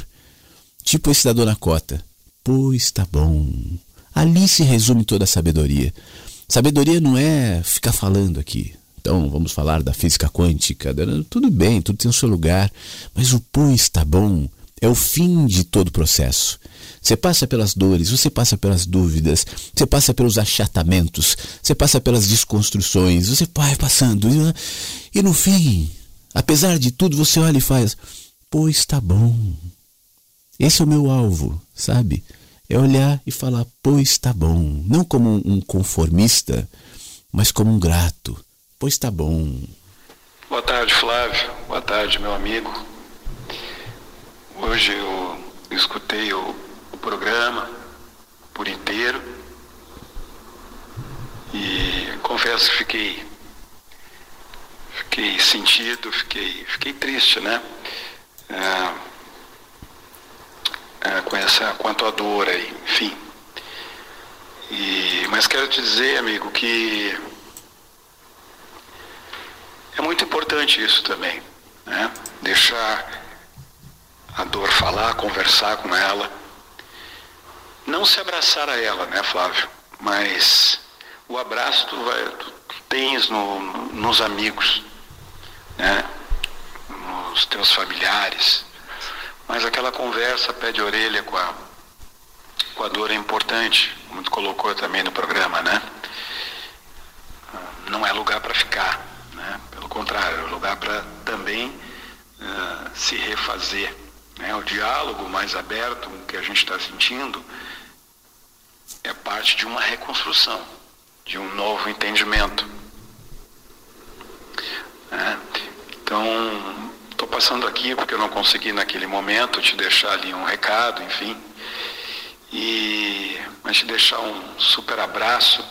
tipo esse da dona Cota. Pois tá bom. Ali se resume toda a sabedoria. Sabedoria não é ficar falando aqui. Então, vamos falar da física quântica. Tudo bem, tudo tem o seu lugar, mas o pois está bom é o fim de todo o processo. Você passa pelas dores, você passa pelas dúvidas, você passa pelos achatamentos, você passa pelas desconstruções, você vai passando. E, no fim, apesar de tudo, você olha e faz: pois está bom. Esse é o meu alvo, sabe? É olhar e falar: pois está bom. Não como um conformista, mas como um grato Pois tá bom. Boa tarde, Flávio. Boa tarde, meu amigo. Hoje eu escutei o programa por inteiro e confesso que fiquei fiquei sentido, fiquei, fiquei triste, né? É, é, com, essa, a tua dor aí, enfim. E, mas quero te dizer, amigo, que é muito importante isso também, né? Deixar a dor falar, conversar com ela. Não se abraçar a ela, né, Flávio? Mas o abraço tu, vai, tu tens no, nos amigos, né? nos teus familiares. Mas aquela conversa pé de orelha com a, com a dor é importante, como tu colocou também no programa, né? Não é lugar para ficar, né? Pelo contrário, é lugar para também uh, se refazer. Né? O diálogo mais aberto que a gente está sentindo é parte de uma reconstrução, de um novo entendimento. Né? Então, estou passando aqui porque eu não consegui naquele momento te deixar ali um recado, enfim. E, mas te deixar um super abraço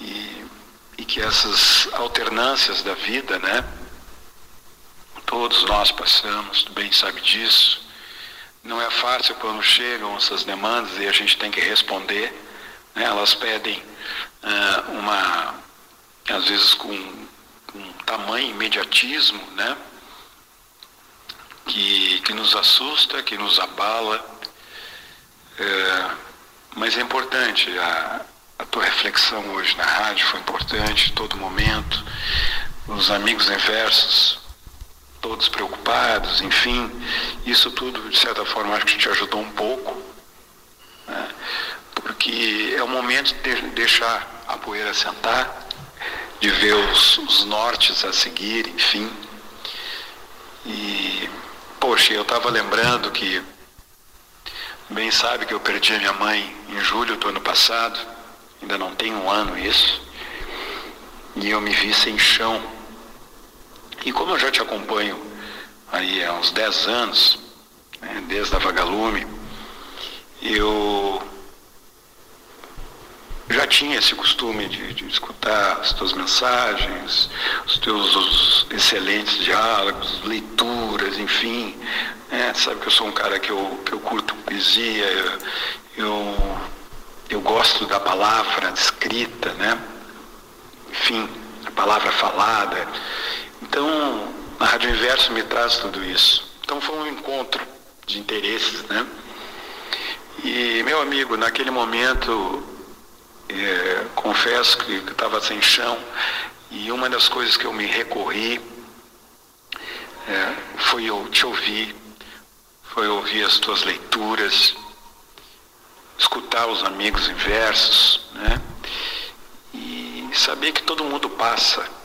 e, e que essas alternâncias da vida, né? Todos nós passamos, tu bem sabe disso. Não é fácil quando chegam essas demandas e a gente tem que responder. Né? Elas pedem uh, uma, às vezes com um tamanho imediatismo, né? Que, que nos assusta, que nos abala. É, mas é importante, a, a tua reflexão hoje na rádio foi importante, todo momento. Os amigos inversos todos preocupados, enfim, isso tudo, de certa forma, acho que te ajudou um pouco, né? porque é o momento de deixar a poeira sentar, de ver os, os nortes a seguir, enfim. E, poxa, eu estava lembrando que, bem sabe que eu perdi a minha mãe em julho do ano passado, ainda não tem um ano isso, e eu me vi sem chão e como eu já te acompanho aí há uns 10 anos, né, desde a Vagalume, eu já tinha esse costume de, de, escutar as tuas mensagens, os teus os excelentes diálogos, leituras, enfim. Né? Sabe que eu sou um cara que eu, que eu curto poesia, eu, eu, eu gosto da palavra escrita, né? Enfim, a palavra falada. Então, a Rádio Inverso me traz tudo isso. Então foi um encontro de interesses, né? E, meu amigo, naquele momento, é, confesso que estava sem chão, e uma das coisas que eu me recorri é, foi eu te ouvir, foi ouvir as tuas leituras, escutar os amigos inversos, né? E saber que todo mundo passa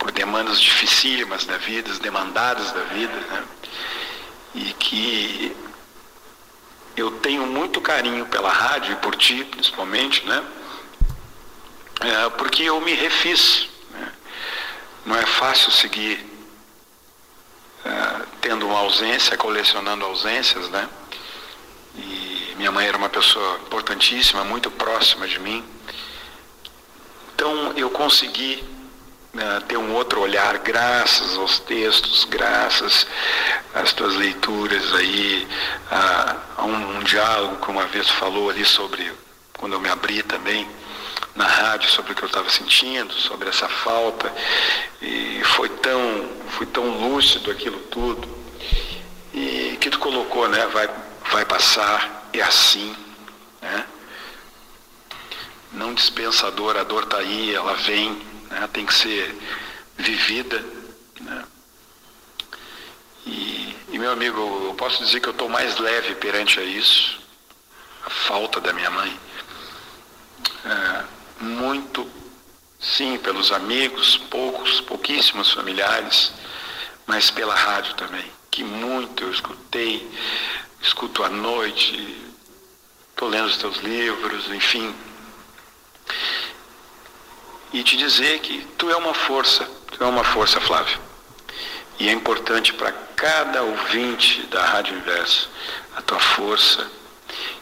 por demandas dificílimas da vida, demandadas da vida, né? e que eu tenho muito carinho pela rádio e por ti, principalmente, né? É, porque eu me refiz. Né? Não é fácil seguir é, tendo uma ausência, colecionando ausências, né? E minha mãe era uma pessoa importantíssima, muito próxima de mim. Então eu consegui né, ter um outro olhar graças aos textos, graças às tuas leituras aí, a, a um, um, diálogo que uma vez falou ali sobre, quando eu me abri também na rádio, sobre o que eu estava sentindo, sobre essa falta, e foi tão, foi tão lúcido aquilo tudo, e que tu colocou, né, vai, vai passar, é assim, né? Não dispensador, a dor está aí, ela vem, né? tem que ser vivida. Né? E, e, meu amigo, eu posso dizer que eu estou mais leve perante a isso, a falta da minha mãe. É, muito, sim, pelos amigos, poucos, pouquíssimos familiares, mas pela rádio também, que muito eu escutei, escuto à noite, estou lendo os teus livros, enfim, e te dizer que tu é uma força, tu é uma força, Flávio. E é importante para cada ouvinte da Rádio Inverso a tua força.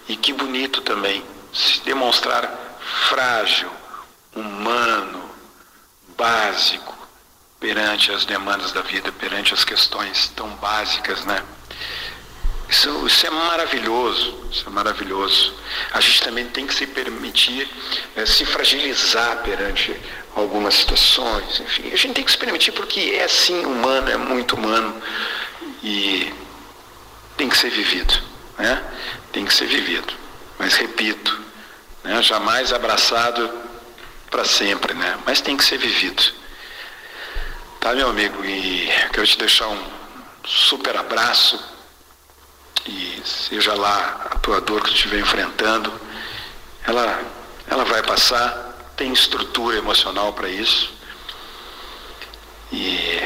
E que bonito também se demonstrar frágil, humano, básico perante as demandas da vida, perante as questões tão básicas, né? Isso, isso é maravilhoso, isso é maravilhoso. A gente também tem que se permitir é, se fragilizar perante algumas situações, enfim. A gente tem que se permitir porque é sim humano, é muito humano e tem que ser vivido, né? Tem que ser vivido. Mas repito, né? jamais abraçado para sempre, né? Mas tem que ser vivido. Tá, meu amigo? E quero te deixar um super abraço e seja lá a tua dor que tu estiver enfrentando, ela, ela vai passar, tem estrutura emocional para isso. E,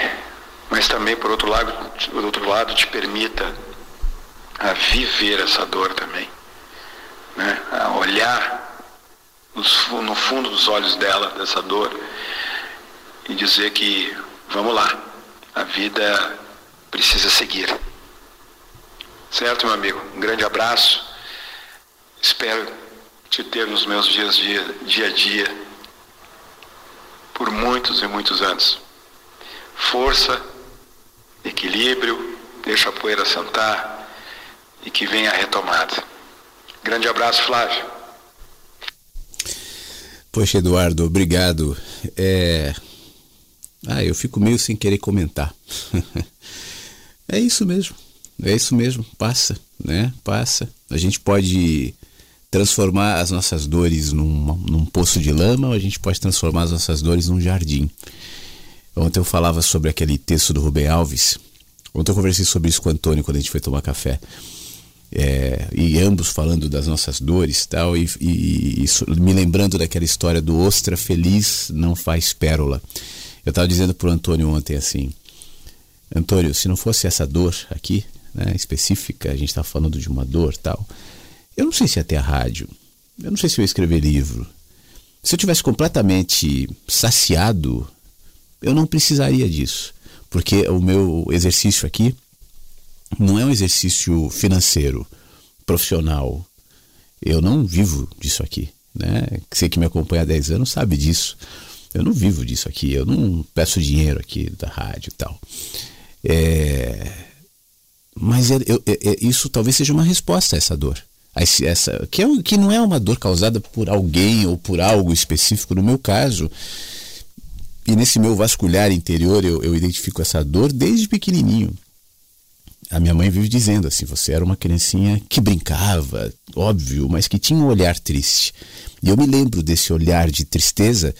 mas também, por outro, lado, por outro lado, te permita a viver essa dor também. Né? A olhar no, no fundo dos olhos dela, dessa dor, e dizer que, vamos lá, a vida precisa seguir. Certo, meu amigo? Um grande abraço. Espero te ter nos meus dias dia, dia a dia por muitos e muitos anos. Força, equilíbrio, deixa a poeira sentar e que venha a retomada. Grande abraço, Flávio. Poxa, Eduardo, obrigado. É... Ah, eu fico meio sem querer comentar. é isso mesmo. É isso mesmo, passa, né? Passa. A gente pode transformar as nossas dores num, num poço de lama ou a gente pode transformar as nossas dores num jardim. Ontem eu falava sobre aquele texto do Rubem Alves. Ontem eu conversei sobre isso com o Antônio quando a gente foi tomar café. É, e ambos falando das nossas dores tal, e, e, e me lembrando daquela história do ostra feliz não faz pérola. Eu estava dizendo para o Antônio ontem assim: Antônio, se não fosse essa dor aqui, né, específica, a gente está falando de uma dor tal. Eu não sei se ia ter a rádio, eu não sei se eu ia escrever livro. Se eu tivesse completamente saciado, eu não precisaria disso, porque o meu exercício aqui não é um exercício financeiro, profissional. Eu não vivo disso aqui, né? Você que me acompanha há 10 anos sabe disso. Eu não vivo disso aqui, eu não peço dinheiro aqui da rádio e tal. É, mas é, é, é, isso talvez seja uma resposta a essa dor. A esse, essa, que, é, que não é uma dor causada por alguém ou por algo específico. No meu caso, e nesse meu vasculhar interior, eu, eu identifico essa dor desde pequenininho. A minha mãe vive dizendo assim: você era uma criancinha que brincava, óbvio, mas que tinha um olhar triste. E eu me lembro desse olhar de tristeza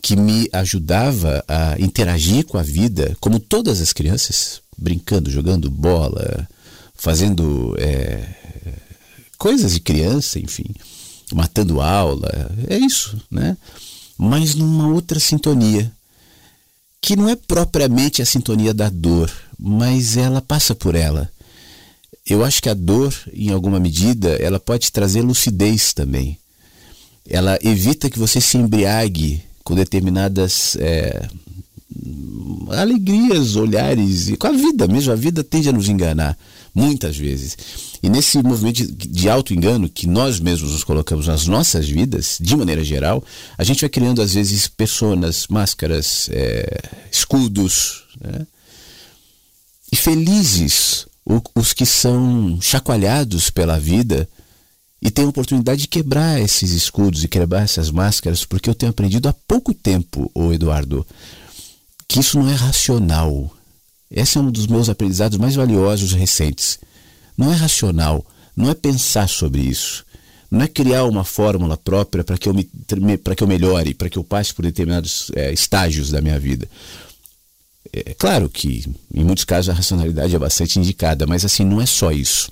que me ajudava a interagir com a vida, como todas as crianças, brincando, jogando bola, fazendo é, coisas de criança, enfim, matando aula, é isso, né? Mas numa outra sintonia, que não é propriamente a sintonia da dor, mas ela passa por ela. Eu acho que a dor, em alguma medida, ela pode trazer lucidez também. Ela evita que você se embriague com determinadas é, alegrias, olhares, e com a vida mesmo. A vida tende a nos enganar, muitas vezes. E nesse movimento de auto-engano que nós mesmos nos colocamos nas nossas vidas, de maneira geral, a gente vai criando, às vezes, personas, máscaras, é, escudos. Né? E felizes os que são chacoalhados pela vida e têm a oportunidade de quebrar esses escudos e quebrar essas máscaras, porque eu tenho aprendido há pouco tempo, o Eduardo, que isso não é racional. Esse é um dos meus aprendizados mais valiosos recentes. Não é racional, não é pensar sobre isso. Não é criar uma fórmula própria para que eu me que eu melhore, para que eu passe por determinados é, estágios da minha vida. É claro que em muitos casos a racionalidade é bastante indicada, mas assim não é só isso.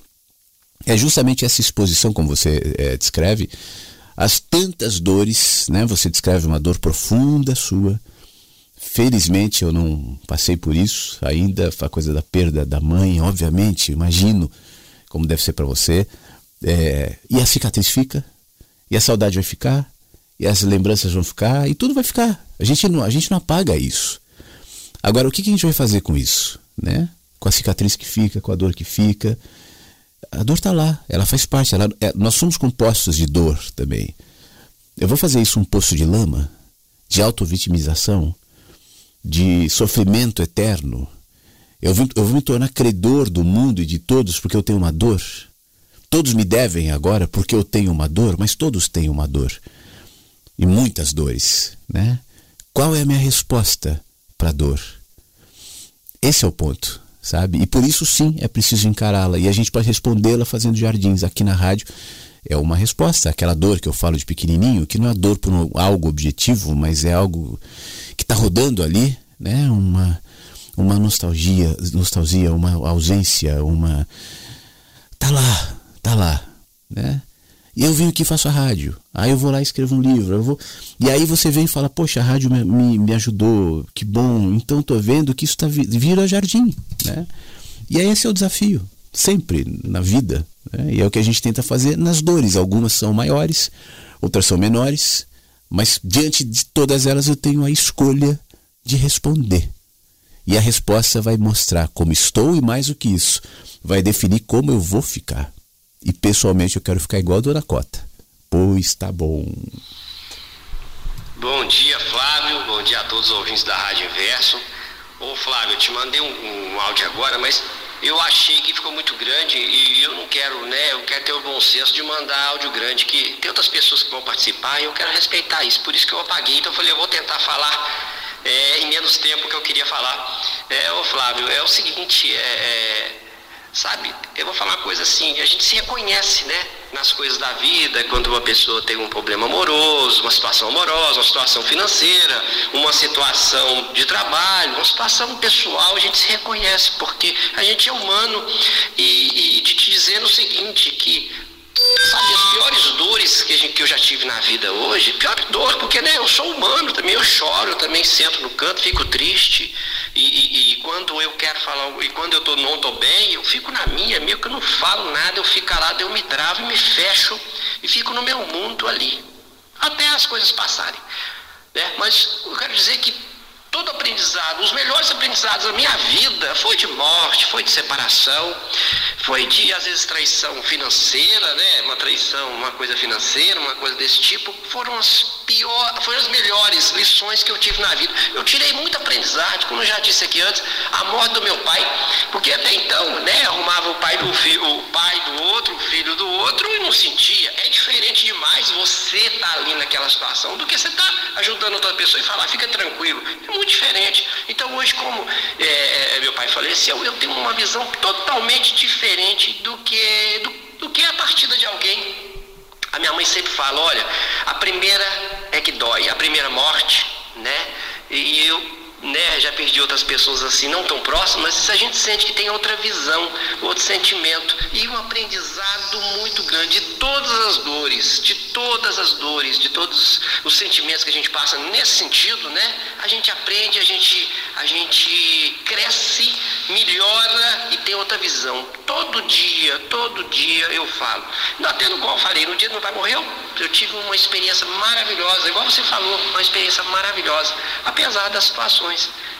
É justamente essa exposição, como você é, descreve, as tantas dores, né? Você descreve uma dor profunda sua, Felizmente eu não passei por isso ainda, a coisa da perda da mãe, obviamente, imagino como deve ser para você. É, e a cicatriz fica, e a saudade vai ficar, e as lembranças vão ficar, e tudo vai ficar. A gente não, a gente não apaga isso. Agora, o que, que a gente vai fazer com isso? Né? Com a cicatriz que fica, com a dor que fica. A dor está lá, ela faz parte. Ela, é, nós somos compostos de dor também. Eu vou fazer isso um poço de lama, de auto-vitimização? De sofrimento eterno, Eu vou, eu vou me tornar credor do mundo e de todos porque eu tenho uma dor. Todos me devem agora porque eu tenho uma dor, mas todos têm uma dor. E muitas dores, né? Qual é a minha resposta para a dor? Esse é o ponto, sabe? E por isso sim é preciso encará-la e a gente pode respondê-la fazendo jardins aqui na rádio. É uma resposta, aquela dor que eu falo de pequenininho, que não é dor por algo objetivo, mas é algo que está rodando ali, né? Uma uma nostalgia, nostalgia, uma ausência, uma tá lá, tá lá, né? E eu venho aqui e faço a rádio. Aí eu vou lá e escrevo um livro. Eu vou... E aí você vem e fala, poxa, a rádio me, me, me ajudou, que bom. Então tô vendo que isso tá vira jardim. Né? E aí esse é o desafio, sempre na vida. Né? E é o que a gente tenta fazer nas dores. Algumas são maiores, outras são menores. Mas diante de todas elas eu tenho a escolha de responder. E a resposta vai mostrar como estou e mais do que isso, vai definir como eu vou ficar. E pessoalmente eu quero ficar igual a Dona Cota. Pois tá bom. Bom dia, Flávio. Bom dia a todos os ouvintes da Rádio Inverso. Ô, Flávio, eu te mandei um, um áudio agora, mas eu achei que ficou muito grande e eu não quero, né? Eu quero ter o bom senso de mandar áudio grande, que tem outras pessoas que vão participar e eu quero respeitar isso. Por isso que eu apaguei. Então eu falei, eu vou tentar falar é, em menos tempo que eu queria falar. É, ô Flávio, é o seguinte, é, é Sabe, eu vou falar uma coisa assim, a gente se reconhece, né? Nas coisas da vida, quando uma pessoa tem um problema amoroso, uma situação amorosa, uma situação financeira, uma situação de trabalho, uma situação pessoal, a gente se reconhece, porque a gente é humano. E, e te dizendo o seguinte, que sabe, as piores dores que, gente, que, eu já tive na vida hoje, pior dor, porque né, eu sou humano também, eu choro, eu também sento no canto, fico triste. E, e, e quando eu quero falar, e quando eu tô, não estou bem, eu fico na minha, meio que eu não falo nada, eu fico calado, eu me travo e me fecho e fico no meu mundo ali. Até as coisas passarem. Né? Mas eu quero dizer que todo aprendizado, os melhores aprendizados da minha vida foi de morte, foi de separação, foi de às vezes traição financeira, né? Uma traição, uma coisa financeira, uma coisa desse tipo, foram as pior, foram as melhores lições que eu tive na vida. Eu tirei muito aprendizado, como eu já disse aqui antes, a morte do meu pai, porque até então, né, arrumava o pai do filho, o pai do outro, o filho do outro e não sentia. É diferente demais você estar tá ali naquela situação do que você estar tá ajudando outra pessoa e falar, fica tranquilo. É muito diferente. Então hoje, como é, meu pai faleceu, eu tenho uma visão totalmente diferente do que, do, do que a partida de alguém a minha mãe sempre fala, olha, a primeira é que dói, a primeira morte, né? E eu né, já perdi outras pessoas assim, não tão próximas, mas a gente sente que tem outra visão, outro sentimento e um aprendizado muito grande de todas as dores, de todas as dores, de todos os sentimentos que a gente passa nesse sentido, né? A gente aprende, a gente, a gente cresce, melhora e tem outra visão. Todo dia, todo dia eu falo. Até no qual falei, no dia do meu pai morreu, eu tive uma experiência maravilhosa, igual você falou, uma experiência maravilhosa, apesar das situações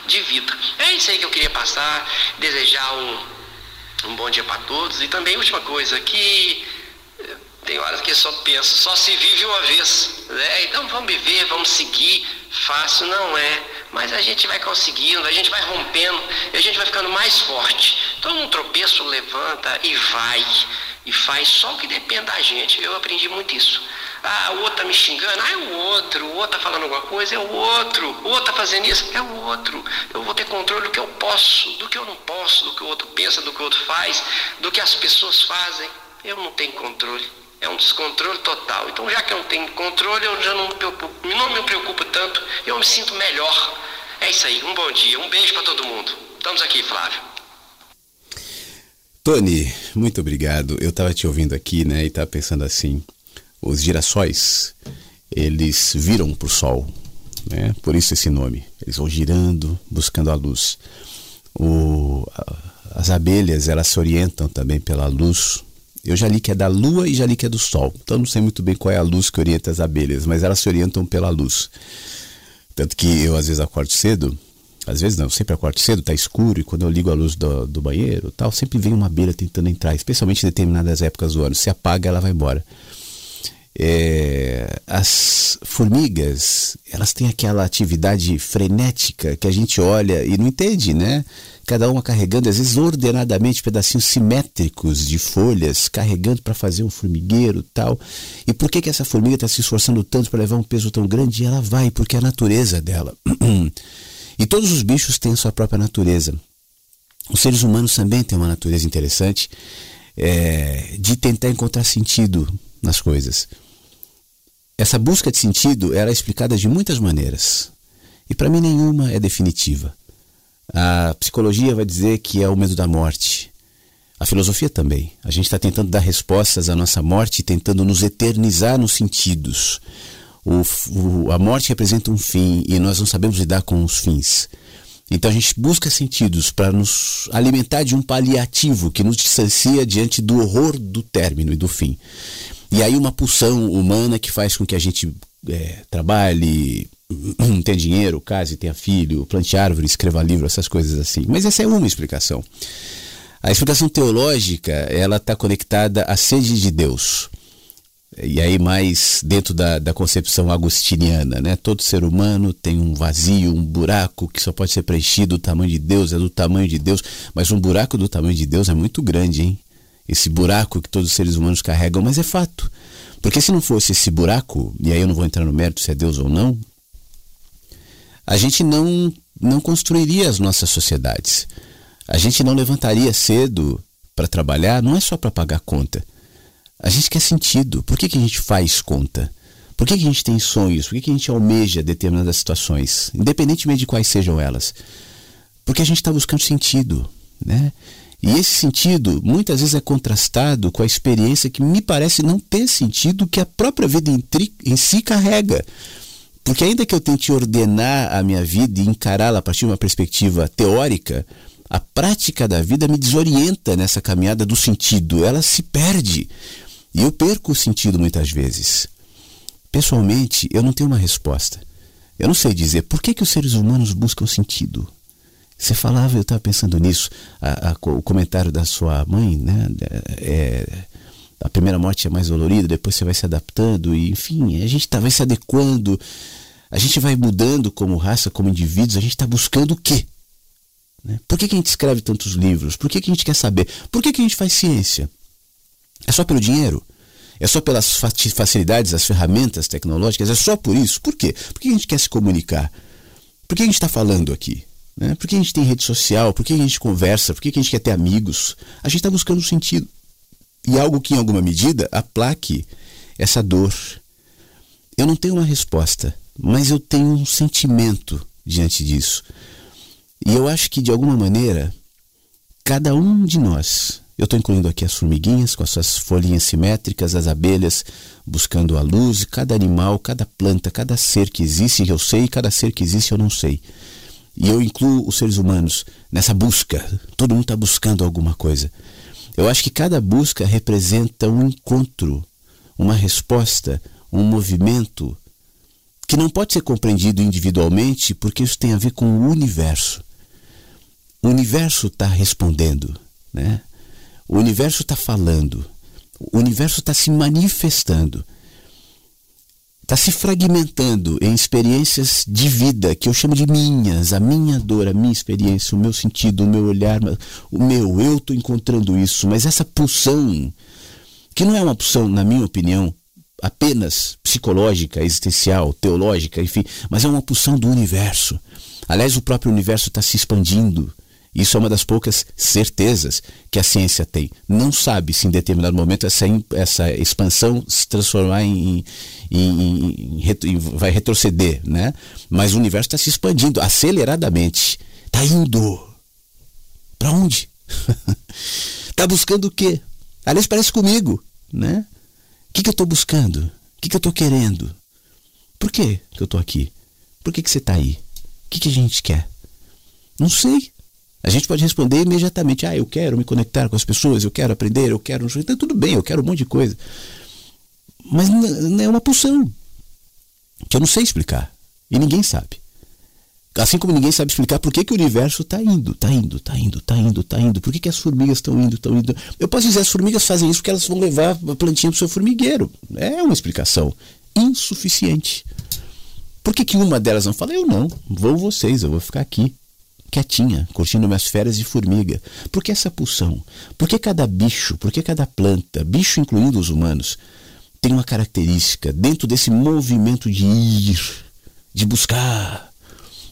de vida. É isso aí que eu queria passar, desejar um, um bom dia para todos. E também, última coisa, que eh, tem horas que só penso, só se vive uma vez. Né? Então vamos viver, vamos seguir. Fácil não é, mas a gente vai conseguindo, a gente vai rompendo, e a gente vai ficando mais forte. Então um tropeço levanta e vai, e faz só o que depende da gente. Eu aprendi muito isso. Ah, o outro tá me xingando, ah, é o outro, o outro tá falando alguma coisa, é o outro, o outro tá fazendo isso, é o outro. Eu vou ter controle do que eu posso, do que eu não posso, do que o outro pensa, do que o outro faz, do que as pessoas fazem. Eu não tenho controle. É um descontrole total. Então, já que eu não tenho controle, eu já não me preocupo, não me preocupo tanto, eu me sinto melhor. É isso aí. Um bom dia, um beijo para todo mundo. Estamos aqui, Flávio. Tony, muito obrigado. Eu estava te ouvindo aqui, né, e estava pensando assim, os girassóis, eles viram para o sol, né? por isso esse nome. Eles vão girando, buscando a luz. O, as abelhas, elas se orientam também pela luz. Eu já li que é da lua e já li que é do sol. Então não sei muito bem qual é a luz que orienta as abelhas, mas elas se orientam pela luz. Tanto que eu às vezes acordo cedo, às vezes não, sempre acordo cedo, tá escuro, e quando eu ligo a luz do, do banheiro tal, sempre vem uma abelha tentando entrar, especialmente em determinadas épocas do ano. Se apaga, ela vai embora. É, as formigas, elas têm aquela atividade frenética que a gente olha e não entende, né? cada uma carregando, às vezes ordenadamente, pedacinhos simétricos de folhas, carregando para fazer um formigueiro tal. E por que, que essa formiga está se esforçando tanto para levar um peso tão grande? E ela vai, porque é a natureza dela. e todos os bichos têm sua própria natureza. Os seres humanos também têm uma natureza interessante é, de tentar encontrar sentido nas coisas. Essa busca de sentido era é explicada de muitas maneiras. E para mim nenhuma é definitiva. A psicologia vai dizer que é o medo da morte. A filosofia também. A gente está tentando dar respostas à nossa morte, tentando nos eternizar nos sentidos. O, o, a morte representa um fim e nós não sabemos lidar com os fins. Então a gente busca sentidos para nos alimentar de um paliativo que nos distancia diante do horror do término e do fim. E aí uma pulsão humana que faz com que a gente é, trabalhe, tenha dinheiro, case, tenha filho, plante árvore, escreva livro, essas coisas assim. Mas essa é uma explicação. A explicação teológica, ela está conectada à sede de Deus. E aí mais dentro da, da concepção agostiniana, né? Todo ser humano tem um vazio, um buraco que só pode ser preenchido do tamanho de Deus, é do tamanho de Deus. Mas um buraco do tamanho de Deus é muito grande, hein? Esse buraco que todos os seres humanos carregam, mas é fato. Porque se não fosse esse buraco, e aí eu não vou entrar no mérito se é Deus ou não, a gente não, não construiria as nossas sociedades. A gente não levantaria cedo para trabalhar, não é só para pagar conta. A gente quer sentido. Por que, que a gente faz conta? Por que, que a gente tem sonhos? Por que, que a gente almeja determinadas situações, independentemente de quais sejam elas? Porque a gente está buscando sentido, né? E esse sentido muitas vezes é contrastado com a experiência que me parece não ter sentido que a própria vida em, tri, em si carrega. Porque ainda que eu tente ordenar a minha vida e encará-la a partir de uma perspectiva teórica, a prática da vida me desorienta nessa caminhada do sentido, ela se perde. E eu perco o sentido muitas vezes. Pessoalmente, eu não tenho uma resposta. Eu não sei dizer por que, que os seres humanos buscam sentido. Você falava, eu estava pensando nisso, a, a, o comentário da sua mãe, né? É, a primeira morte é mais dolorida, depois você vai se adaptando, e enfim, a gente tá, vai se adequando, a gente vai mudando como raça, como indivíduos, a gente está buscando o quê? Né? Por que, que a gente escreve tantos livros? Por que, que a gente quer saber? Por que, que a gente faz ciência? É só pelo dinheiro? É só pelas facilidades, as ferramentas tecnológicas? É só por isso? Por quê? Por que a gente quer se comunicar? Por que a gente está falando aqui? Né? Por que a gente tem rede social? Por que a gente conversa? Por que a gente quer ter amigos? A gente está buscando um sentido e algo que, em alguma medida, aplaque essa dor. Eu não tenho uma resposta, mas eu tenho um sentimento diante disso. E eu acho que, de alguma maneira, cada um de nós, eu estou incluindo aqui as formiguinhas com as suas folhinhas simétricas, as abelhas buscando a luz, cada animal, cada planta, cada ser que existe eu sei, cada ser que existe eu não sei. E eu incluo os seres humanos nessa busca. Todo mundo está buscando alguma coisa. Eu acho que cada busca representa um encontro, uma resposta, um movimento que não pode ser compreendido individualmente porque isso tem a ver com o universo. O universo está respondendo, né? O universo está falando, o universo está se manifestando. Está se fragmentando em experiências de vida que eu chamo de minhas, a minha dor, a minha experiência, o meu sentido, o meu olhar, o meu, eu estou encontrando isso, mas essa pulsão, que não é uma pulsão, na minha opinião, apenas psicológica, existencial, teológica, enfim, mas é uma pulsão do universo. Aliás, o próprio universo está se expandindo isso é uma das poucas certezas que a ciência tem. Não sabe se em determinado momento essa, essa expansão se transformar em, em, em, em vai retroceder, né? Mas o universo está se expandindo aceleradamente. Está indo. Para onde? Está buscando o quê? Aliás, parece comigo, né? O que, que eu estou buscando? O que, que eu estou querendo? Por que, que eu estou aqui? Por que, que você está aí? O que, que a gente quer? Não sei. A gente pode responder imediatamente: ah, eu quero me conectar com as pessoas, eu quero aprender, eu quero. Então, tudo bem, eu quero um monte de coisa. Mas é uma pulsão que eu não sei explicar. E ninguém sabe. Assim como ninguém sabe explicar por que, que o universo está indo, está indo, está indo, está indo, está indo. Por que, que as formigas estão indo, estão indo. Eu posso dizer, as formigas fazem isso porque elas vão levar a plantinha para o seu formigueiro. É uma explicação insuficiente. Por que, que uma delas não fala, eu não, vou vocês, eu vou ficar aqui. Quietinha, curtindo minhas férias de formiga. Por que essa pulsão? Por que cada bicho, por que cada planta, bicho incluindo os humanos, tem uma característica dentro desse movimento de ir, de buscar,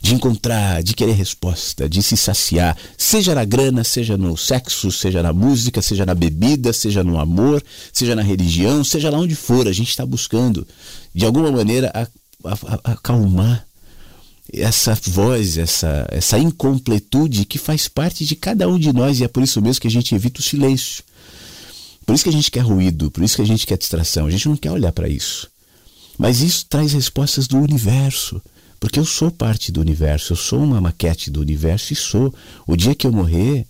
de encontrar, de querer resposta, de se saciar, seja na grana, seja no sexo, seja na música, seja na bebida, seja no amor, seja na religião, seja lá onde for, a gente está buscando, de alguma maneira, a, a, a acalmar essa voz, essa, essa incompletude que faz parte de cada um de nós e é por isso mesmo que a gente evita o silêncio. Por isso que a gente quer ruído, por isso que a gente quer distração. A gente não quer olhar para isso. Mas isso traz respostas do universo. Porque eu sou parte do universo, eu sou uma maquete do universo e sou. O dia que eu morrer,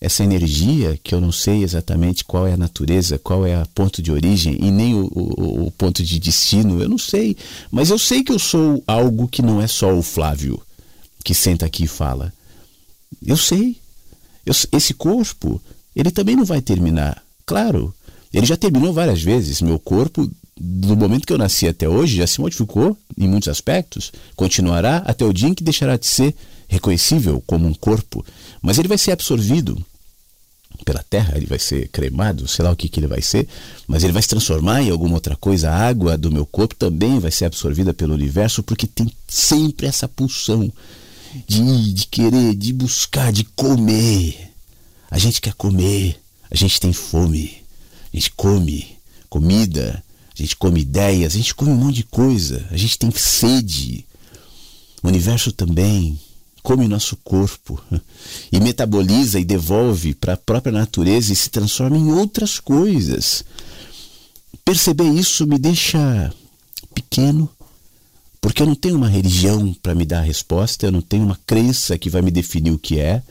essa energia, que eu não sei exatamente qual é a natureza, qual é o ponto de origem e nem o, o, o, ponto de destino, eu não sei. Mas eu sei que eu sou algo que não é só o Flávio que senta aqui e fala. Eu sei. Eu, esse corpo, ele também não vai terminar. Claro, ele já terminou várias vezes. Meu corpo, do momento que eu nasci até hoje, já se modificou em muitos aspectos. Continuará até o dia em que deixará de ser reconhecível como um corpo. Mas ele vai ser absorvido pela terra, ele vai ser cremado, sei lá o que, que ele vai ser, mas ele vai se transformar em alguma outra coisa. A água do meu corpo também vai ser absorvida pelo universo, porque tem sempre essa pulsão de ir, de querer, de buscar, de comer. A gente quer comer. A gente tem fome, a gente come comida, a gente come ideias, a gente come um monte de coisa, a gente tem sede. O universo também come nosso corpo e metaboliza e devolve para a própria natureza e se transforma em outras coisas. Perceber isso me deixa pequeno, porque eu não tenho uma religião para me dar a resposta, eu não tenho uma crença que vai me definir o que é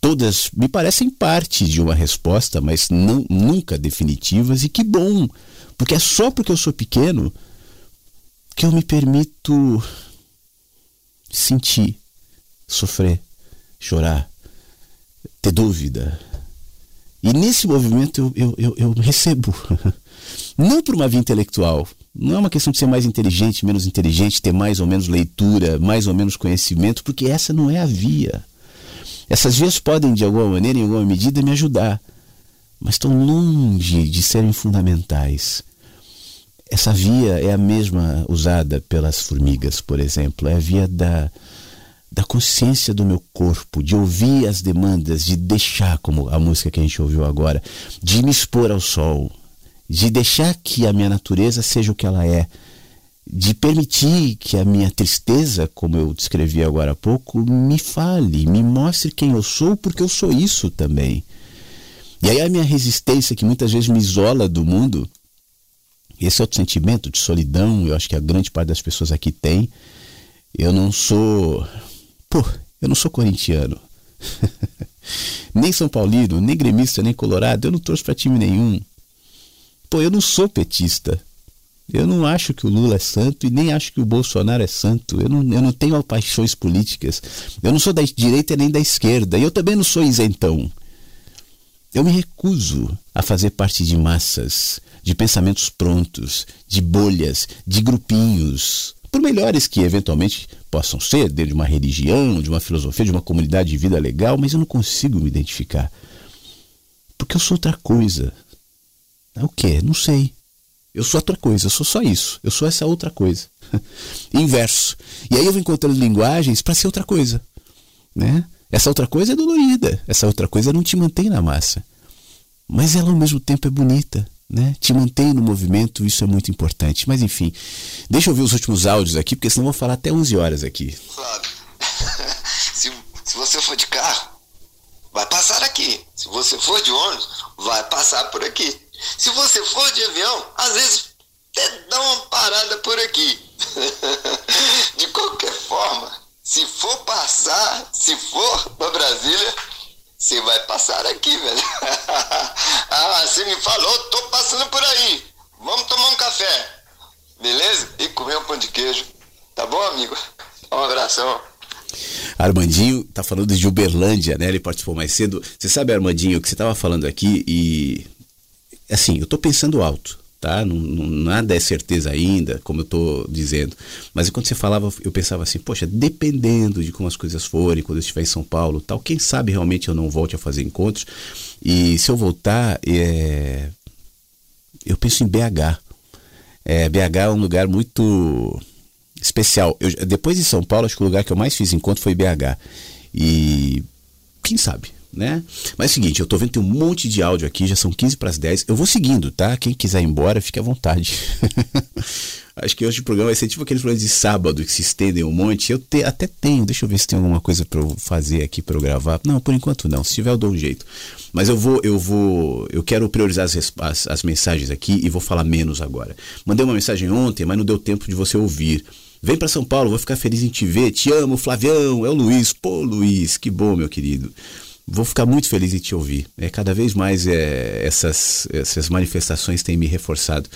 todas me parecem parte de uma resposta, mas não, nunca definitivas, e que bom, porque é só porque eu sou pequeno que eu me permito sentir, sofrer, chorar, ter dúvida. E nesse movimento eu, eu, eu, eu recebo, não por uma via intelectual, não é uma questão de ser mais inteligente, menos inteligente, ter mais ou menos leitura, mais ou menos conhecimento, porque essa não é a via. Essas vias podem, de alguma maneira, em alguma medida, me ajudar, mas estão longe de serem fundamentais. Essa via é a mesma usada pelas formigas, por exemplo, é a via da, da consciência do meu corpo, de ouvir as demandas, de deixar, como a música que a gente ouviu agora, de me expor ao sol, de deixar que a minha natureza seja o que ela é de permitir que a minha tristeza, como eu descrevi agora há pouco, me fale, me mostre quem eu sou, porque eu sou isso também. E aí a minha resistência, que muitas vezes me isola do mundo, esse outro sentimento de solidão, eu acho que a grande parte das pessoas aqui tem. Eu não sou. Pô, eu não sou corintiano. nem São Paulino, nem gremista, nem colorado. Eu não torço para time nenhum. Pô, eu não sou petista. Eu não acho que o Lula é santo e nem acho que o Bolsonaro é santo. Eu não, eu não tenho paixões políticas. Eu não sou da direita nem da esquerda. E eu também não sou isentão. Eu me recuso a fazer parte de massas, de pensamentos prontos, de bolhas, de grupinhos, por melhores que eventualmente possam ser, de uma religião, de uma filosofia, de uma comunidade de vida legal, mas eu não consigo me identificar. Porque eu sou outra coisa. É o quê? Não sei. Eu sou outra coisa, eu sou só isso. Eu sou essa outra coisa. Inverso. E aí eu vou encontrando linguagens para ser outra coisa. Né? Essa outra coisa é dolorida. Essa outra coisa não te mantém na massa. Mas ela ao mesmo tempo é bonita. Né? Te mantém no movimento, isso é muito importante. Mas enfim, deixa eu ver os últimos áudios aqui, porque senão eu vou falar até 11 horas aqui. Flávio, se, se você for de carro, vai passar aqui. Se você for de ônibus, vai passar por aqui. Se você for de avião, às vezes até dá uma parada por aqui. de qualquer forma, se for passar, se for para Brasília, você vai passar aqui, velho. ah, você me falou, tô passando por aí. Vamos tomar um café. Beleza? E comer um pão de queijo. Tá bom, amigo? Um abração. Armandinho tá falando de Uberlândia, né? Ele participou mais cedo. Você sabe, Armandinho, que você tava falando aqui e assim, eu estou pensando alto. Tá? Não, não, nada é certeza ainda, como eu estou dizendo. Mas quando você falava, eu pensava assim, poxa, dependendo de como as coisas forem, quando eu estiver em São Paulo, tal, quem sabe realmente eu não volte a fazer encontros. E se eu voltar, é... eu penso em BH. É, BH é um lugar muito especial. Eu, depois de São Paulo, acho que o lugar que eu mais fiz encontro foi BH. E quem sabe? Né? Mas é o seguinte, eu tô vendo tem um monte de áudio aqui, já são 15 para as 10. Eu vou seguindo, tá? Quem quiser ir embora, fique à vontade. Acho que hoje o programa vai ser tipo aqueles programas de sábado que se estendem um monte. Eu te, até tenho, deixa eu ver se tem alguma coisa para eu fazer aqui para eu gravar. Não, por enquanto não. Se tiver eu dou um jeito. Mas eu vou, eu vou, eu quero priorizar as, as, as mensagens aqui e vou falar menos agora. Mandei uma mensagem ontem, mas não deu tempo de você ouvir. Vem para São Paulo, vou ficar feliz em te ver. Te amo, Flavião. É o Luiz. Pô, Luiz, que bom, meu querido. Vou ficar muito feliz em te ouvir. É, cada vez mais é, essas, essas manifestações têm me reforçado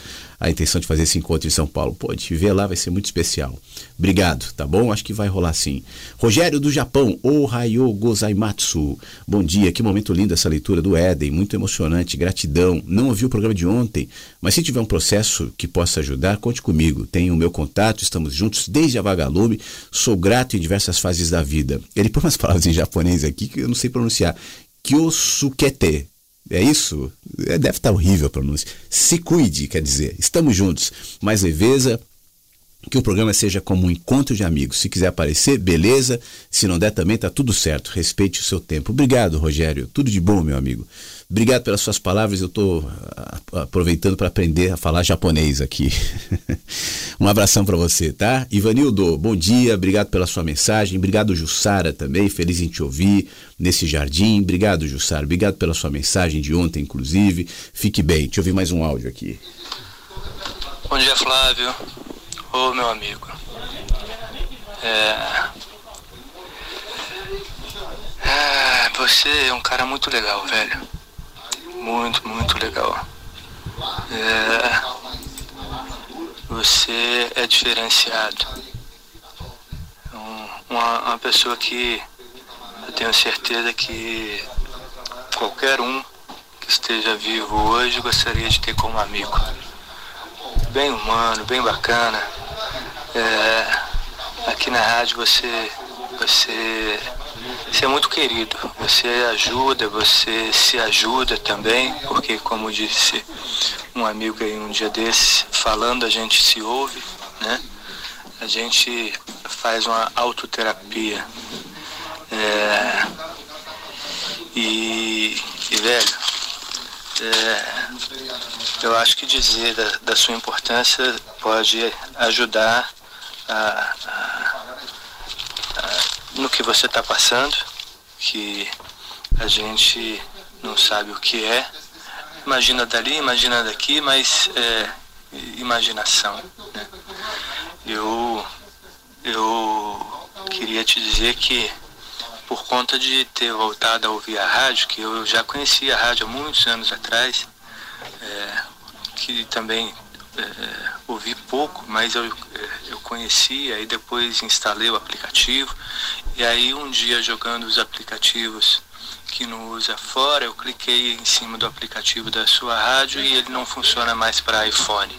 a intenção de fazer esse encontro em São Paulo. Pô, te ver lá vai ser muito especial. Obrigado, tá bom? Acho que vai rolar sim. Rogério do Japão, Ohayo Gozaimatsu. Bom dia, que momento lindo essa leitura do Éden, muito emocionante, gratidão. Não ouvi o programa de ontem, mas se tiver um processo que possa ajudar, conte comigo. Tenho o meu contato, estamos juntos desde a vagalume, sou grato em diversas fases da vida. Ele põe umas palavras em japonês aqui que eu não sei pronunciar. Kyosukete, é isso? É, deve estar horrível a pronúncia. Se cuide, quer dizer, estamos juntos. Mais leveza, que o programa seja como um encontro de amigos. Se quiser aparecer, beleza. Se não der também, tá tudo certo. Respeite o seu tempo. Obrigado, Rogério. Tudo de bom, meu amigo. Obrigado pelas suas palavras. Eu estou ah, aproveitando para aprender a falar japonês aqui. um abração para você, tá? Ivanildo, bom dia. Obrigado pela sua mensagem. Obrigado, Jussara, também. Feliz em te ouvir nesse jardim. Obrigado, Jussara. Obrigado pela sua mensagem de ontem, inclusive. Fique bem. Deixa eu ouvir mais um áudio aqui. Bom dia, Flávio. Ô, meu amigo. É... é... Você é um cara muito legal, velho muito, muito legal. É, você é diferenciado. Um, uma, uma pessoa que eu tenho certeza que qualquer um que esteja vivo hoje gostaria de ter como amigo. Bem humano, bem bacana. É, aqui na rádio você, você você é muito querido. Você ajuda, você se ajuda também, porque como disse um amigo aí um dia desses, falando a gente se ouve, né? A gente faz uma autoterapia. É, e, e, velho, é, eu acho que dizer da, da sua importância pode ajudar a, a, no que você está passando, que a gente não sabe o que é. Imagina dali, imagina daqui, mas é imaginação. Né? Eu, eu queria te dizer que por conta de ter voltado a ouvir a rádio, que eu já conhecia a rádio há muitos anos atrás, é, que também é, ouvi pouco, mas eu, é, eu conhecia e depois instalei o aplicativo e aí um dia jogando os aplicativos que não usa fora, eu cliquei em cima do aplicativo da sua rádio e ele não funciona mais para iPhone.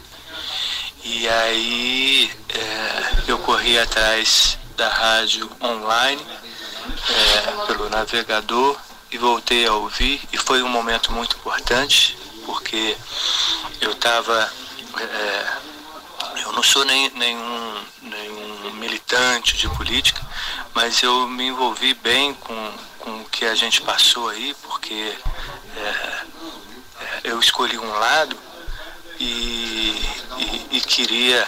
E aí é, eu corri atrás da rádio online é, pelo navegador e voltei a ouvir e foi um momento muito importante porque eu estava é, eu não sou nem, nenhum, nenhum militante de política, mas eu me envolvi bem com, com o que a gente passou aí, porque é, é, eu escolhi um lado e, e, e queria.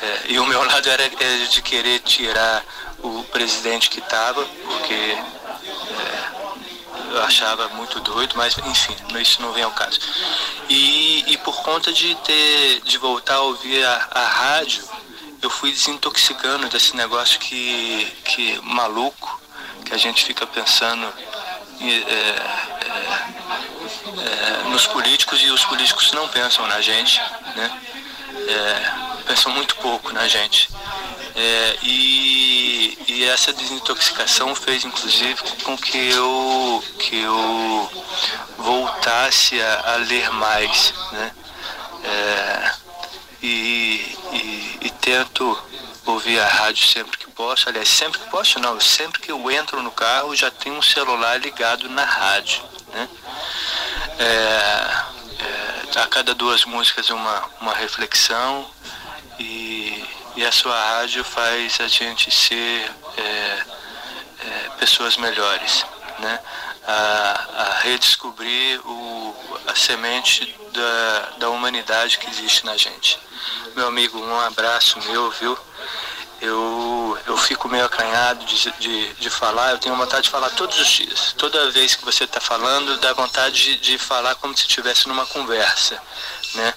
É, e o meu lado era, era de querer tirar o presidente que estava, porque é, eu achava muito doido, mas enfim, isso não vem ao caso. E, e por conta de ter de voltar a ouvir a, a rádio, eu fui desintoxicando desse negócio que, que maluco, que a gente fica pensando é, é, é, nos políticos e os políticos não pensam na gente, né? É, pensam muito pouco na gente. É, e, e, essa desintoxicação fez inclusive com que eu, que eu voltasse a, a ler mais. Né? É, e, e, e tento ouvir a rádio sempre que posso. Aliás, sempre que posso, não. Sempre que eu entro no carro, já tenho um celular ligado na rádio. Né? É, é, a cada duas músicas uma, uma reflexão e, e a sua rádio faz a gente ser é, é pessoas melhores. Né? A, a redescobrir o, a semente da, da humanidade que existe na gente. Meu amigo, um abraço meu, viu? Eu, eu fico meio acanhado de, de, de falar, eu tenho vontade de falar todos os dias. Toda vez que você está falando, dá vontade de, de falar como se estivesse numa conversa. Né?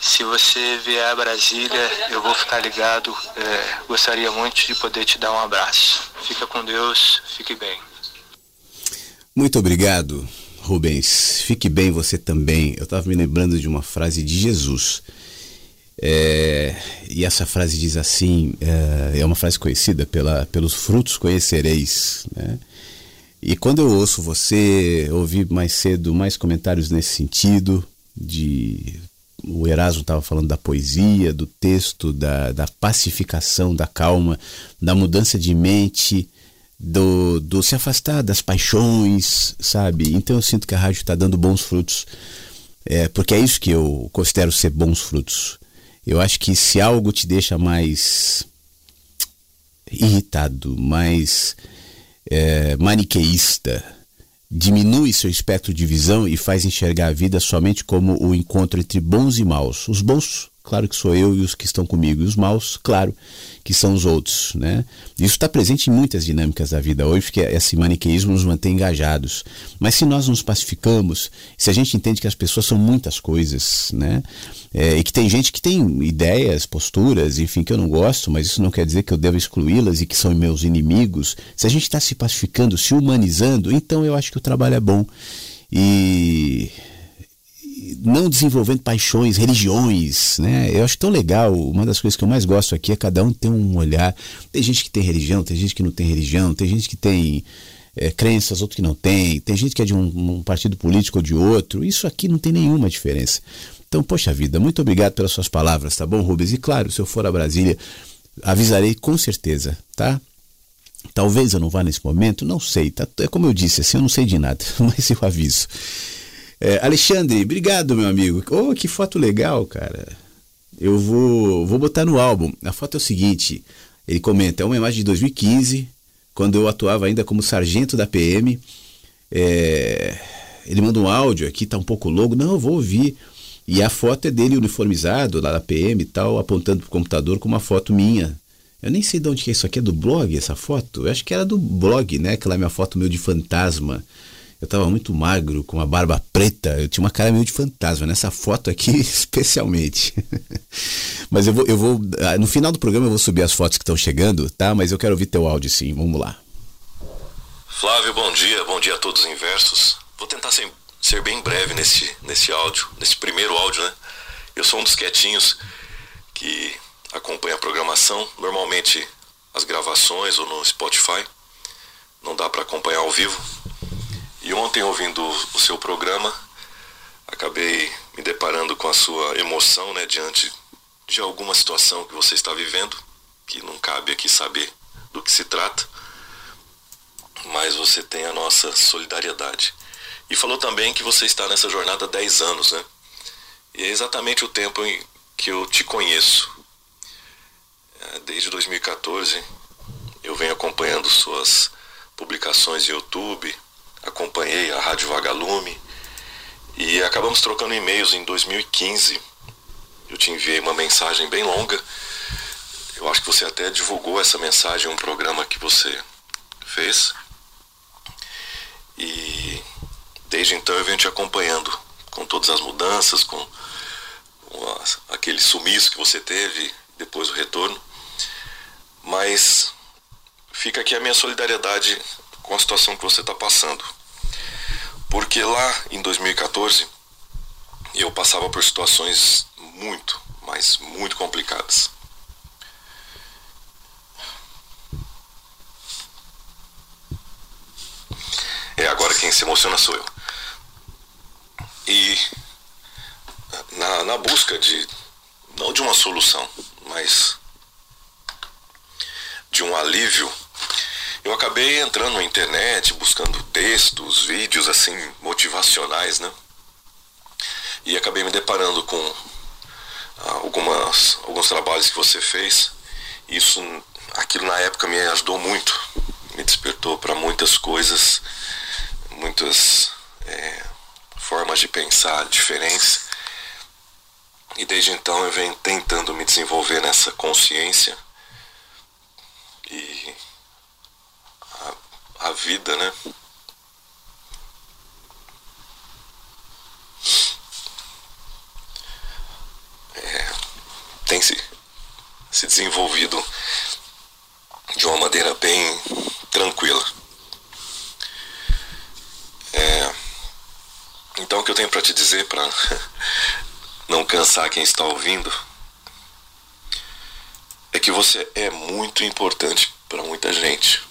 Se você vier a Brasília, eu vou ficar ligado. É, gostaria muito de poder te dar um abraço. Fica com Deus, fique bem. Muito obrigado, Rubens. Fique bem você também. Eu estava me lembrando de uma frase de Jesus. É, e essa frase diz assim: é, é, uma frase conhecida pela, pelos frutos conhecereis. Né? E quando eu ouço você ouvir mais cedo mais comentários nesse sentido, de o Erasmo estava falando da poesia, do texto, da, da pacificação, da calma, da mudança de mente, do, do se afastar das paixões, sabe? Então eu sinto que a rádio está dando bons frutos, é, porque é isso que eu considero ser bons frutos. Eu acho que se algo te deixa mais irritado, mais é, maniqueísta, diminui seu espectro de visão e faz enxergar a vida somente como o encontro entre bons e maus. Os bons, claro que sou eu e os que estão comigo, e os maus, claro que são os outros, né? Isso está presente em muitas dinâmicas da vida hoje, porque esse maniqueísmo nos mantém engajados. Mas se nós nos pacificamos, se a gente entende que as pessoas são muitas coisas, né? É, e que tem gente que tem ideias, posturas, enfim, que eu não gosto, mas isso não quer dizer que eu devo excluí-las e que são meus inimigos. Se a gente está se pacificando, se humanizando, então eu acho que o trabalho é bom. E não desenvolvendo paixões, religiões, né? Eu acho tão legal. Uma das coisas que eu mais gosto aqui é cada um ter um olhar. Tem gente que tem religião, tem gente que não tem religião, tem gente que tem é, crenças, outro que não tem, tem gente que é de um, um partido político ou de outro. Isso aqui não tem nenhuma diferença. Então, poxa vida, muito obrigado pelas suas palavras, tá bom, Rubens? E claro, se eu for a Brasília, avisarei com certeza, tá? Talvez eu não vá nesse momento, não sei, tá? É como eu disse, assim, eu não sei de nada, mas eu aviso. É, Alexandre, obrigado, meu amigo. Oh, que foto legal, cara. Eu vou, vou botar no álbum. A foto é o seguinte: ele comenta, é uma imagem de 2015, quando eu atuava ainda como sargento da PM. É, ele manda um áudio aqui, tá um pouco longo. Não, eu vou ouvir. E a foto é dele uniformizado lá da PM e tal, apontando pro computador com uma foto minha. Eu nem sei de onde que é isso aqui, é do blog essa foto? Eu acho que era do blog, né? Aquela minha foto meio de fantasma. Eu estava muito magro, com uma barba preta, eu tinha uma cara meio de fantasma, nessa foto aqui especialmente. Mas eu vou, eu vou. Ah, no final do programa eu vou subir as fotos que estão chegando, tá? Mas eu quero ouvir teu áudio sim, vamos lá. Flávio, bom dia, bom dia a todos os inversos. Vou tentar ser, ser bem breve nesse, nesse áudio, nesse primeiro áudio, né? Eu sou um dos quietinhos que acompanha a programação, normalmente as gravações ou no Spotify. Não dá para acompanhar ao vivo, e ontem, ouvindo o seu programa, acabei me deparando com a sua emoção né, diante de alguma situação que você está vivendo, que não cabe aqui saber do que se trata, mas você tem a nossa solidariedade. E falou também que você está nessa jornada há 10 anos, né? E é exatamente o tempo em que eu te conheço. É, desde 2014 eu venho acompanhando suas publicações no YouTube, acompanhei a Rádio Vagalume e acabamos trocando e-mails em 2015. Eu te enviei uma mensagem bem longa. Eu acho que você até divulgou essa mensagem em um programa que você fez. E desde então eu venho te acompanhando com todas as mudanças, com aquele sumiço que você teve, depois o retorno. Mas fica aqui a minha solidariedade com a situação que você está passando. Porque lá em 2014 eu passava por situações muito, mas muito complicadas. É, agora quem se emociona sou eu. E na na, busca de, não de uma solução, mas de um alívio, eu acabei entrando na internet, buscando textos, vídeos assim, motivacionais, né? E acabei me deparando com ah, algumas, alguns trabalhos que você fez. Isso, aquilo na época me ajudou muito, me despertou para muitas coisas, muitas é, formas de pensar diferentes. E desde então eu venho tentando me desenvolver nessa consciência e a, vida, né? É, tem se, se desenvolvido de uma maneira bem tranquila. É, então o que eu tenho para te dizer para não cansar quem está ouvindo é que você é muito importante para muita gente.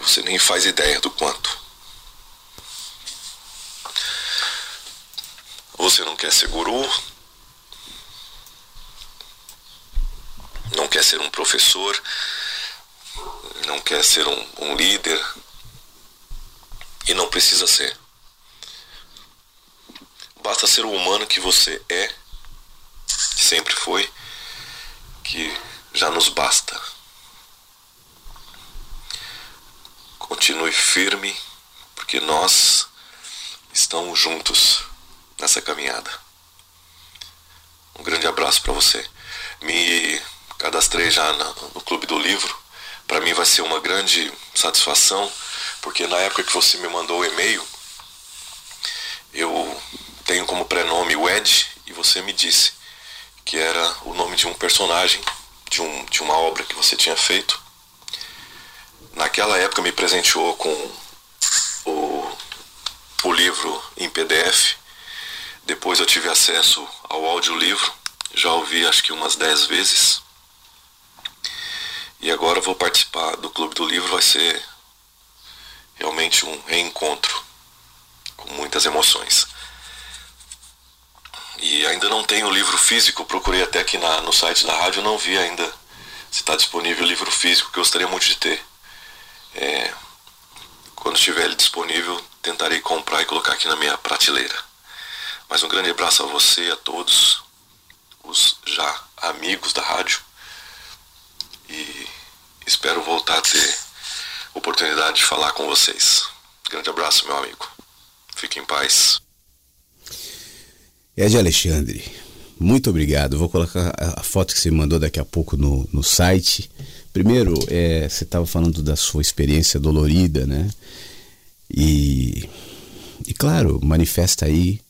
Você nem faz ideia do quanto. Você não quer ser guru, não quer ser um professor, não quer ser um, um líder e não precisa ser. Basta ser o humano que você é sempre foi, que já nos basta. Continue firme, porque nós estamos juntos nessa caminhada. Um grande abraço para você. Me cadastrei já no Clube do Livro. Para mim vai ser uma grande satisfação, porque na época que você me mandou o e-mail, eu tenho como prenome o Ed e você me disse que era o nome de um personagem de, um, de uma obra que você tinha feito. Naquela época me presenteou com o, o livro em PDF. Depois eu tive acesso ao audiolivro. Já ouvi acho que umas 10 vezes. E agora vou participar do Clube do Livro. Vai ser realmente um reencontro com muitas emoções. E ainda não tenho o livro físico, procurei até aqui na, no site da rádio, não vi ainda se está disponível o livro físico, que eu gostaria muito de ter. É, quando estiver ele disponível, tentarei comprar e colocar aqui na minha prateleira. Mas um grande abraço a você, a todos, os já amigos da rádio. E espero voltar a ter oportunidade de falar com vocês. Grande abraço, meu amigo. Fique em paz. Ed Alexandre, muito obrigado. Vou colocar a foto que você mandou daqui a pouco no, no site. Primeiro, é, você estava falando da sua experiência dolorida, né? E, e claro, manifesta aí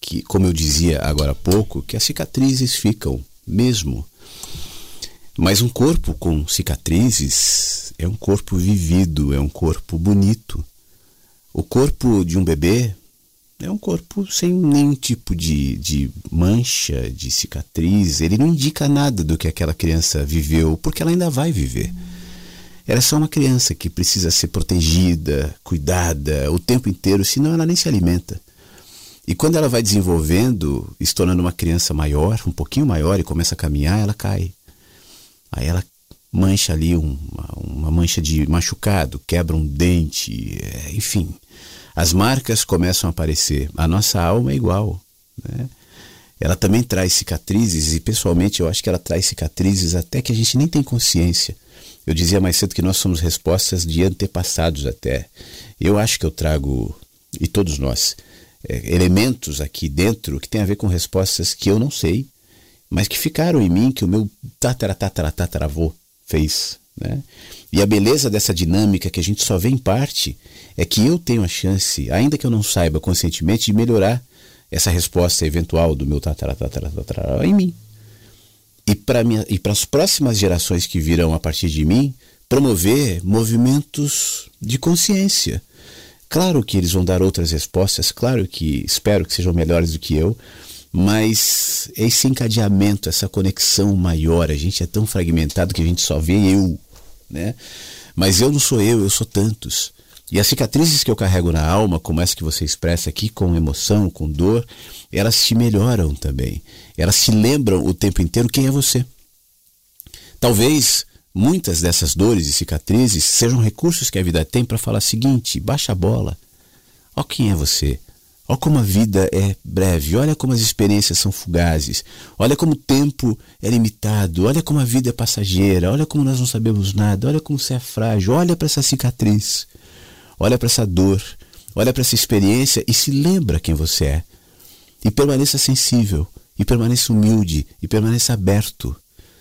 que, como eu dizia agora há pouco, que as cicatrizes ficam mesmo. Mas um corpo com cicatrizes é um corpo vivido, é um corpo bonito. O corpo de um bebê é um corpo sem nenhum tipo de, de mancha, de cicatriz. Ele não indica nada do que aquela criança viveu, porque ela ainda vai viver. Ela é só uma criança que precisa ser protegida, cuidada o tempo inteiro, senão ela nem se alimenta. E quando ela vai desenvolvendo, se tornando uma criança maior, um pouquinho maior, e começa a caminhar, ela cai. Aí ela mancha ali uma, uma mancha de machucado, quebra um dente, é, enfim as marcas começam a aparecer. A nossa alma é igual. Né? Ela também traz cicatrizes, e pessoalmente eu acho que ela traz cicatrizes até que a gente nem tem consciência. Eu dizia mais cedo que nós somos respostas de antepassados até. Eu acho que eu trago, e todos nós, é, elementos aqui dentro que tem a ver com respostas que eu não sei, mas que ficaram em mim, que o meu tatara, tatara, tataravô fez. Né? E a beleza dessa dinâmica que a gente só vê em parte é que eu tenho a chance, ainda que eu não saiba conscientemente, de melhorar essa resposta eventual do meu tatara, em mim. E para as próximas gerações que virão a partir de mim, promover movimentos de consciência. Claro que eles vão dar outras respostas, claro que espero que sejam melhores do que eu, mas esse encadeamento, essa conexão maior, a gente é tão fragmentado que a gente só vê eu, né? Mas eu não sou eu, eu sou tantos. E as cicatrizes que eu carrego na alma, como essa que você expressa aqui, com emoção, com dor, elas te melhoram também. Elas te lembram o tempo inteiro quem é você. Talvez muitas dessas dores e cicatrizes sejam recursos que a vida tem para falar o seguinte: baixa a bola. Ó quem é você. Olha como a vida é breve, olha como as experiências são fugazes, olha como o tempo é limitado, olha como a vida é passageira, olha como nós não sabemos nada, olha como você é frágil, olha para essa cicatriz, olha para essa dor, olha para essa experiência e se lembra quem você é. E permaneça sensível, e permaneça humilde, e permaneça aberto.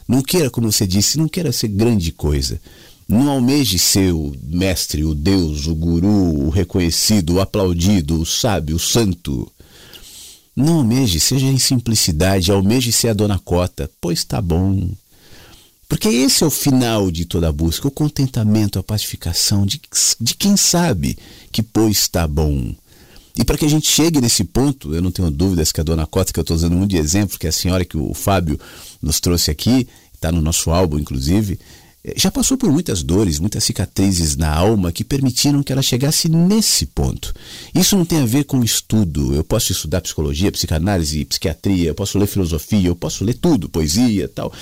Não queira, como você disse, não queira ser grande coisa. Não almeje ser o mestre, o Deus, o guru, o reconhecido, o aplaudido, o sábio, o santo. Não almeje, seja em simplicidade, almeje ser a dona Cota, pois está bom. Porque esse é o final de toda a busca, o contentamento, a pacificação de, de quem sabe que pois está bom. E para que a gente chegue nesse ponto, eu não tenho dúvidas que a dona Cota, que eu estou usando muito de exemplo, que é a senhora que o Fábio nos trouxe aqui, está no nosso álbum, inclusive, já passou por muitas dores, muitas cicatrizes na alma que permitiram que ela chegasse nesse ponto. Isso não tem a ver com estudo. Eu posso estudar psicologia, psicanálise, psiquiatria, eu posso ler filosofia, eu posso ler tudo, poesia tal.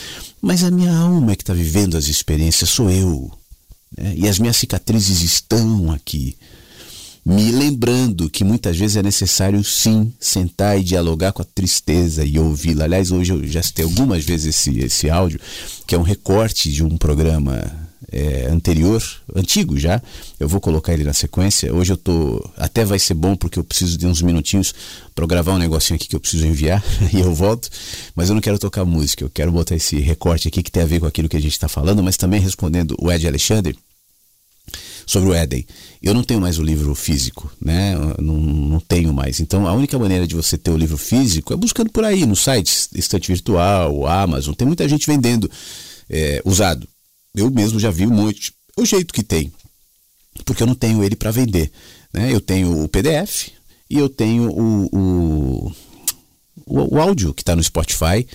Mas a minha alma é que está vivendo as experiências, sou eu. Né? E as minhas cicatrizes estão aqui me lembrando que muitas vezes é necessário sim sentar e dialogar com a tristeza e ouvi-la. Aliás, hoje eu já citei algumas vezes esse, esse áudio, que é um recorte de um programa é, anterior, antigo já. Eu vou colocar ele na sequência. Hoje eu tô. Até vai ser bom porque eu preciso de uns minutinhos para gravar um negocinho aqui que eu preciso enviar e eu volto. Mas eu não quero tocar música, eu quero botar esse recorte aqui que tem a ver com aquilo que a gente está falando, mas também respondendo o Ed Alexandre sobre o Éden. Eu não tenho mais o livro físico, né? Não, não tenho mais. Então a única maneira de você ter o livro físico é buscando por aí, no site, estante virtual, Amazon. Tem muita gente vendendo é, usado. Eu mesmo já vi um monte. O jeito que tem. Porque eu não tenho ele para vender. Né? Eu tenho o PDF e eu tenho o, o, o, o áudio que está no Spotify.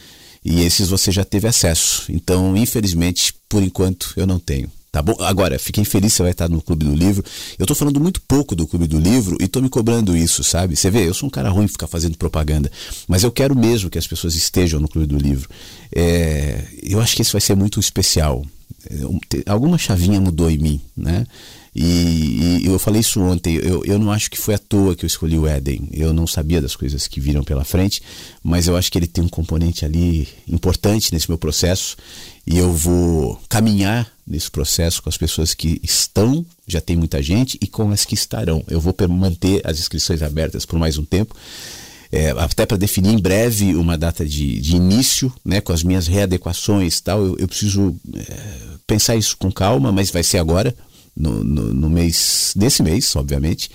E esses você já teve acesso. Então, infelizmente, por enquanto, eu não tenho. Tá bom? Agora, fiquei feliz que você vai estar no Clube do Livro. Eu tô falando muito pouco do Clube do Livro e tô me cobrando isso, sabe? Você vê, eu sou um cara ruim ficar fazendo propaganda, mas eu quero mesmo que as pessoas estejam no Clube do Livro. É, eu acho que esse vai ser muito especial. Alguma chavinha mudou em mim, né? E, e, eu falei isso ontem, eu, eu não acho que foi à toa que eu escolhi o Éden. Eu não sabia das coisas que viram pela frente, mas eu acho que ele tem um componente ali importante nesse meu processo e eu vou caminhar nesse processo com as pessoas que estão, já tem muita gente, e com as que estarão. Eu vou manter as inscrições abertas por mais um tempo. É, até para definir em breve uma data de, de, início, né, com as minhas readequações tal, eu, eu preciso é, pensar isso com calma, mas vai ser agora, no, no, no mês, desse mês, obviamente.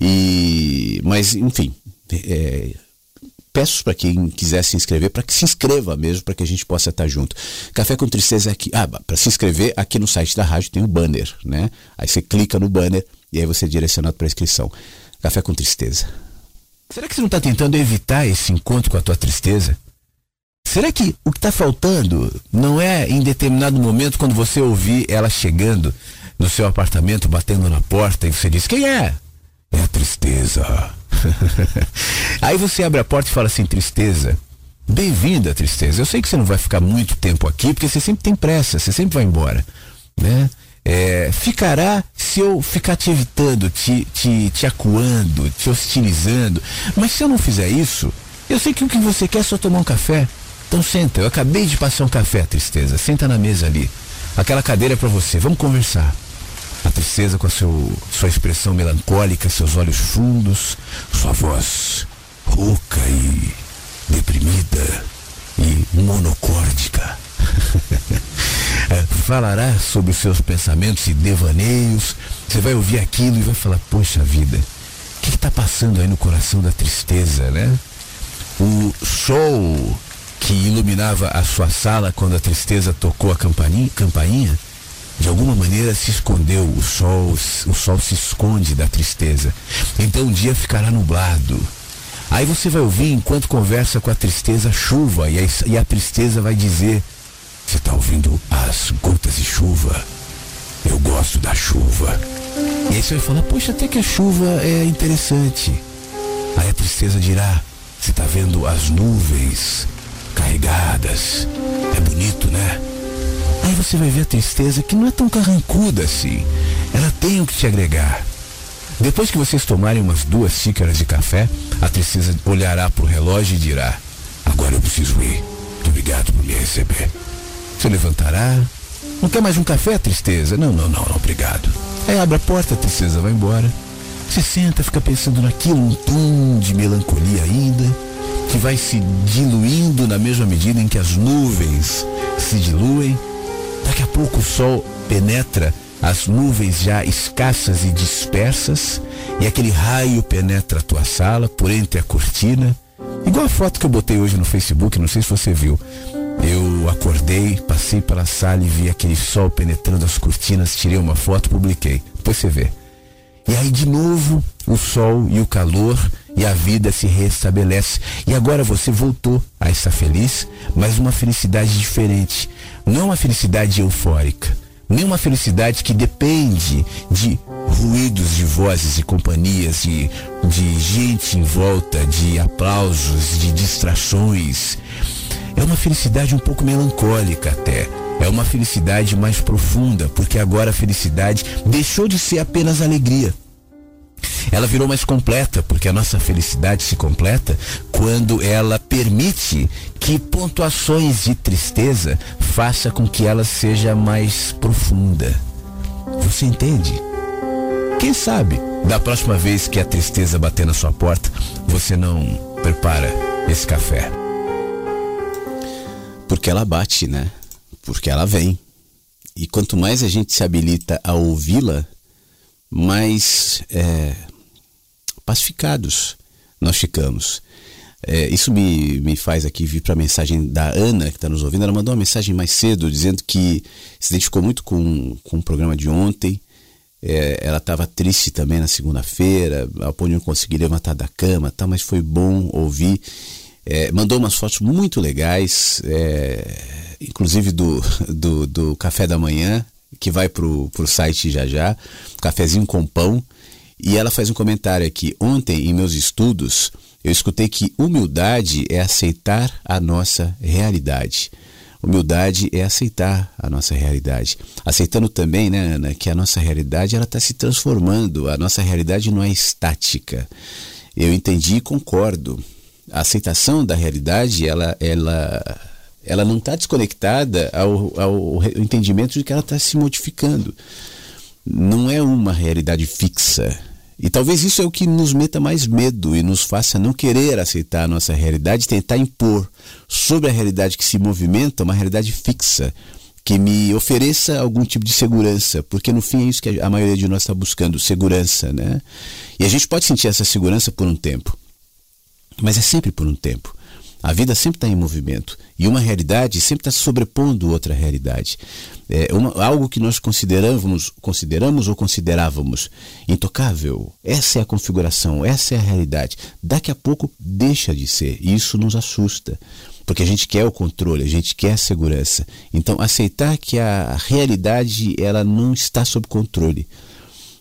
E, mas, enfim, é, peço para quem quiser se inscrever, para que se inscreva mesmo, para que a gente possa estar junto. Café com Tristeza aqui. Ah, para se inscrever, aqui no site da rádio tem o um banner, né? Aí você clica no banner e aí você é direcionado para a inscrição. Café com Tristeza. Será que você não está tentando evitar esse encontro com a tua tristeza? Será que o que está faltando não é em determinado momento quando você ouvir ela chegando no seu apartamento, batendo na porta e você diz: Quem é? É a tristeza. Aí você abre a porta e fala assim: tristeza. Bem-vinda, tristeza. Eu sei que você não vai ficar muito tempo aqui, porque você sempre tem pressa, você sempre vai embora. Né? É, ficará se eu ficar te evitando, te, te, te acuando, te hostilizando. Mas se eu não fizer isso, eu sei que o que você quer é só tomar um café. Então senta, eu acabei de passar um café, tristeza. Senta na mesa ali. Aquela cadeira é para você. Vamos conversar. A tristeza com a seu, sua expressão melancólica, seus olhos fundos, sua voz rouca e deprimida e monocórdica. É, falará sobre os seus pensamentos e devaneios. Você vai ouvir aquilo e vai falar: Poxa vida, o que está passando aí no coração da tristeza, né? O sol que iluminava a sua sala quando a tristeza tocou a campainha, campainha de alguma maneira se escondeu o sol, o sol se esconde da tristeza. Então o dia ficará nublado. Aí você vai ouvir enquanto conversa com a tristeza chuva e a, e a tristeza vai dizer: Você está ouvindo as gotas de chuva? Eu gosto da chuva. E aí você vai falar, poxa, até que a chuva é interessante. Aí a tristeza dirá, você está vendo as nuvens carregadas. É bonito, né? Você vai ver a tristeza que não é tão carrancuda assim. Ela tem o que te agregar. Depois que vocês tomarem umas duas xícaras de café, a tristeza olhará para o relógio e dirá: Agora eu preciso ir. Muito obrigado por me receber. Você levantará. Não quer mais um café, tristeza? Não, não, não, não, obrigado. Aí abre a porta, a tristeza vai embora. Você senta, fica pensando naquilo, um tom de melancolia ainda, que vai se diluindo na mesma medida em que as nuvens se diluem. Daqui a pouco o sol penetra as nuvens já escassas e dispersas, e aquele raio penetra a tua sala por entre a cortina. Igual a foto que eu botei hoje no Facebook, não sei se você viu. Eu acordei, passei pela sala e vi aquele sol penetrando as cortinas, tirei uma foto, publiquei. Depois você vê. E aí de novo o sol e o calor e a vida se restabelece. E agora você voltou a estar feliz, mas uma felicidade diferente. Não uma felicidade eufórica nem uma felicidade que depende de ruídos de vozes e companhias, de, de gente em volta, de aplausos, de distrações. É uma felicidade um pouco melancólica até. É uma felicidade mais profunda, porque agora a felicidade deixou de ser apenas alegria. Ela virou mais completa, porque a nossa felicidade se completa quando ela permite que pontuações de tristeza faça com que ela seja mais profunda. Você entende? Quem sabe, da próxima vez que a tristeza bater na sua porta, você não prepara esse café. Porque ela bate, né? Porque ela vem. E quanto mais a gente se habilita a ouvi-la, mais é, pacificados nós ficamos. É, isso me, me faz aqui vir para a mensagem da Ana, que está nos ouvindo. Ela mandou uma mensagem mais cedo, dizendo que se identificou muito com, com o programa de ontem. É, ela estava triste também na segunda-feira, ao ponto de não conseguir levantar da cama, tá, mas foi bom ouvir. É, mandou umas fotos muito legais, é, inclusive do, do, do, café da manhã, que vai para o site já já, cafezinho com pão. E ela faz um comentário aqui. Ontem, em meus estudos, eu escutei que humildade é aceitar a nossa realidade. Humildade é aceitar a nossa realidade. Aceitando também, né, Ana, que a nossa realidade ela está se transformando. A nossa realidade não é estática. Eu entendi e concordo. A aceitação da realidade, ela, ela, ela não está desconectada ao, ao entendimento de que ela está se modificando. Não é uma realidade fixa e talvez isso é o que nos meta mais medo e nos faça não querer aceitar a nossa realidade, tentar impor sobre a realidade que se movimenta uma realidade fixa, que me ofereça algum tipo de segurança, porque no fim é isso que a maioria de nós está buscando, segurança, né? E a gente pode sentir essa segurança por um tempo, mas é sempre por um tempo. A vida sempre está em movimento e uma realidade sempre está sobrepondo outra realidade. É uma, algo que nós consideramos, consideramos ou considerávamos intocável. Essa é a configuração, essa é a realidade. Daqui a pouco deixa de ser e isso nos assusta, porque a gente quer o controle, a gente quer a segurança. Então aceitar que a realidade ela não está sob controle.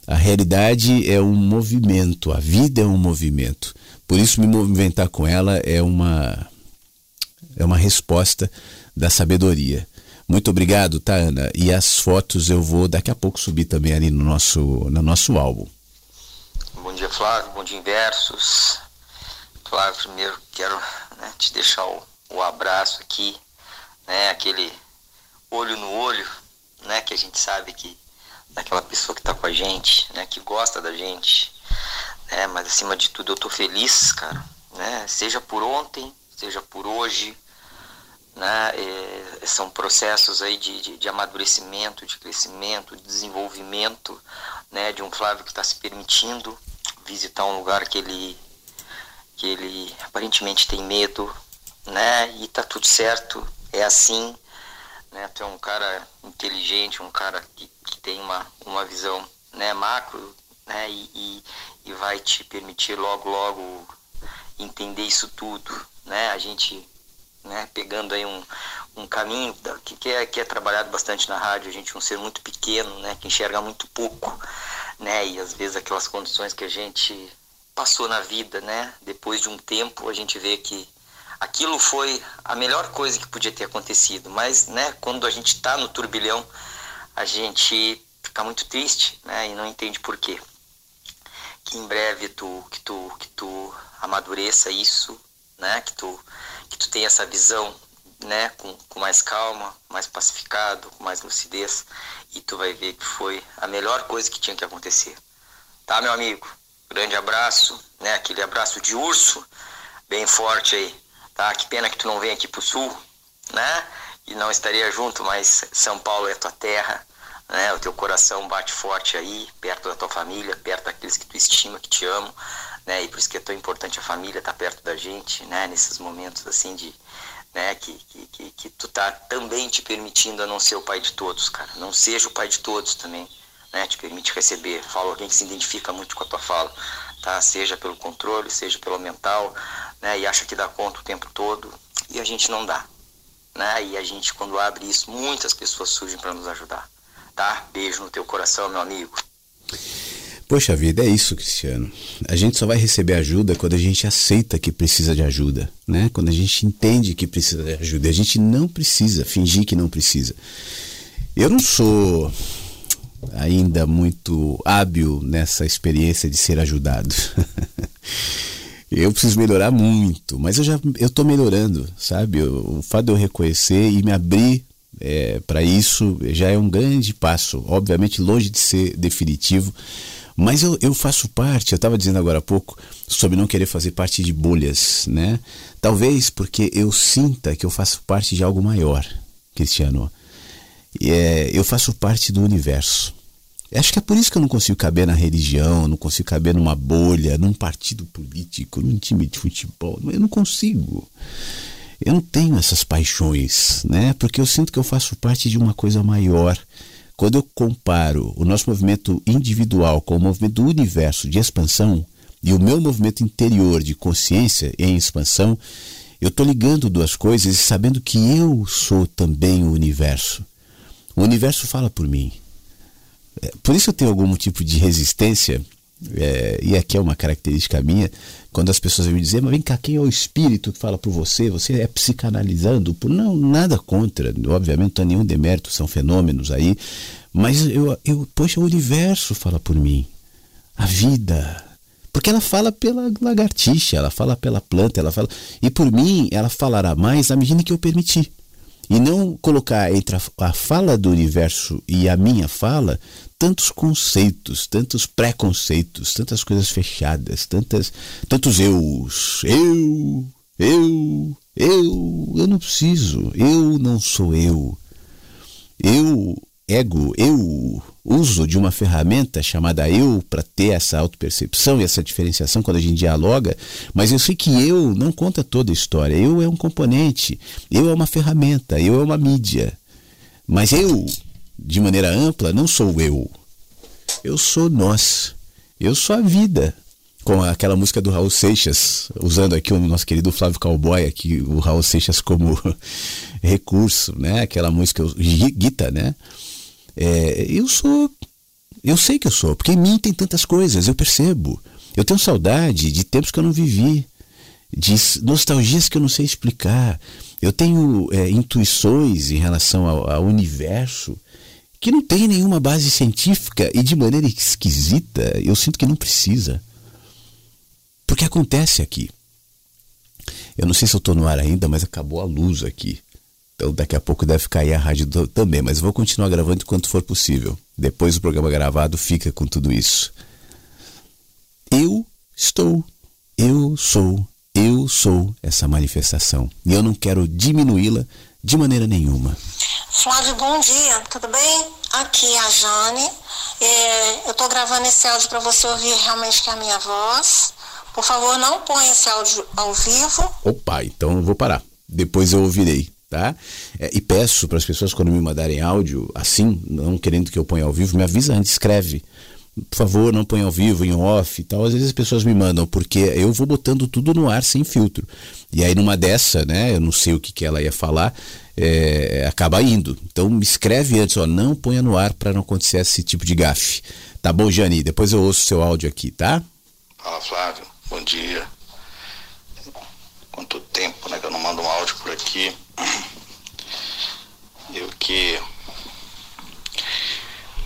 A realidade é um movimento, a vida é um movimento. Por isso me movimentar com ela é uma é uma resposta da sabedoria. Muito obrigado, tá, Ana? E as fotos eu vou daqui a pouco subir também ali no nosso, no nosso álbum. Bom dia, Flávio. Bom dia, Inversos. Flávio, primeiro quero né, te deixar o, o abraço aqui, né, aquele olho no olho, né, que a gente sabe que daquela pessoa que está com a gente, né, que gosta da gente, né, mas acima de tudo eu tô feliz, cara, né, seja por ontem, seja por hoje, né? É, são processos aí de, de, de, amadurecimento, de crescimento, de desenvolvimento, né? De um Flávio que está se permitindo visitar um lugar que ele que ele aparentemente tem medo, né? E tá tudo certo, é assim, né? Tu é um cara inteligente, um cara que, que tem uma, uma visão, né? Macro, né? E, e, e vai te permitir logo, logo entender isso tudo, né? A gente, né, pegando aí um, um caminho que, que, é, que é trabalhado bastante na rádio, a gente é um ser muito pequeno, né, que enxerga muito pouco, né? E às vezes aquelas condições que a gente passou na vida, né? Depois de um tempo a gente vê que aquilo foi a melhor coisa que podia ter acontecido, mas, né? Quando a gente está no turbilhão, a gente fica muito triste, né? E não entende por quê. Que em breve tu, que tu, que tu amadureça isso, né? Que tu, tu tenha essa visão né, com, com mais calma, mais pacificado, com mais lucidez, e tu vai ver que foi a melhor coisa que tinha que acontecer. Tá, meu amigo? Grande abraço, né? Aquele abraço de urso, bem forte aí, tá? Que pena que tu não vem aqui pro sul, né? E não estaria junto, mas São Paulo é tua terra, né? O teu coração bate forte aí, perto da tua família, perto daqueles que tu estima, que te amam, né? E por isso que é tão importante a família estar tá perto da gente, né? Nesses momentos assim de né? Que, que, que, que, tu tá também te permitindo a não ser o pai de todos, cara. Não seja o pai de todos também, né? Te permite receber. Fala alguém que se identifica muito com a tua fala, tá? Seja pelo controle, seja pelo mental, né? E acha que dá conta o tempo todo e a gente não dá, né? E a gente quando abre isso, muitas pessoas surgem para nos ajudar, tá? Beijo no teu coração, meu amigo. Poxa vida, é isso, Cristiano. A gente só vai receber ajuda quando a gente aceita que precisa de ajuda, né? Quando a gente entende que precisa de ajuda. A gente não precisa fingir que não precisa. Eu não sou ainda muito hábil nessa experiência de ser ajudado. eu preciso melhorar muito, mas eu já eu tô melhorando, sabe? O fato de eu reconhecer e me abrir é, para isso já é um grande passo, obviamente longe de ser definitivo mas eu, eu faço parte, eu estava dizendo agora há pouco, sobre não querer fazer parte de bolhas, né? Talvez porque eu sinta que eu faço parte de algo maior, Cristiano. É, eu faço parte do universo. Acho que é por isso que eu não consigo caber na religião, não consigo caber numa bolha, num partido político, num time de futebol. Eu não consigo. Eu não tenho essas paixões, né? Porque eu sinto que eu faço parte de uma coisa maior quando eu comparo o nosso movimento individual com o movimento do universo de expansão e o meu movimento interior de consciência em expansão, eu estou ligando duas coisas e sabendo que eu sou também o universo. O universo fala por mim. É, por isso eu tenho algum tipo de resistência, é, e aqui é uma característica minha, quando as pessoas me dizer, mas vem cá, quem é o espírito que fala por você? Você é psicanalizando? Não, nada contra, obviamente não há nenhum demérito, são fenômenos aí, mas eu, eu, poxa, o universo fala por mim, a vida, porque ela fala pela lagartixa, ela fala pela planta, ela fala, e por mim ela falará mais à medida que eu permitir. E não colocar entre a, a fala do universo e a minha fala tantos conceitos, tantos preconceitos, tantas coisas fechadas, tantas, tantos eus. Eu, eu, eu, eu não preciso. Eu não sou eu. Eu, ego, eu uso de uma ferramenta chamada eu para ter essa autopercepção e essa diferenciação quando a gente dialoga, mas eu sei que eu não conta toda a história. Eu é um componente, eu é uma ferramenta, eu é uma mídia. Mas eu de maneira ampla, não sou eu. Eu sou nós. Eu sou a vida. Com aquela música do Raul Seixas, usando aqui o nosso querido Flávio Cowboy, aqui o Raul Seixas como recurso, né? Aquela música Gita, né? É, eu sou. Eu sei que eu sou, porque em mim tem tantas coisas, eu percebo. Eu tenho saudade de tempos que eu não vivi, de nostalgias que eu não sei explicar. Eu tenho é, intuições em relação ao, ao universo que não tem nenhuma base científica e de maneira esquisita, eu sinto que não precisa. Porque acontece aqui. Eu não sei se eu estou no ar ainda, mas acabou a luz aqui. Então daqui a pouco deve cair a rádio também, mas vou continuar gravando enquanto for possível. Depois o programa gravado fica com tudo isso. Eu estou, eu sou, eu sou essa manifestação. E eu não quero diminuí-la de maneira nenhuma. Flávio, bom dia, tudo bem? Aqui é a Jane. É, eu estou gravando esse áudio para você ouvir realmente que é a minha voz. Por favor, não ponha esse áudio ao vivo. Opa, então eu vou parar. Depois eu ouvirei, tá? É, e peço para as pessoas quando me mandarem áudio assim, não querendo que eu ponha ao vivo, me avisa antes, escreve por favor, não põe ao vivo, em off e tal. Às vezes as pessoas me mandam, porque eu vou botando tudo no ar sem filtro. E aí numa dessa, né, eu não sei o que, que ela ia falar, é, acaba indo. Então me escreve antes, ó, não ponha no ar para não acontecer esse tipo de gafe. Tá bom, Jani, depois eu ouço seu áudio aqui, tá? Fala, Flávio. Bom dia. Quanto tempo, né, que eu não mando um áudio por aqui. Eu que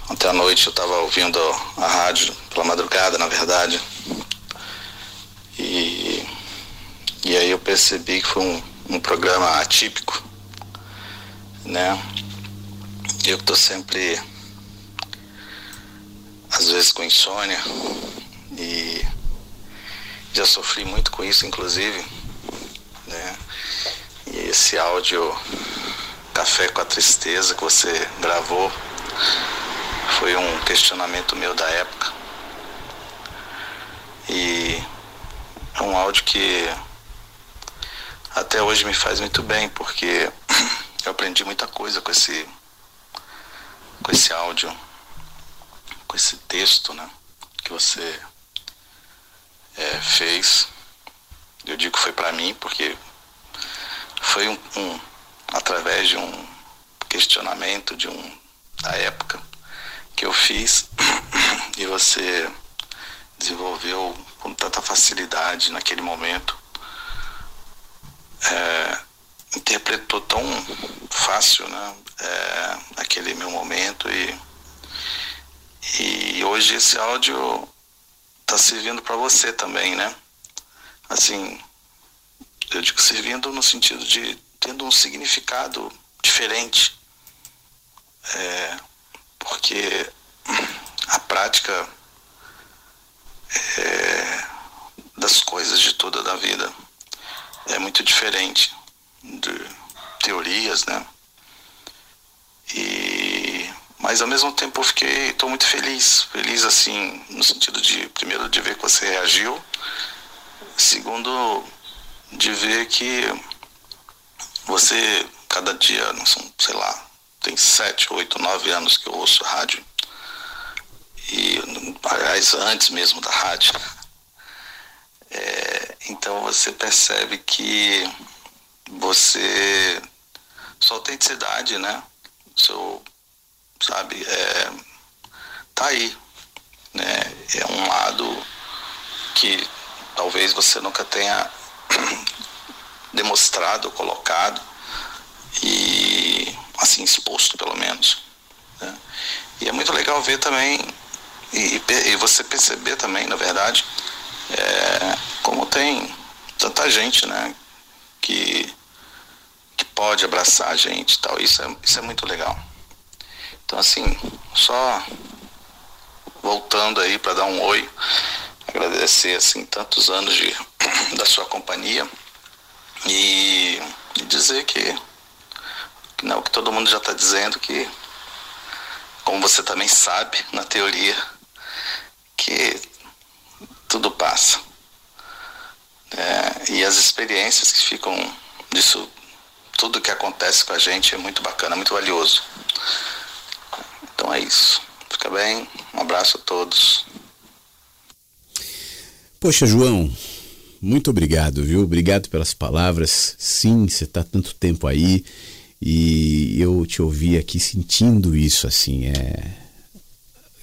ontem à noite eu estava ouvindo a rádio, pela madrugada, na verdade. E, e aí eu percebi que foi um, um programa atípico, né? Eu tô sempre, às vezes, com insônia e já sofri muito com isso, inclusive, né? E esse áudio Café com a Tristeza que você gravou foi um questionamento meu da época. E é um áudio que até hoje me faz muito bem, porque eu aprendi muita coisa com esse com esse áudio, com esse texto, né, que você é, fez. Eu digo que foi para mim porque foi um, um, através de um questionamento de um da época que eu fiz e você desenvolveu com tanta facilidade naquele momento. É, interpretou tão fácil, né? É, aquele meu momento e, e hoje esse áudio está servindo para você também, né? Assim, eu digo servindo no sentido de tendo um significado diferente, é, porque a prática é, das coisas de toda da vida é muito diferente de teorias, né? E mas ao mesmo tempo eu fiquei, estou muito feliz, feliz assim no sentido de primeiro de ver que você reagiu, segundo de ver que você cada dia, não são, sei lá, tem sete, oito, nove anos que eu ouço rádio e aliás antes mesmo da rádio. É, então você percebe que você sua autenticidade, né? Seu, sabe, é, tá aí, né? É um lado que talvez você nunca tenha demonstrado, colocado e assim exposto pelo menos. Né? E é muito legal ver também e, e você perceber também, na verdade, é, como tem tanta gente, né, que que pode abraçar a gente tal. Isso é, isso é muito legal. Então, assim, só voltando aí para dar um oi, agradecer, assim, tantos anos de, da sua companhia e dizer que, que não, que todo mundo já está dizendo que, como você também sabe, na teoria, que tudo passa. É, e as experiências que ficam disso tudo que acontece com a gente é muito bacana, muito valioso. Então é isso. Fica bem. Um abraço a todos. Poxa, João, muito obrigado, viu? Obrigado pelas palavras. Sim, você está tanto tempo aí e eu te ouvi aqui sentindo isso assim, é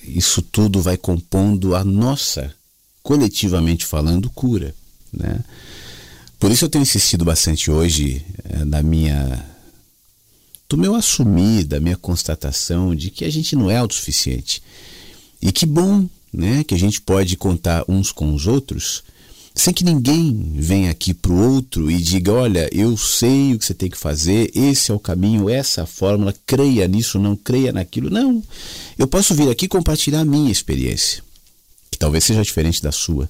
isso tudo vai compondo a nossa, coletivamente falando, cura, né? Por isso eu tenho insistido bastante hoje é, na minha do meu assumir, da minha constatação de que a gente não é autossuficiente. E que bom, né, que a gente pode contar uns com os outros, sem que ninguém venha aqui pro outro e diga, olha, eu sei o que você tem que fazer, esse é o caminho, essa é a fórmula, creia nisso, não creia naquilo. Não. Eu posso vir aqui compartilhar a minha experiência, que talvez seja diferente da sua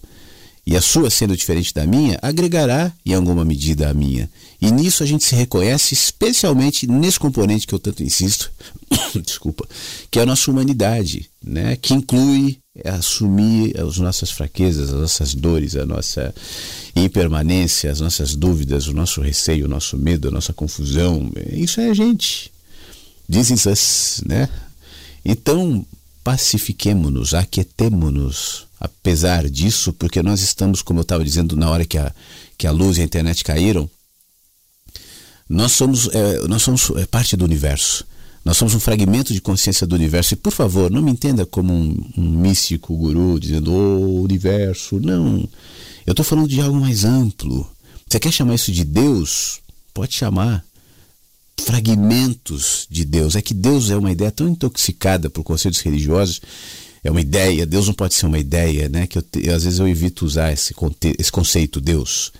e a sua sendo diferente da minha, agregará em alguma medida a minha. E nisso a gente se reconhece, especialmente nesse componente que eu tanto insisto, desculpa, que é a nossa humanidade, né? que inclui assumir as nossas fraquezas, as nossas dores, a nossa impermanência, as nossas dúvidas, o nosso receio, o nosso medo, a nossa confusão. Isso é a gente. Dizem us, né? Então, pacifiquemo-nos, aquietemo-nos apesar disso, porque nós estamos, como eu estava dizendo na hora que a, que a luz e a internet caíram, nós somos, é, nós somos é, parte do universo. Nós somos um fragmento de consciência do universo. E, por favor, não me entenda como um, um místico guru dizendo, ô oh, universo. Não. Eu estou falando de algo mais amplo. Você quer chamar isso de Deus? Pode chamar. Fragmentos de Deus. É que Deus é uma ideia tão intoxicada por conceitos religiosos. É uma ideia. Deus não pode ser uma ideia, né? Que eu, às vezes eu evito usar esse, esse conceito Deus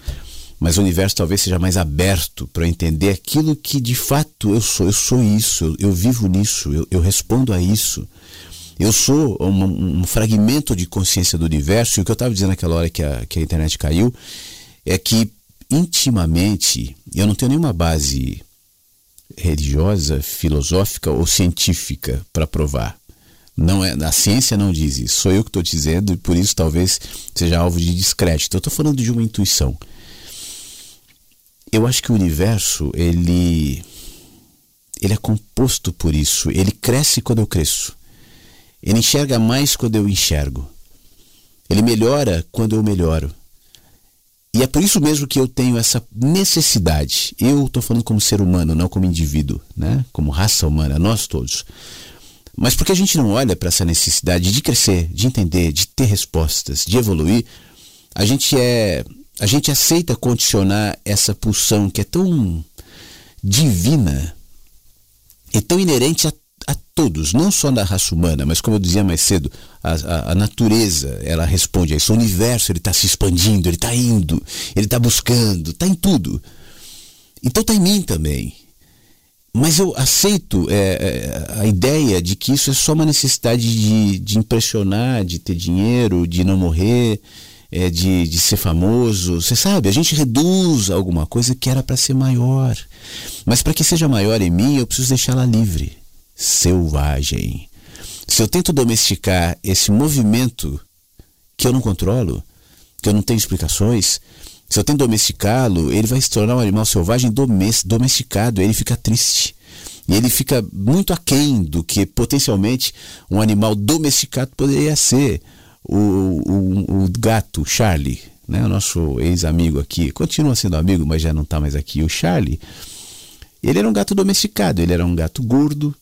mas o universo talvez seja mais aberto para entender aquilo que de fato eu sou. Eu sou isso, eu, eu vivo nisso, eu, eu, respondo a isso. Eu sou um, um, fragmento de consciência do universo, e o que eu estava dizendo naquela hora que a, que a internet caiu é que intimamente eu não tenho nenhuma base religiosa, filosófica ou científica para provar. Não é, a ciência não diz isso, sou eu que estou dizendo e por isso talvez seja alvo de descrédito. Eu estou falando de uma intuição eu acho que o universo ele ele é composto por isso. Ele cresce quando eu cresço. Ele enxerga mais quando eu enxergo. Ele melhora quando eu melhoro. E é por isso mesmo que eu tenho essa necessidade. Eu estou falando como ser humano, não como indivíduo, né? como raça humana, nós todos. Mas porque a gente não olha para essa necessidade de crescer, de entender, de ter respostas, de evoluir, a gente é a gente aceita condicionar essa pulsão que é tão divina e tão inerente a, a todos, não só da raça humana, mas como eu dizia mais cedo, a, a, a natureza, ela responde a isso. O universo, ele está se expandindo, ele está indo, ele está buscando, está em tudo. Então está em mim também. Mas eu aceito é, é, a ideia de que isso é só uma necessidade de, de impressionar, de ter dinheiro, de não morrer, é, de, de ser famoso. Você sabe, a gente reduz alguma coisa que era para ser maior. Mas para que seja maior em mim, eu preciso deixá-la livre, selvagem. Se eu tento domesticar esse movimento que eu não controlo, que eu não tenho explicações, se eu tento domesticá-lo, ele vai se tornar um animal selvagem domesticado, ele fica triste. E ele fica muito aquém do que potencialmente um animal domesticado poderia ser o, o, o gato Charlie, né, o nosso ex-amigo aqui, continua sendo amigo, mas já não está mais aqui, o Charlie, ele era um gato domesticado, ele era um gato gordo,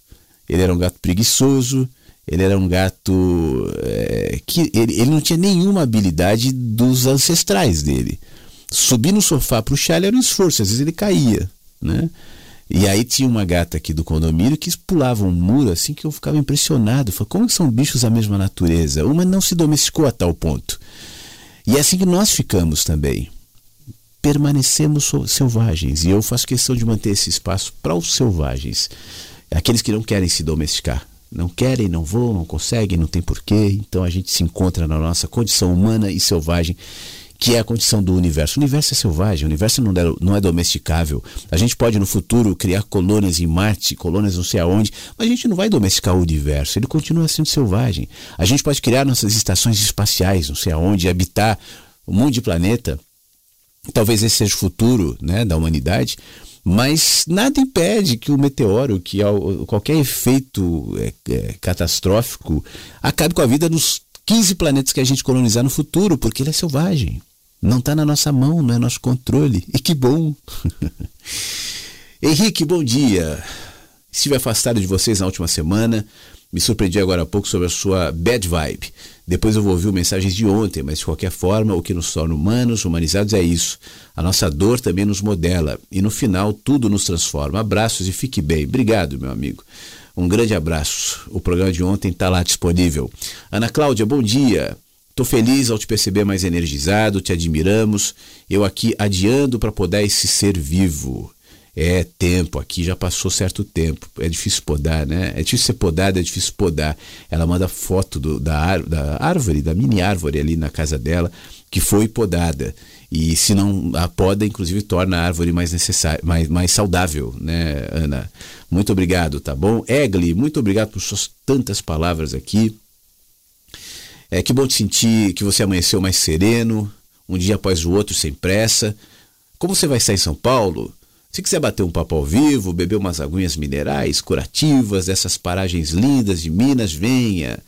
ele era um gato preguiçoso, ele era um gato é, que ele, ele não tinha nenhuma habilidade dos ancestrais dele. Subir no sofá para o Charlie era um esforço, às vezes ele caía, né? E aí tinha uma gata aqui do condomínio que pulava um muro assim que eu ficava impressionado. Falei, como são bichos da mesma natureza? Uma não se domesticou a tal ponto. E é assim que nós ficamos também. Permanecemos selvagens. E eu faço questão de manter esse espaço para os selvagens. Aqueles que não querem se domesticar. Não querem, não vão, não conseguem, não tem porquê. Então a gente se encontra na nossa condição humana e selvagem que é a condição do universo. O universo é selvagem, o universo não é, não é domesticável. A gente pode no futuro criar colônias em Marte, colônias não sei aonde, mas a gente não vai domesticar o universo, ele continua sendo selvagem. A gente pode criar nossas estações espaciais, não sei aonde, habitar um monte de planeta. Talvez esse seja o futuro né, da humanidade, mas nada impede que o meteoro, que qualquer efeito é, é, catastrófico, acabe com a vida dos 15 planetas que a gente colonizar no futuro, porque ele é selvagem. Não está na nossa mão, não é nosso controle. E que bom! Henrique, bom dia. Estive afastado de vocês na última semana. Me surpreendi agora há pouco sobre a sua bad vibe. Depois eu vou ouvir mensagens de ontem, mas de qualquer forma, o que nos torna humanos, humanizados é isso. A nossa dor também nos modela e no final tudo nos transforma. Abraços e fique bem. Obrigado, meu amigo. Um grande abraço. O programa de ontem está lá disponível. Ana Cláudia, bom dia. Estou feliz ao te perceber mais energizado, te admiramos. Eu aqui adiando para podar esse ser vivo. É tempo, aqui já passou certo tempo. É difícil podar, né? É difícil ser podado, é difícil podar. Ela manda foto do, da, da árvore, da mini árvore ali na casa dela, que foi podada. E se não a poda, inclusive, torna a árvore mais necessária, mais, mais saudável, né, Ana? Muito obrigado, tá bom? Egli, muito obrigado por suas tantas palavras aqui. É que bom te sentir que você amanheceu mais sereno, um dia após o outro sem pressa. Como você vai estar em São Paulo? Se quiser bater um papo ao vivo, beber umas aguinhas minerais curativas dessas paragens lindas de Minas, venha.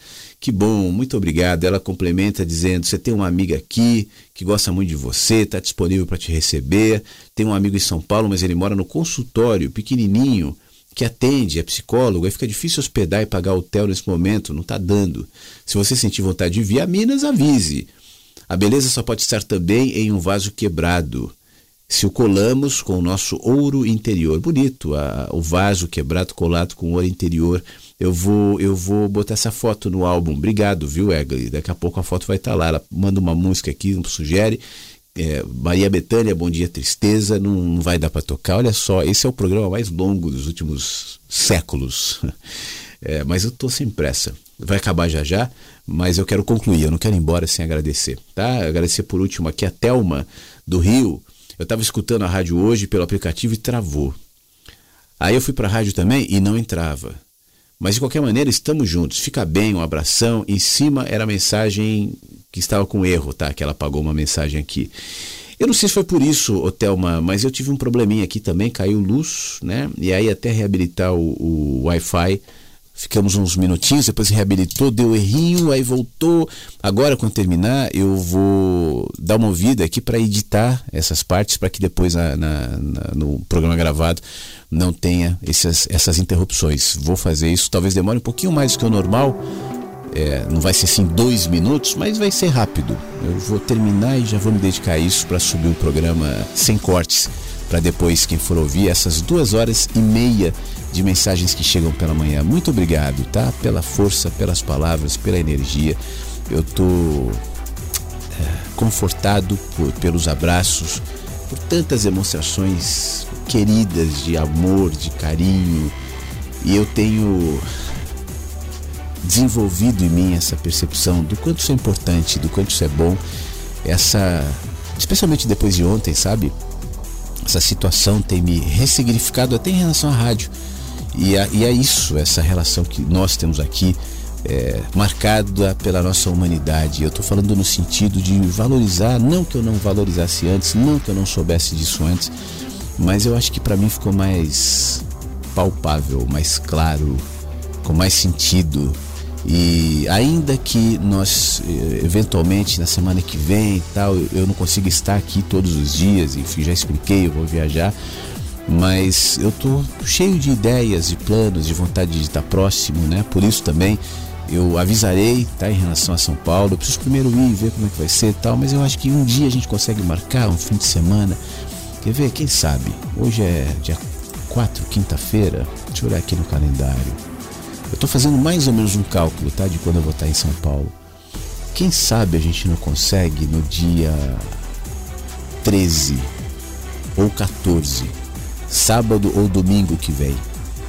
Que bom, muito obrigado. Ela complementa dizendo: você tem uma amiga aqui que gosta muito de você, está disponível para te receber. Tem um amigo em São Paulo, mas ele mora no consultório, pequenininho, que atende, é psicólogo, aí fica difícil hospedar e pagar hotel nesse momento, não está dando. Se você sentir vontade de vir a Minas, avise. A beleza só pode estar também em um vaso quebrado. Se o colamos com o nosso ouro interior, bonito, a, o vaso quebrado colado com ouro interior. Eu vou, eu vou botar essa foto no álbum. Obrigado, viu, Egli? Daqui a pouco a foto vai estar tá lá. Ela manda uma música aqui, sugere. É, Maria Bethânia, Bom Dia Tristeza, não, não vai dar para tocar. Olha só, esse é o programa mais longo dos últimos séculos. É, mas eu tô sem pressa. Vai acabar já já, mas eu quero concluir. Eu não quero ir embora sem agradecer, tá? Agradecer por último aqui a Telma do Rio. Eu estava escutando a rádio hoje pelo aplicativo e travou. Aí eu fui para a rádio também e não entrava. Mas de qualquer maneira, estamos juntos. Fica bem, um abração. Em cima era a mensagem que estava com erro, tá? Que ela pagou uma mensagem aqui. Eu não sei se foi por isso, Otelma, mas eu tive um probleminha aqui também, caiu luz, né? E aí até reabilitar o, o Wi-Fi ficamos uns minutinhos, depois reabilitou, deu errinho, aí voltou. Agora, quando terminar, eu vou dar uma ouvida aqui para editar essas partes, para que depois na, na, na, no programa gravado não tenha essas, essas interrupções. Vou fazer isso, talvez demore um pouquinho mais do que o normal. É, não vai ser assim dois minutos, mas vai ser rápido. Eu vou terminar e já vou me dedicar a isso para subir o programa sem cortes, para depois quem for ouvir essas duas horas e meia de mensagens que chegam pela manhã. Muito obrigado, tá? Pela força, pelas palavras, pela energia. Eu tô é, confortado por, pelos abraços, por tantas demonstrações queridas de amor, de carinho. E eu tenho desenvolvido em mim essa percepção do quanto isso é importante, do quanto isso é bom. Essa, especialmente depois de ontem, sabe? Essa situação tem me ressignificado até em relação à rádio. E, a, e é isso, essa relação que nós temos aqui, é, marcada pela nossa humanidade. Eu estou falando no sentido de valorizar, não que eu não valorizasse antes, não que eu não soubesse disso antes, mas eu acho que para mim ficou mais palpável, mais claro, com mais sentido. E ainda que nós, eh, eventualmente, na semana que vem e tal, eu não consiga estar aqui todos os dias, enfim, já expliquei, eu vou viajar, mas eu tô cheio de ideias, de planos, de vontade de estar próximo, né? Por isso também eu avisarei, tá, em relação a São Paulo. Eu preciso primeiro ir ver como é que vai ser tal, mas eu acho que um dia a gente consegue marcar um fim de semana. Quer ver? Quem sabe? Hoje é dia 4, quinta-feira. Deixa eu olhar aqui no calendário. Tô fazendo mais ou menos um cálculo, tá, de quando eu vou estar em São Paulo. Quem sabe a gente não consegue no dia 13 ou 14 sábado ou domingo que vem.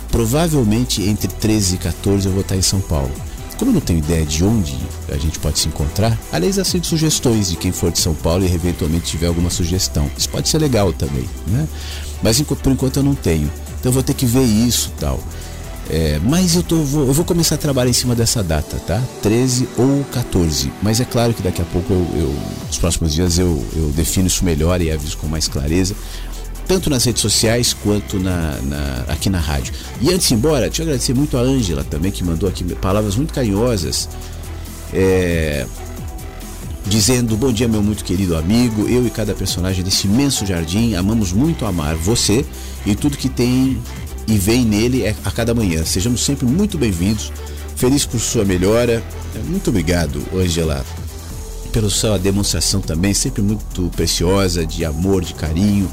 Provavelmente entre 13 e 14 eu vou estar em São Paulo. Como eu não tenho ideia de onde a gente pode se encontrar, aliás, aceito sugestões de quem for de São Paulo e eventualmente tiver alguma sugestão. Isso pode ser legal também, né? Mas por enquanto eu não tenho. Então eu vou ter que ver isso tal. É, mas eu, tô, vou, eu vou começar a trabalhar em cima dessa data, tá? 13 ou 14. Mas é claro que daqui a pouco, eu, eu nos próximos dias, eu, eu defino isso melhor e aviso com mais clareza tanto nas redes sociais quanto na, na, aqui na rádio. E antes de ir embora, deixa eu agradecer muito a Ângela também, que mandou aqui palavras muito carinhosas. É, dizendo: Bom dia, meu muito querido amigo. Eu e cada personagem desse imenso jardim amamos muito amar você e tudo que tem e vem nele é a cada manhã. Sejamos sempre muito bem-vindos. Feliz por sua melhora. Muito obrigado, Ângela, pela sua demonstração também, sempre muito preciosa, de amor, de carinho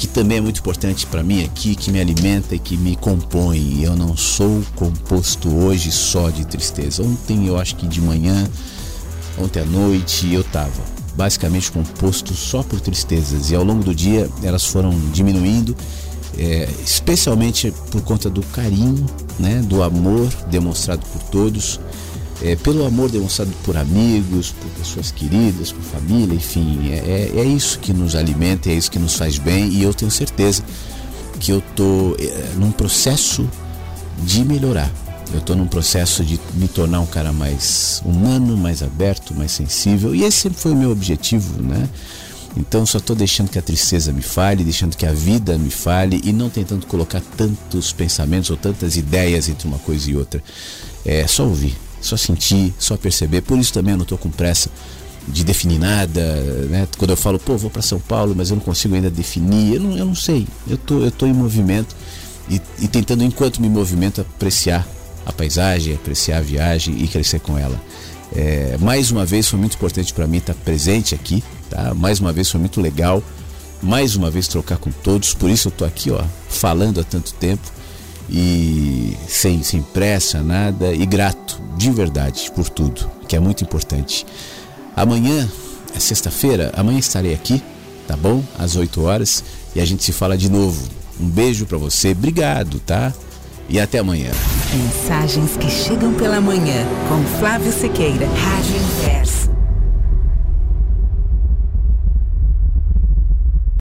que também é muito importante para mim aqui, que me alimenta e que me compõe. Eu não sou composto hoje só de tristeza. Ontem eu acho que de manhã, ontem à noite eu estava basicamente composto só por tristezas e ao longo do dia elas foram diminuindo, é, especialmente por conta do carinho, né, do amor demonstrado por todos é, pelo amor demonstrado por amigos, por pessoas queridas, por família, enfim, é, é, é isso que nos alimenta, é isso que nos faz bem e eu tenho certeza que eu estou é, num processo de melhorar. Eu estou num processo de me tornar um cara mais humano, mais aberto, mais sensível e esse sempre foi o meu objetivo, né? Então só estou deixando que a tristeza me fale, deixando que a vida me fale e não tentando colocar tantos pensamentos ou tantas ideias entre uma coisa e outra. É só ouvir, só sentir, só perceber. Por isso também eu não estou com pressa de definir nada, né? Quando eu falo, pô, vou para São Paulo, mas eu não consigo ainda definir, eu não, eu não sei. Eu tô, eu tô em movimento e, e tentando, enquanto me movimento, apreciar a paisagem, apreciar a viagem e crescer com ela. É, mais uma vez foi muito importante para mim estar presente aqui, tá? Mais uma vez foi muito legal, mais uma vez trocar com todos, por isso eu tô aqui, ó, falando há tanto tempo e sem, sem pressa, nada, e grato de verdade por tudo, que é muito importante. Amanhã é sexta-feira, amanhã estarei aqui, tá bom? Às 8 horas e a gente se fala de novo. Um beijo para você, obrigado, tá? E até amanhã. Mensagens que chegam pela manhã com Flávio Sequeira, Rádio Inverno.